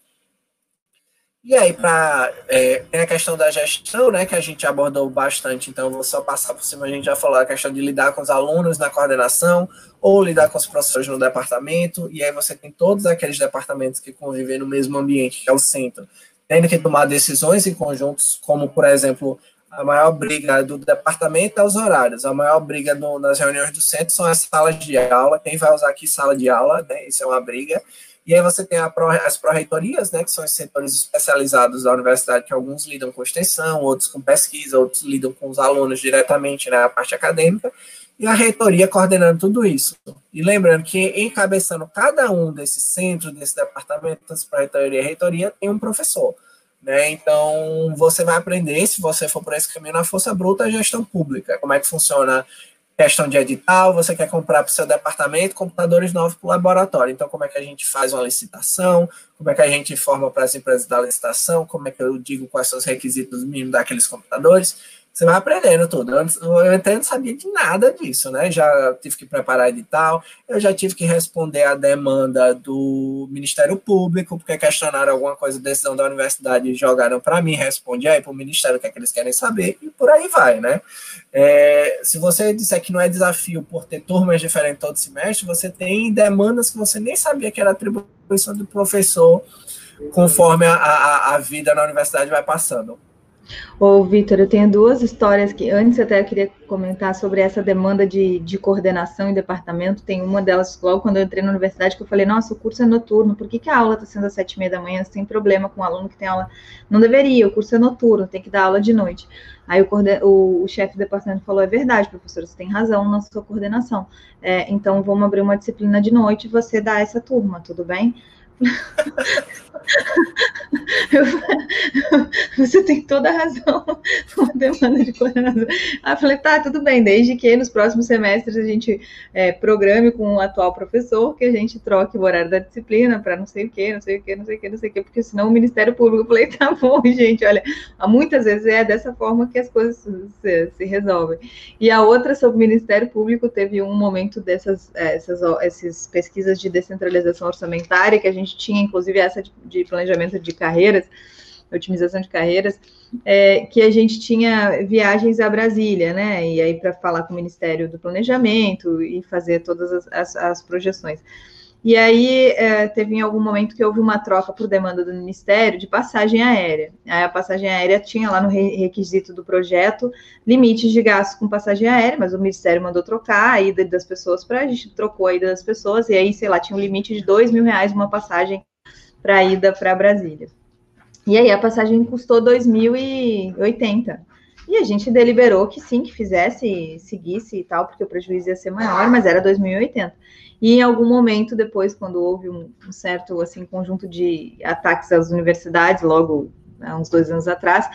E aí, para é, tem a questão da gestão, né, que a gente abordou bastante, então vou só passar por cima, a gente já falou a questão de lidar com os alunos na coordenação, ou lidar com os professores no departamento, e aí você tem todos aqueles departamentos que convivem no mesmo ambiente, que é o centro, tendo que tomar decisões em conjuntos, como, por exemplo, a maior briga do departamento é os horários. A maior briga no, nas reuniões do centro são as salas de aula. Quem vai usar aqui sala de aula, né? Isso é uma briga. E aí você tem as pró-reitorias, né? Que são os setores especializados da universidade, que alguns lidam com extensão, outros com pesquisa, outros lidam com os alunos diretamente na né, parte acadêmica. E a reitoria coordenando tudo isso. E lembrando que encabeçando cada um desses centros, desse departamento, tanto pró-reitoria e reitoria, tem um professor. Né? Então, você vai aprender, se você for por esse caminho, na força bruta, a gestão pública. Como é que funciona questão de edital, você quer comprar para o seu departamento computadores novos para o laboratório. Então, como é que a gente faz uma licitação? Como é que a gente informa para as empresas da licitação? Como é que eu digo quais são os requisitos mínimos daqueles computadores? Você vai aprendendo tudo. Eu até não sabia de nada disso, né? Já tive que preparar edital, eu já tive que responder a demanda do Ministério Público, porque questionaram alguma coisa decisão da universidade e jogaram para mim, respondi aí para o Ministério o que é que eles querem saber, e por aí vai, né? É, se você disser que não é desafio por ter turmas diferentes todo semestre, você tem demandas que você nem sabia que era atribuição do professor, conforme a, a, a vida na universidade vai passando. Ô, Vitor, eu tenho duas histórias que antes até eu queria comentar sobre essa demanda de, de coordenação em departamento. Tem uma delas, logo quando eu entrei na universidade, que eu falei, nossa, o curso é noturno, por que, que a aula está sendo às sete e meia da manhã? Tem problema com um aluno que tem aula? Não deveria, o curso é noturno, tem que dar aula de noite. Aí o, o, o chefe do departamento falou, é verdade, professor, você tem razão na sua coordenação. É, então, vamos abrir uma disciplina de noite e você dá essa turma, tudo bem? você tem toda a razão, demanda de coordenação. Aí eu falei, tá, tudo bem, desde que nos próximos semestres a gente é, programe com o atual professor, que a gente troque o horário da disciplina para não sei o que, não sei o que, não sei o que, não sei o que, porque senão o Ministério Público, eu falei, tá bom, gente, olha, muitas vezes é dessa forma que as coisas se, se resolvem. E a outra sobre o Ministério Público teve um momento dessas é, essas, essas pesquisas de descentralização orçamentária que a gente tinha, inclusive, essa de, de planejamento de carreiras, otimização de carreiras, é, que a gente tinha viagens a Brasília, né? E aí para falar com o Ministério do Planejamento e fazer todas as, as, as projeções. E aí é, teve em algum momento que houve uma troca por demanda do Ministério de passagem aérea. Aí a passagem aérea tinha lá no requisito do projeto limites de gastos com passagem aérea, mas o Ministério mandou trocar a ida das pessoas para a gente trocou a ida das pessoas, e aí, sei lá, tinha um limite de dois mil reais uma passagem para a ida para Brasília. E aí a passagem custou 2.080. E a gente deliberou que sim, que fizesse, seguisse e tal, porque o prejuízo ia ser maior, mas era 2.080. E em algum momento depois, quando houve um, um certo assim conjunto de ataques às universidades, logo há uns dois anos atrás,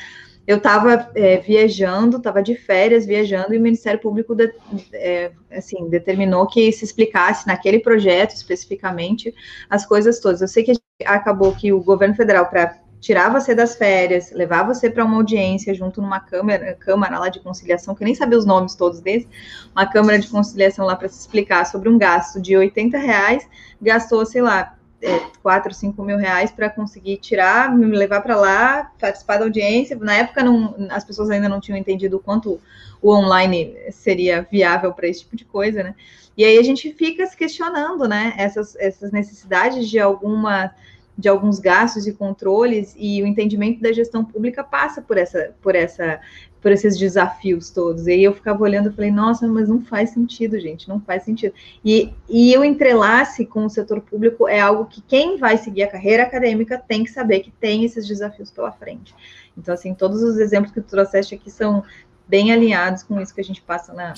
eu estava é, viajando, estava de férias viajando, e o Ministério Público de, é, assim, determinou que se explicasse naquele projeto especificamente as coisas todas. Eu sei que acabou que o governo federal, para tirar você das férias, levar você para uma audiência junto numa câmara, câmara lá de conciliação, que eu nem sabia os nomes todos desses, uma câmara de conciliação lá para se explicar sobre um gasto de 80 reais, gastou, sei lá, é, 4, 5 mil reais para conseguir tirar, me levar para lá, participar da audiência. Na época, não, as pessoas ainda não tinham entendido o quanto o online seria viável para esse tipo de coisa, né? E aí a gente fica se questionando, né? Essas, essas necessidades de alguma de alguns gastos e controles e o entendimento da gestão pública passa por essa por essa por esses desafios todos. E aí eu ficava olhando e falei, nossa, mas não faz sentido, gente, não faz sentido. E, e o entrelace com o setor público é algo que quem vai seguir a carreira acadêmica tem que saber que tem esses desafios pela frente. Então, assim, todos os exemplos que tu trouxeste aqui são bem alinhados com isso que a gente passa na,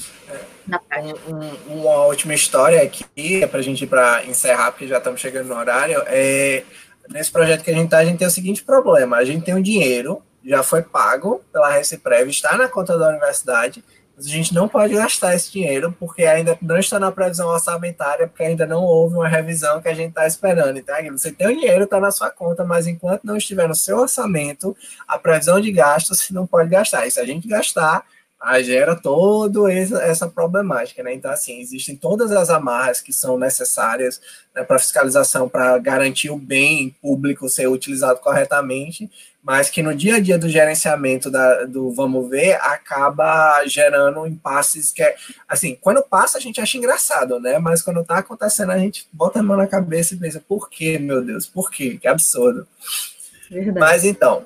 na prática. Um, um, uma última história aqui, é para a gente para encerrar, porque já estamos chegando no horário, é nesse projeto que a gente está, a gente tem o seguinte problema: a gente tem um dinheiro, já foi pago pela Receprev, está na conta da universidade, mas a gente não pode gastar esse dinheiro porque ainda não está na previsão orçamentária, porque ainda não houve uma revisão que a gente está esperando. Então, você tem o dinheiro, está na sua conta, mas enquanto não estiver no seu orçamento, a previsão de gastos você não pode gastar. E se a gente gastar, aí gera toda essa problemática, né? Então, assim, existem todas as amarras que são necessárias né, para fiscalização, para garantir o bem público ser utilizado corretamente, mas que no dia a dia do gerenciamento da, do vamos ver, acaba gerando impasses que, é, assim, quando passa a gente acha engraçado, né? Mas quando tá acontecendo, a gente bota a mão na cabeça e pensa, por quê, meu Deus, por quê? Que absurdo. Verdade. Mas então,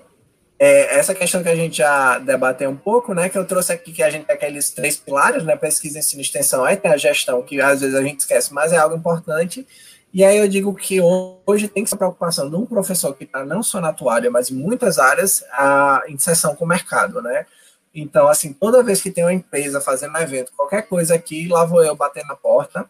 é, essa questão que a gente já debateu um pouco, né, que eu trouxe aqui que a gente tem aqueles três pilares, né, pesquisa, ensino e extensão, aí tem a gestão, que às vezes a gente esquece, mas é algo importante, e aí eu digo que hoje tem que ser preocupação de um professor que está não só na área, mas em muitas áreas, a inserção com o mercado, né, então, assim, toda vez que tem uma empresa fazendo um evento, qualquer coisa aqui, lá vou eu bater na porta,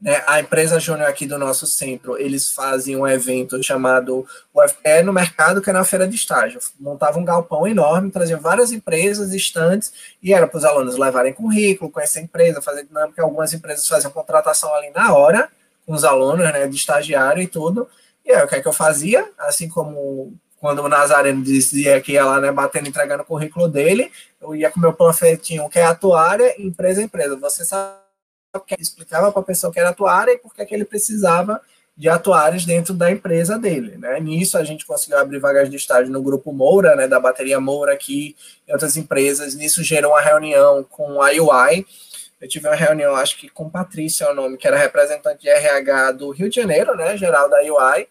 né, a empresa Júnior aqui do nosso centro, eles fazem um evento chamado UFPE no mercado, que é na feira de estágio. Montavam um galpão enorme, traziam várias empresas, estantes, e era para os alunos levarem currículo, conhecer a empresa, fazer dinâmica. Algumas empresas faziam contratação ali na hora, com os alunos, né, de estagiário e tudo. E aí, o que é que eu fazia? Assim como quando o Nazareno dizia que ia lá, né, batendo, entregando o currículo dele, eu ia com meu panfletinho, que é atuária, empresa empresa. Você sabe explicava para a pessoa que era atuária e por que ele precisava de atuários dentro da empresa dele, né? Nisso a gente conseguiu abrir vagas de estágio no grupo Moura, né, da bateria Moura aqui e outras empresas. Nisso gerou uma reunião com a UI. Eu tive uma reunião, acho que com Patrícia é o nome, que era representante de RH do Rio de Janeiro, né, geral da UI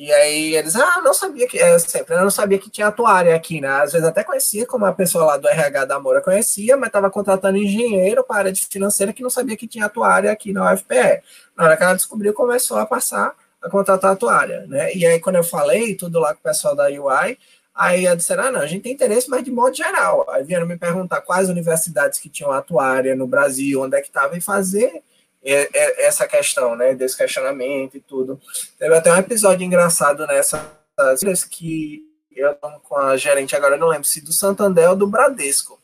e aí eles, ah, não sabia que, é, sempre, eu não sabia que tinha atuária aqui, né? Às vezes até conhecia, como a pessoa lá do RH da Moura conhecia, mas estava contratando engenheiro para a área de financeira que não sabia que tinha atuária aqui na UFPE. Na hora que ela descobriu, começou a passar a contratar atuária, né? E aí, quando eu falei tudo lá com o pessoal da UI, aí eles disseram, ah, não, a gente tem interesse, mas de modo geral. Aí vieram me perguntar quais universidades que tinham atuária no Brasil, onde é que estava, e fazer essa questão, né, desse questionamento e tudo. Teve até um episódio engraçado nessas que eu com a gerente agora, não lembro se do Santander ou do Bradesco.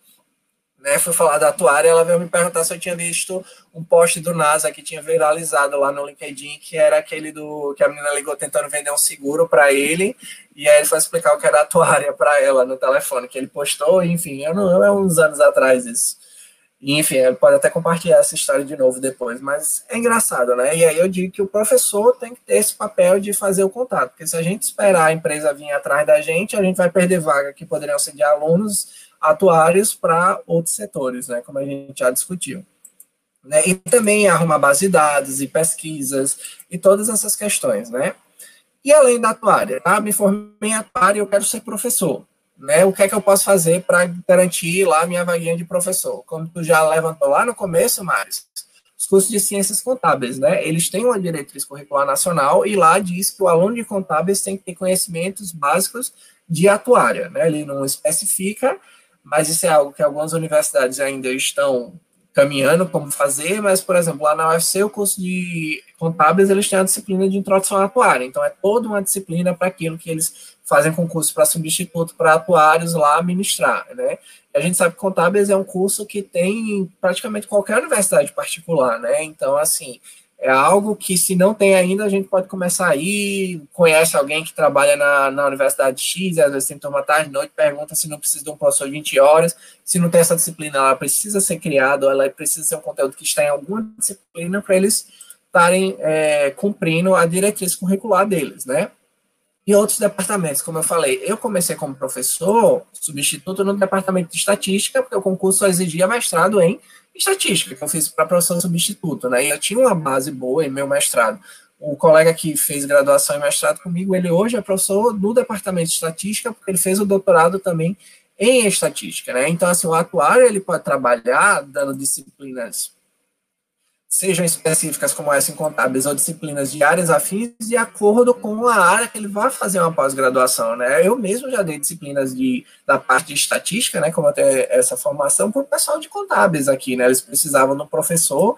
Né, fui falar da atuária, ela veio me perguntar se eu tinha visto um post do NASA que tinha viralizado lá no LinkedIn, que era aquele do que a menina ligou tentando vender um seguro para ele, e aí ele foi explicar o que era atuária para ela no telefone, que ele postou, enfim, eu não, é uns anos atrás isso. E, enfim, ele pode até compartilhar essa história de novo depois, mas é engraçado, né? E aí eu digo que o professor tem que ter esse papel de fazer o contato, porque se a gente esperar a empresa vir atrás da gente, a gente vai perder vaga que poderiam ser de alunos atuários para outros setores, né? Como a gente já discutiu. Né? E também arrumar base de dados e pesquisas e todas essas questões, né? E além da atuária, tá? Me formei em atuária e eu quero ser professor né, o que é que eu posso fazer para garantir lá minha vaguinha de professor? Como tu já levantou lá no começo, Maris, os cursos de ciências contábeis, né, eles têm uma diretriz curricular nacional e lá diz que o aluno de contábeis tem que ter conhecimentos básicos de atuária, né, ele não especifica, mas isso é algo que algumas universidades ainda estão caminhando como fazer, mas, por exemplo, lá na UFC, o curso de contábeis, eles têm a disciplina de introdução à atuária, então é toda uma disciplina para aquilo que eles fazem concurso para substituto para atuários lá ministrar, né? A gente sabe que contábeis é um curso que tem praticamente qualquer universidade particular, né? Então, assim, é algo que se não tem ainda, a gente pode começar aí, conhece alguém que trabalha na, na Universidade X, às vezes tem turma tarde, noite, pergunta se não precisa de um professor de 20 horas, se não tem essa disciplina, ela precisa ser criada, ela precisa ser um conteúdo que está em alguma disciplina para eles estarem é, cumprindo a diretriz curricular deles, né? E outros departamentos, como eu falei, eu comecei como professor substituto no departamento de estatística, porque o concurso só exigia mestrado em estatística, que eu fiz para professor substituto, né? E eu tinha uma base boa em meu mestrado. O colega que fez graduação e mestrado comigo, ele hoje é professor do departamento de estatística, porque ele fez o doutorado também em estatística, né? Então, assim, o atuário, ele pode trabalhar dando disciplinas sejam específicas como essa em contábeis ou disciplinas de áreas afins de acordo com a área que ele vai fazer uma pós-graduação, né? Eu mesmo já dei disciplinas de, da parte de estatística, né, como tenho essa formação, para o pessoal de contábeis aqui, né? Eles precisavam um professor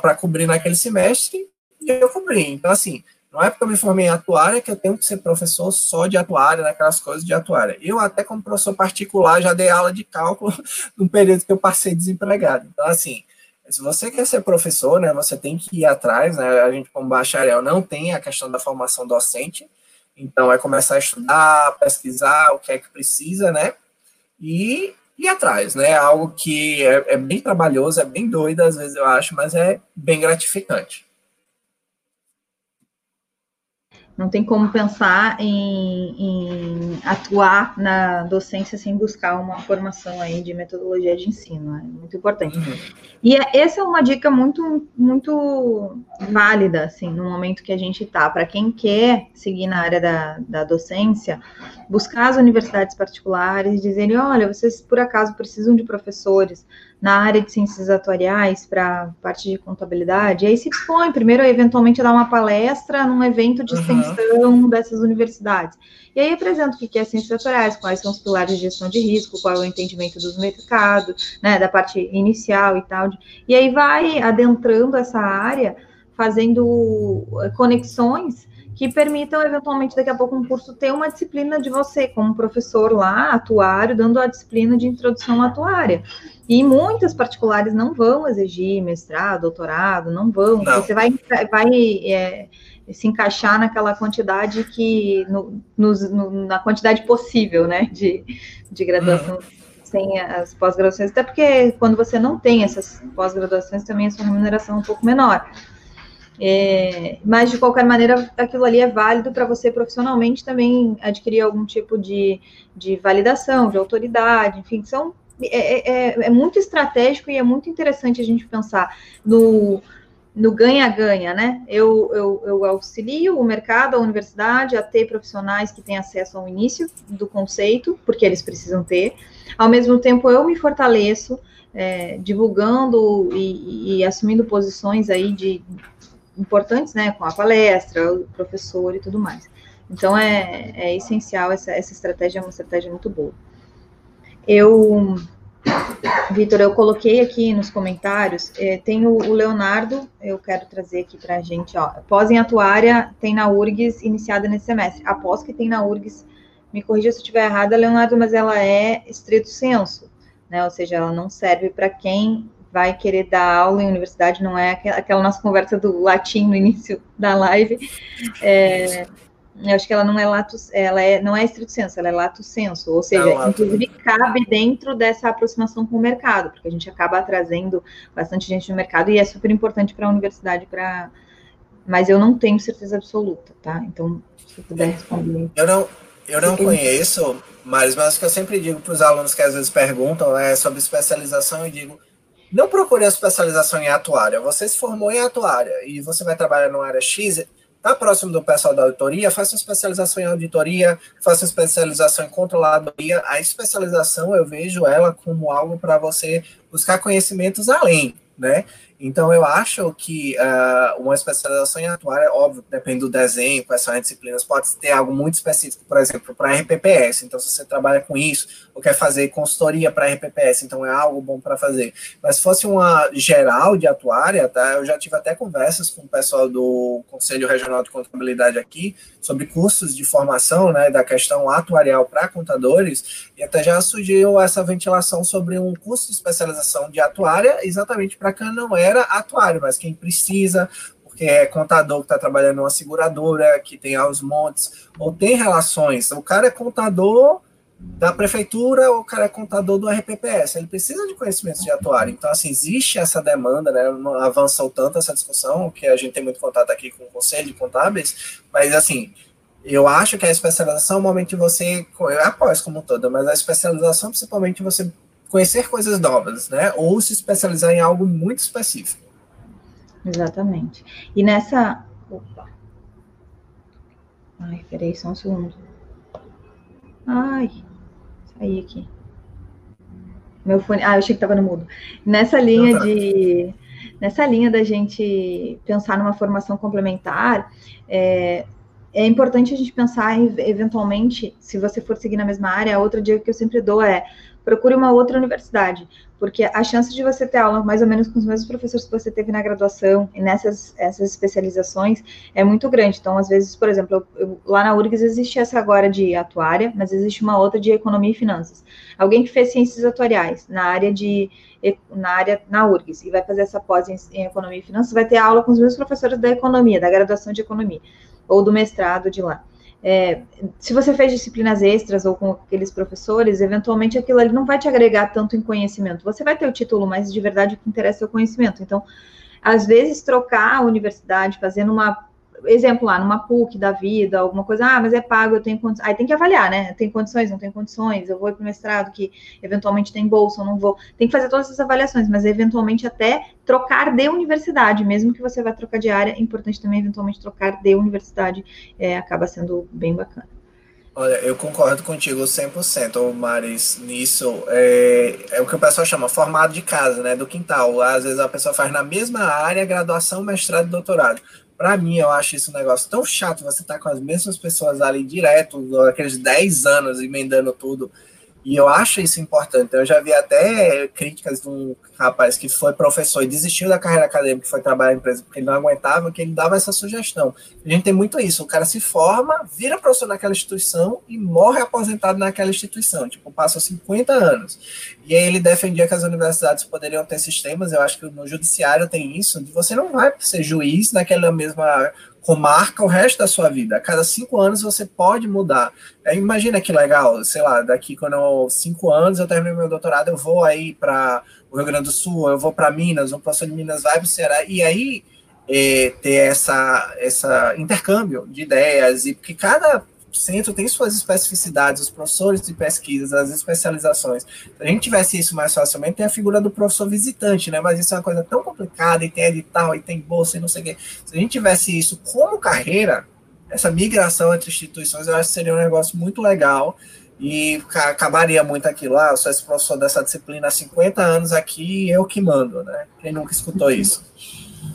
para cobrir naquele semestre e eu cobri. Então, assim, não é porque eu me formei em atuária que eu tenho que ser professor só de atuária, naquelas coisas de atuária. Eu, até como professor particular, já dei aula de cálculo no período que eu passei desempregado. Então, assim, se você quer ser professor, né, você tem que ir atrás, né, a gente como bacharel não tem a questão da formação docente, então é começar a estudar, pesquisar o que é que precisa, né, e ir atrás, né, algo que é, é bem trabalhoso, é bem doido às vezes eu acho, mas é bem gratificante. Não tem como pensar em, em, atuar na docência sem buscar uma formação aí de metodologia de ensino. É muito importante. Uhum. E é, essa é uma dica muito, muito válida, assim, no momento que a gente está. Para quem quer seguir na área da, da docência, buscar as universidades particulares, dizerem, olha, vocês por acaso precisam de professores na área de ciências atuariais para parte de contabilidade, e aí se dispõe primeiro, eventualmente, a dar uma palestra num evento de extensão uhum. dessas universidades. E aí apresenta o que é ciências atuariais, quais são os pilares de gestão de risco, qual é o entendimento dos mercados, né, da parte inicial e tal. E aí vai adentrando essa área, fazendo conexões que permitam, eventualmente, daqui a pouco, um curso ter uma disciplina de você, como professor lá, atuário, dando a disciplina de introdução atuária. E muitas particulares não vão exigir mestrado, doutorado, não vão. Não. Você vai, vai é, se encaixar naquela quantidade que, no, no, na quantidade possível, né, de, de graduação. Uhum sem as pós-graduações, até porque quando você não tem essas pós-graduações, também a sua remuneração é um pouco menor. É, mas, de qualquer maneira, aquilo ali é válido para você profissionalmente também adquirir algum tipo de, de validação, de autoridade, enfim, são, é, é, é muito estratégico e é muito interessante a gente pensar no no ganha-ganha, né? Eu, eu, eu, auxilio o mercado, a universidade, a ter profissionais que têm acesso ao início do conceito, porque eles precisam ter. Ao mesmo tempo, eu me fortaleço, é, divulgando e, e, assumindo posições aí de importantes, né? Com a palestra, o professor e tudo mais. Então, é, é essencial, essa, essa estratégia é uma estratégia muito boa. Eu Vitor, eu coloquei aqui nos comentários, é, tem o, o, Leonardo, eu quero trazer aqui para a gente, ó, pós em atuária tem na URGS iniciada nesse semestre, após que tem na URGS, me corrija se eu estiver errada, Leonardo, mas ela é estrito senso, né, ou seja, ela não serve para quem vai querer dar aula em universidade, não é aquela, nossa conversa do latim no início da live, é, eu acho que ela não é lato, ela é, não é estrito senso, ela é lato senso, ou seja, é inclusive cabe dentro dessa aproximação com o mercado, porque a gente acaba trazendo bastante gente no mercado e é super importante para a universidade para mas eu não tenho certeza absoluta, tá? Então, se puder responder. Eu não, eu não conheço, mas, mas o que eu sempre digo para os alunos que às vezes perguntam é sobre especialização, eu digo, não procure a especialização em atuária. Você se formou em atuária e você vai trabalhar numa área X, está próximo do pessoal da auditoria, faça uma especialização em auditoria, faça especialização em controladoria. A especialização eu vejo ela como algo para você buscar conhecimentos além, né? Então, eu acho que uh, uma especialização em atuária, óbvio, depende do desenho, quais são as disciplinas, pode ter algo muito específico, por exemplo, para RPPS. Então, se você trabalha com isso, ou quer fazer consultoria para RPPS, então é algo bom para fazer. Mas se fosse uma geral de atuária, tá, eu já tive até conversas com o pessoal do Conselho Regional de Contabilidade aqui, sobre cursos de formação, né, da questão atuarial para contadores, e até já surgiu essa ventilação sobre um curso de especialização de atuária, exatamente para quem não era atuário, mas quem precisa, porque é contador que está trabalhando numa seguradora, que tem aos montes, ou tem relações. O cara é contador da prefeitura, ou o cara é contador do RPPS. Ele precisa de conhecimentos de atuário. Então, assim, existe essa demanda, né? Não avançou tanto essa discussão, que a gente tem muito contato aqui com o Conselho de Contábeis, mas, assim, eu acho que a especialização, normalmente você, eu apoio como toda, mas a especialização, principalmente, você conhecer coisas novas, né? Ou se especializar em algo muito específico. Exatamente. E nessa. Opa. Ai, peraí, só um segundo. Ai, saí aqui. Meu fone. Ah, eu achei que estava no mudo. Nessa linha tá. de. Nessa linha da gente pensar numa formação complementar, é, é importante a gente pensar, eventualmente, se você for seguir na mesma área, a outra dica que eu sempre dou é procure uma outra universidade, porque a chance de você ter aula mais ou menos com os mesmos professores que você teve na graduação e nessas essas especializações é muito grande. Então, às vezes, por exemplo, eu, eu, lá na URGS existe essa agora de atuária, mas existe uma outra de economia e finanças. Alguém que fez ciências atuariais na área de na área na URGS e vai fazer essa pós em, em economia e finanças, vai ter aula com os mesmos professores da economia, da graduação de economia ou do mestrado de lá. É, se você fez disciplinas extras ou com aqueles professores, eventualmente aquilo ali não vai te agregar tanto em conhecimento. Você vai ter o título, mas de verdade o que interessa é o conhecimento. Então, às vezes, trocar a universidade, fazendo uma exemplo lá, numa PUC da vida, alguma coisa, ah, mas é pago, eu tenho condições. Aí tem que avaliar, né? Tem condições, não tem condições, eu vou para o mestrado que eventualmente tem bolsa ou não vou. Tem que fazer todas essas avaliações, mas eventualmente até trocar de universidade, mesmo que você vá trocar de área, é importante também eventualmente trocar de universidade, é, acaba sendo bem bacana. Olha, eu concordo contigo 100%, Maris, nisso. É, é, o que o pessoal chama formado de casa, né, do quintal. Às vezes a pessoa faz na mesma área, graduação, mestrado e doutorado. Para mim, eu acho isso um negócio tão chato, você tá com as mesmas pessoas ali direto, aqueles 10 anos emendando tudo. E eu acho isso importante. Eu já vi até críticas de um rapaz que foi professor e desistiu da carreira acadêmica, que foi trabalhar em empresa porque ele não aguentava, que ele dava essa sugestão. A gente tem muito isso. O cara se forma, vira professor naquela instituição e morre aposentado naquela instituição. Tipo, passa 50 anos. E aí ele defendia que as universidades poderiam ter sistemas, eu acho que no judiciário tem isso, de você não vai ser juiz naquela mesma comarca o resto da sua vida. A cada cinco anos você pode mudar. É, imagina que legal, sei lá, daqui quando eu, cinco anos eu termino meu doutorado, eu vou aí para o Rio Grande do Sul, eu vou para Minas, um professor de Minas vai para o Ceará, e aí é, ter essa, essa intercâmbio de ideias, e porque cada centro tem suas especificidades, os professores de pesquisas, as especializações. Se a gente tivesse isso mais facilmente, tem a figura do professor visitante, né? Mas isso é uma coisa tão complicada, e tem edital, e tem bolsa, e não sei o quê. Se a gente tivesse isso como carreira, essa migração entre instituições, eu acho que seria um negócio muito legal e acabaria muito aquilo. Ah, eu sou esse professor dessa disciplina há 50 anos aqui, eu que mando, né? Quem nunca escutou isso?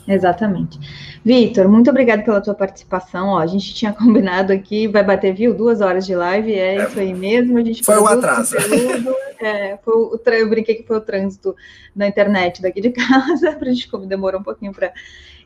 Exatamente. Vitor, muito obrigado pela tua participação. Ó, a gente tinha combinado aqui, vai bater, viu? Duas horas de live, é, é isso aí mesmo. A gente foi o atraso. é, foi o, eu brinquei que foi o trânsito na internet daqui de casa, para a gente como demorou um pouquinho para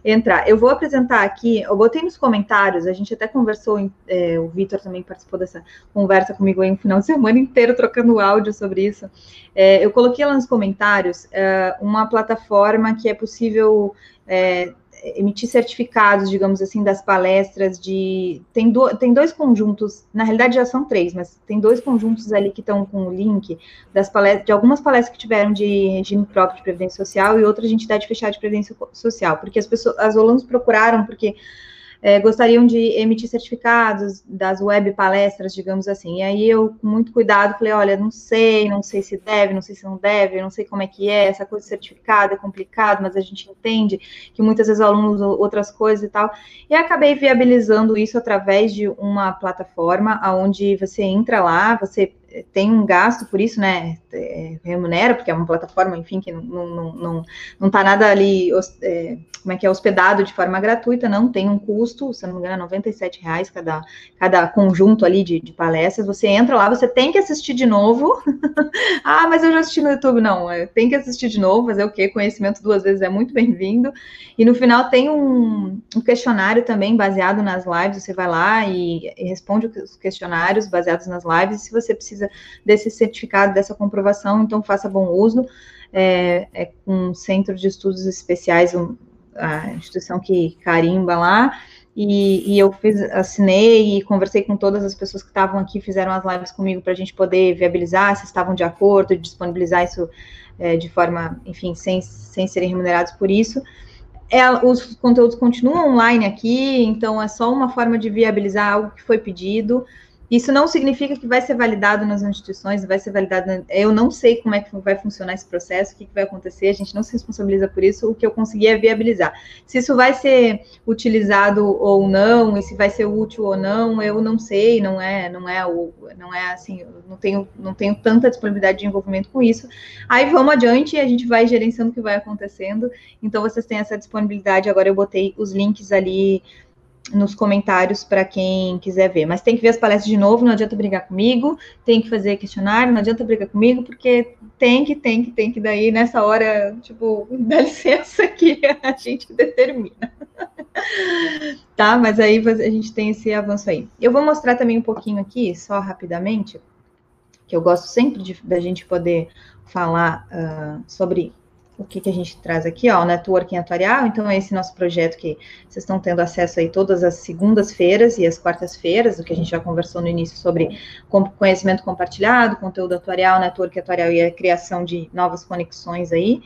entrar. Eu vou apresentar aqui, eu botei nos comentários, a gente até conversou, é, o Vitor também participou dessa conversa comigo aí um final de semana inteiro trocando áudio sobre isso. É, eu coloquei lá nos comentários é, uma plataforma que é possível é, emitir certificados, digamos assim, das palestras de. Tem, do, tem dois conjuntos, na realidade já são três, mas tem dois conjuntos ali que estão com o link das palestras, de algumas palestras que tiveram de regime próprio de previdência social e outras de entidade fechada de previdência social, porque as pessoas, as alunos procuraram, porque é, gostariam de emitir certificados das web palestras, digamos assim. E aí eu, com muito cuidado, falei, olha, não sei, não sei se deve, não sei se não deve, não sei como é que é, essa coisa de certificado é complicado, mas a gente entende que muitas vezes alunos outras coisas e tal. E acabei viabilizando isso através de uma plataforma onde você entra lá, você tem um gasto por isso, né? É, remunera, porque é uma plataforma, enfim, que não, não, não, não tá nada ali, é, como é que é, hospedado de forma gratuita, não tem um custo, se não me engano, é 97 reais cada, cada conjunto ali de, de palestras. Você entra lá, você tem que assistir de novo. ah, mas eu já assisti no YouTube. Não, é, tem que assistir de novo, fazer o quê? Conhecimento duas vezes é muito bem-vindo. E no final tem um, um, questionário também baseado nas lives. Você vai lá e, e responde os questionários baseados nas lives. Se você precisa precisa desse certificado, dessa comprovação, então faça bom uso. É, é um centro de estudos especiais, um, a instituição que carimba lá, e, e, eu fiz, assinei e conversei com todas as pessoas que estavam aqui, fizeram as lives comigo para a gente poder viabilizar, se estavam de acordo, disponibilizar isso é, de forma, enfim, sem, sem serem remunerados por isso. É, os conteúdos continuam online aqui, então é só uma forma de viabilizar algo que foi pedido. Isso não significa que vai ser validado nas instituições, vai ser validado. Eu não sei como é que vai funcionar esse processo, o que, vai acontecer, a gente não se responsabiliza por isso. O que eu consegui é viabilizar. Se isso vai ser utilizado ou não, e se vai ser útil ou não, eu não sei, não é, não é, não é assim, não tenho, não tenho tanta disponibilidade de envolvimento com isso. Aí vamos adiante e a gente vai gerenciando o que vai acontecendo. Então vocês têm essa disponibilidade. Agora eu botei os links ali nos comentários para quem quiser ver. Mas tem que ver as palestras de novo, não adianta brigar comigo, tem que fazer questionário, não adianta brigar comigo, porque tem que, tem que, tem que, daí nessa hora, tipo, dá licença que a gente determina. tá? Mas aí a gente tem esse avanço aí. Eu vou mostrar também um pouquinho aqui, só rapidamente, que eu gosto sempre de, da gente poder falar uh, sobre o que, que a gente traz aqui, ó, o networking atuarial, então é esse nosso projeto que vocês estão tendo acesso aí todas as segundas-feiras e as quartas-feiras, o que a gente já conversou no início sobre conhecimento compartilhado, conteúdo atuarial, network atuarial e a criação de novas conexões aí.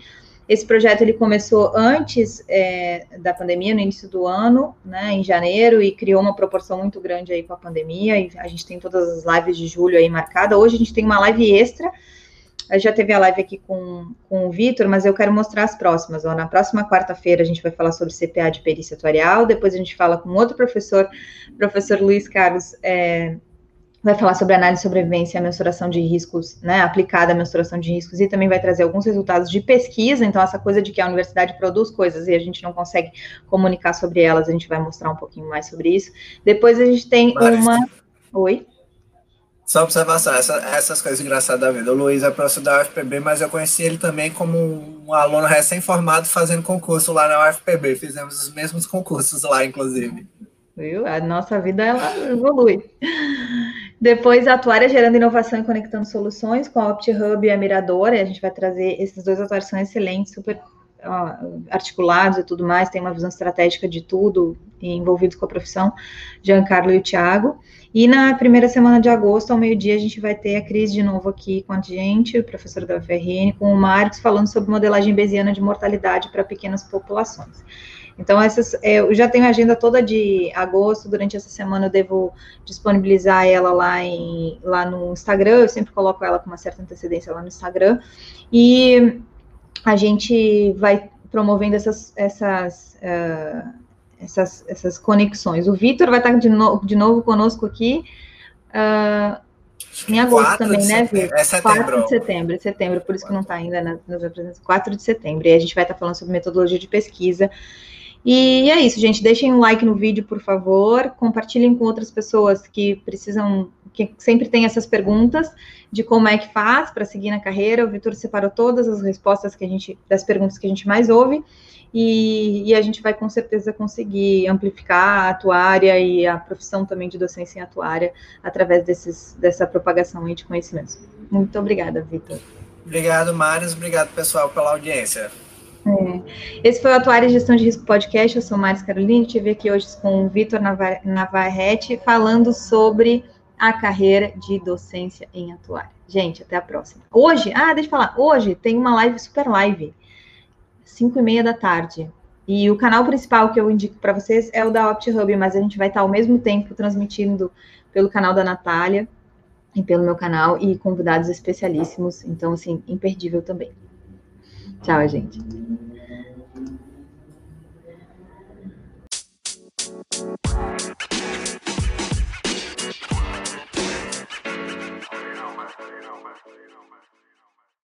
Esse projeto ele começou antes é, da pandemia, no início do ano, né, em janeiro, e criou uma proporção muito grande aí com a pandemia, e a gente tem todas as lives de julho aí marcada. Hoje a gente tem uma live extra, já teve a live aqui com, com o Vitor, mas eu quero mostrar as próximas. Ó. Na próxima quarta-feira a gente vai falar sobre CPA de perícia atuarial, depois a gente fala com outro professor, professor Luiz Carlos, é, vai falar sobre análise de sobrevivência e a mensuração de riscos, né, aplicada à mensuração de riscos, e também vai trazer alguns resultados de pesquisa, então essa coisa de que a universidade produz coisas e a gente não consegue comunicar sobre elas, a gente vai mostrar um pouquinho mais sobre isso. Depois a gente tem uma... Oi? Só observação, essa, essas coisas engraçadas da vida. O Luiz é professor da UFPB, mas eu conheci ele também como um aluno recém-formado fazendo concurso lá na UFPB. Fizemos os mesmos concursos lá, inclusive. Viu? A nossa vida ela evolui. Depois, Atuária gerando inovação e conectando soluções com a OptiHub e a Mirador. E a gente vai trazer esses dois atuários são excelentes, super articulados e tudo mais, tem uma visão estratégica de tudo envolvidos com a profissão, Giancarlo e o Thiago. E na primeira semana de agosto, ao meio-dia, a gente vai ter a Cris de novo aqui com a gente, o professor da UFRN, com o Marcos, falando sobre modelagem bayesiana de mortalidade para pequenas populações. Então, essas, é, eu já tenho a agenda toda de agosto, durante essa semana eu devo disponibilizar ela lá, em, lá no Instagram, eu sempre coloco ela com uma certa antecedência lá no Instagram, e a gente vai promovendo essas, essas uh, essas, essas conexões. O Vitor vai estar de, no, de novo conosco aqui uh, em agosto também, né, Vitor? É setembro. 4 de setembro, é setembro, por isso que não está ainda nas, nas apresentações. 4 de setembro, e a gente vai estar falando sobre metodologia de pesquisa. E é isso, gente. Deixem um like no vídeo, por favor. Compartilhem com outras pessoas que precisam, que sempre têm essas perguntas de como é que faz para seguir na carreira. O Vitor separou todas as respostas que a gente, das perguntas que a gente mais ouve e, e, a gente vai com certeza conseguir amplificar a atuária e a profissão também de docência em atuária através desses, dessa propagação de conhecimentos. Muito obrigada, Vitor. Obrigado, Marius. Obrigado, pessoal, pela audiência. É. Esse foi o Atuária Gestão de Risco Podcast. Eu sou Maris Carolina. Estive aqui hoje com o Vitor Navarrete falando sobre a carreira de docência em atuária. Gente, até a próxima. Hoje, ah, deixa eu falar, hoje tem uma live, super live 5 e meia da tarde. E o canal principal que eu indico para vocês é o da OptiHub, mas a gente vai estar ao mesmo tempo transmitindo pelo canal da Natália e pelo meu canal e convidados especialíssimos. Então, assim, imperdível também. Tchau, gente.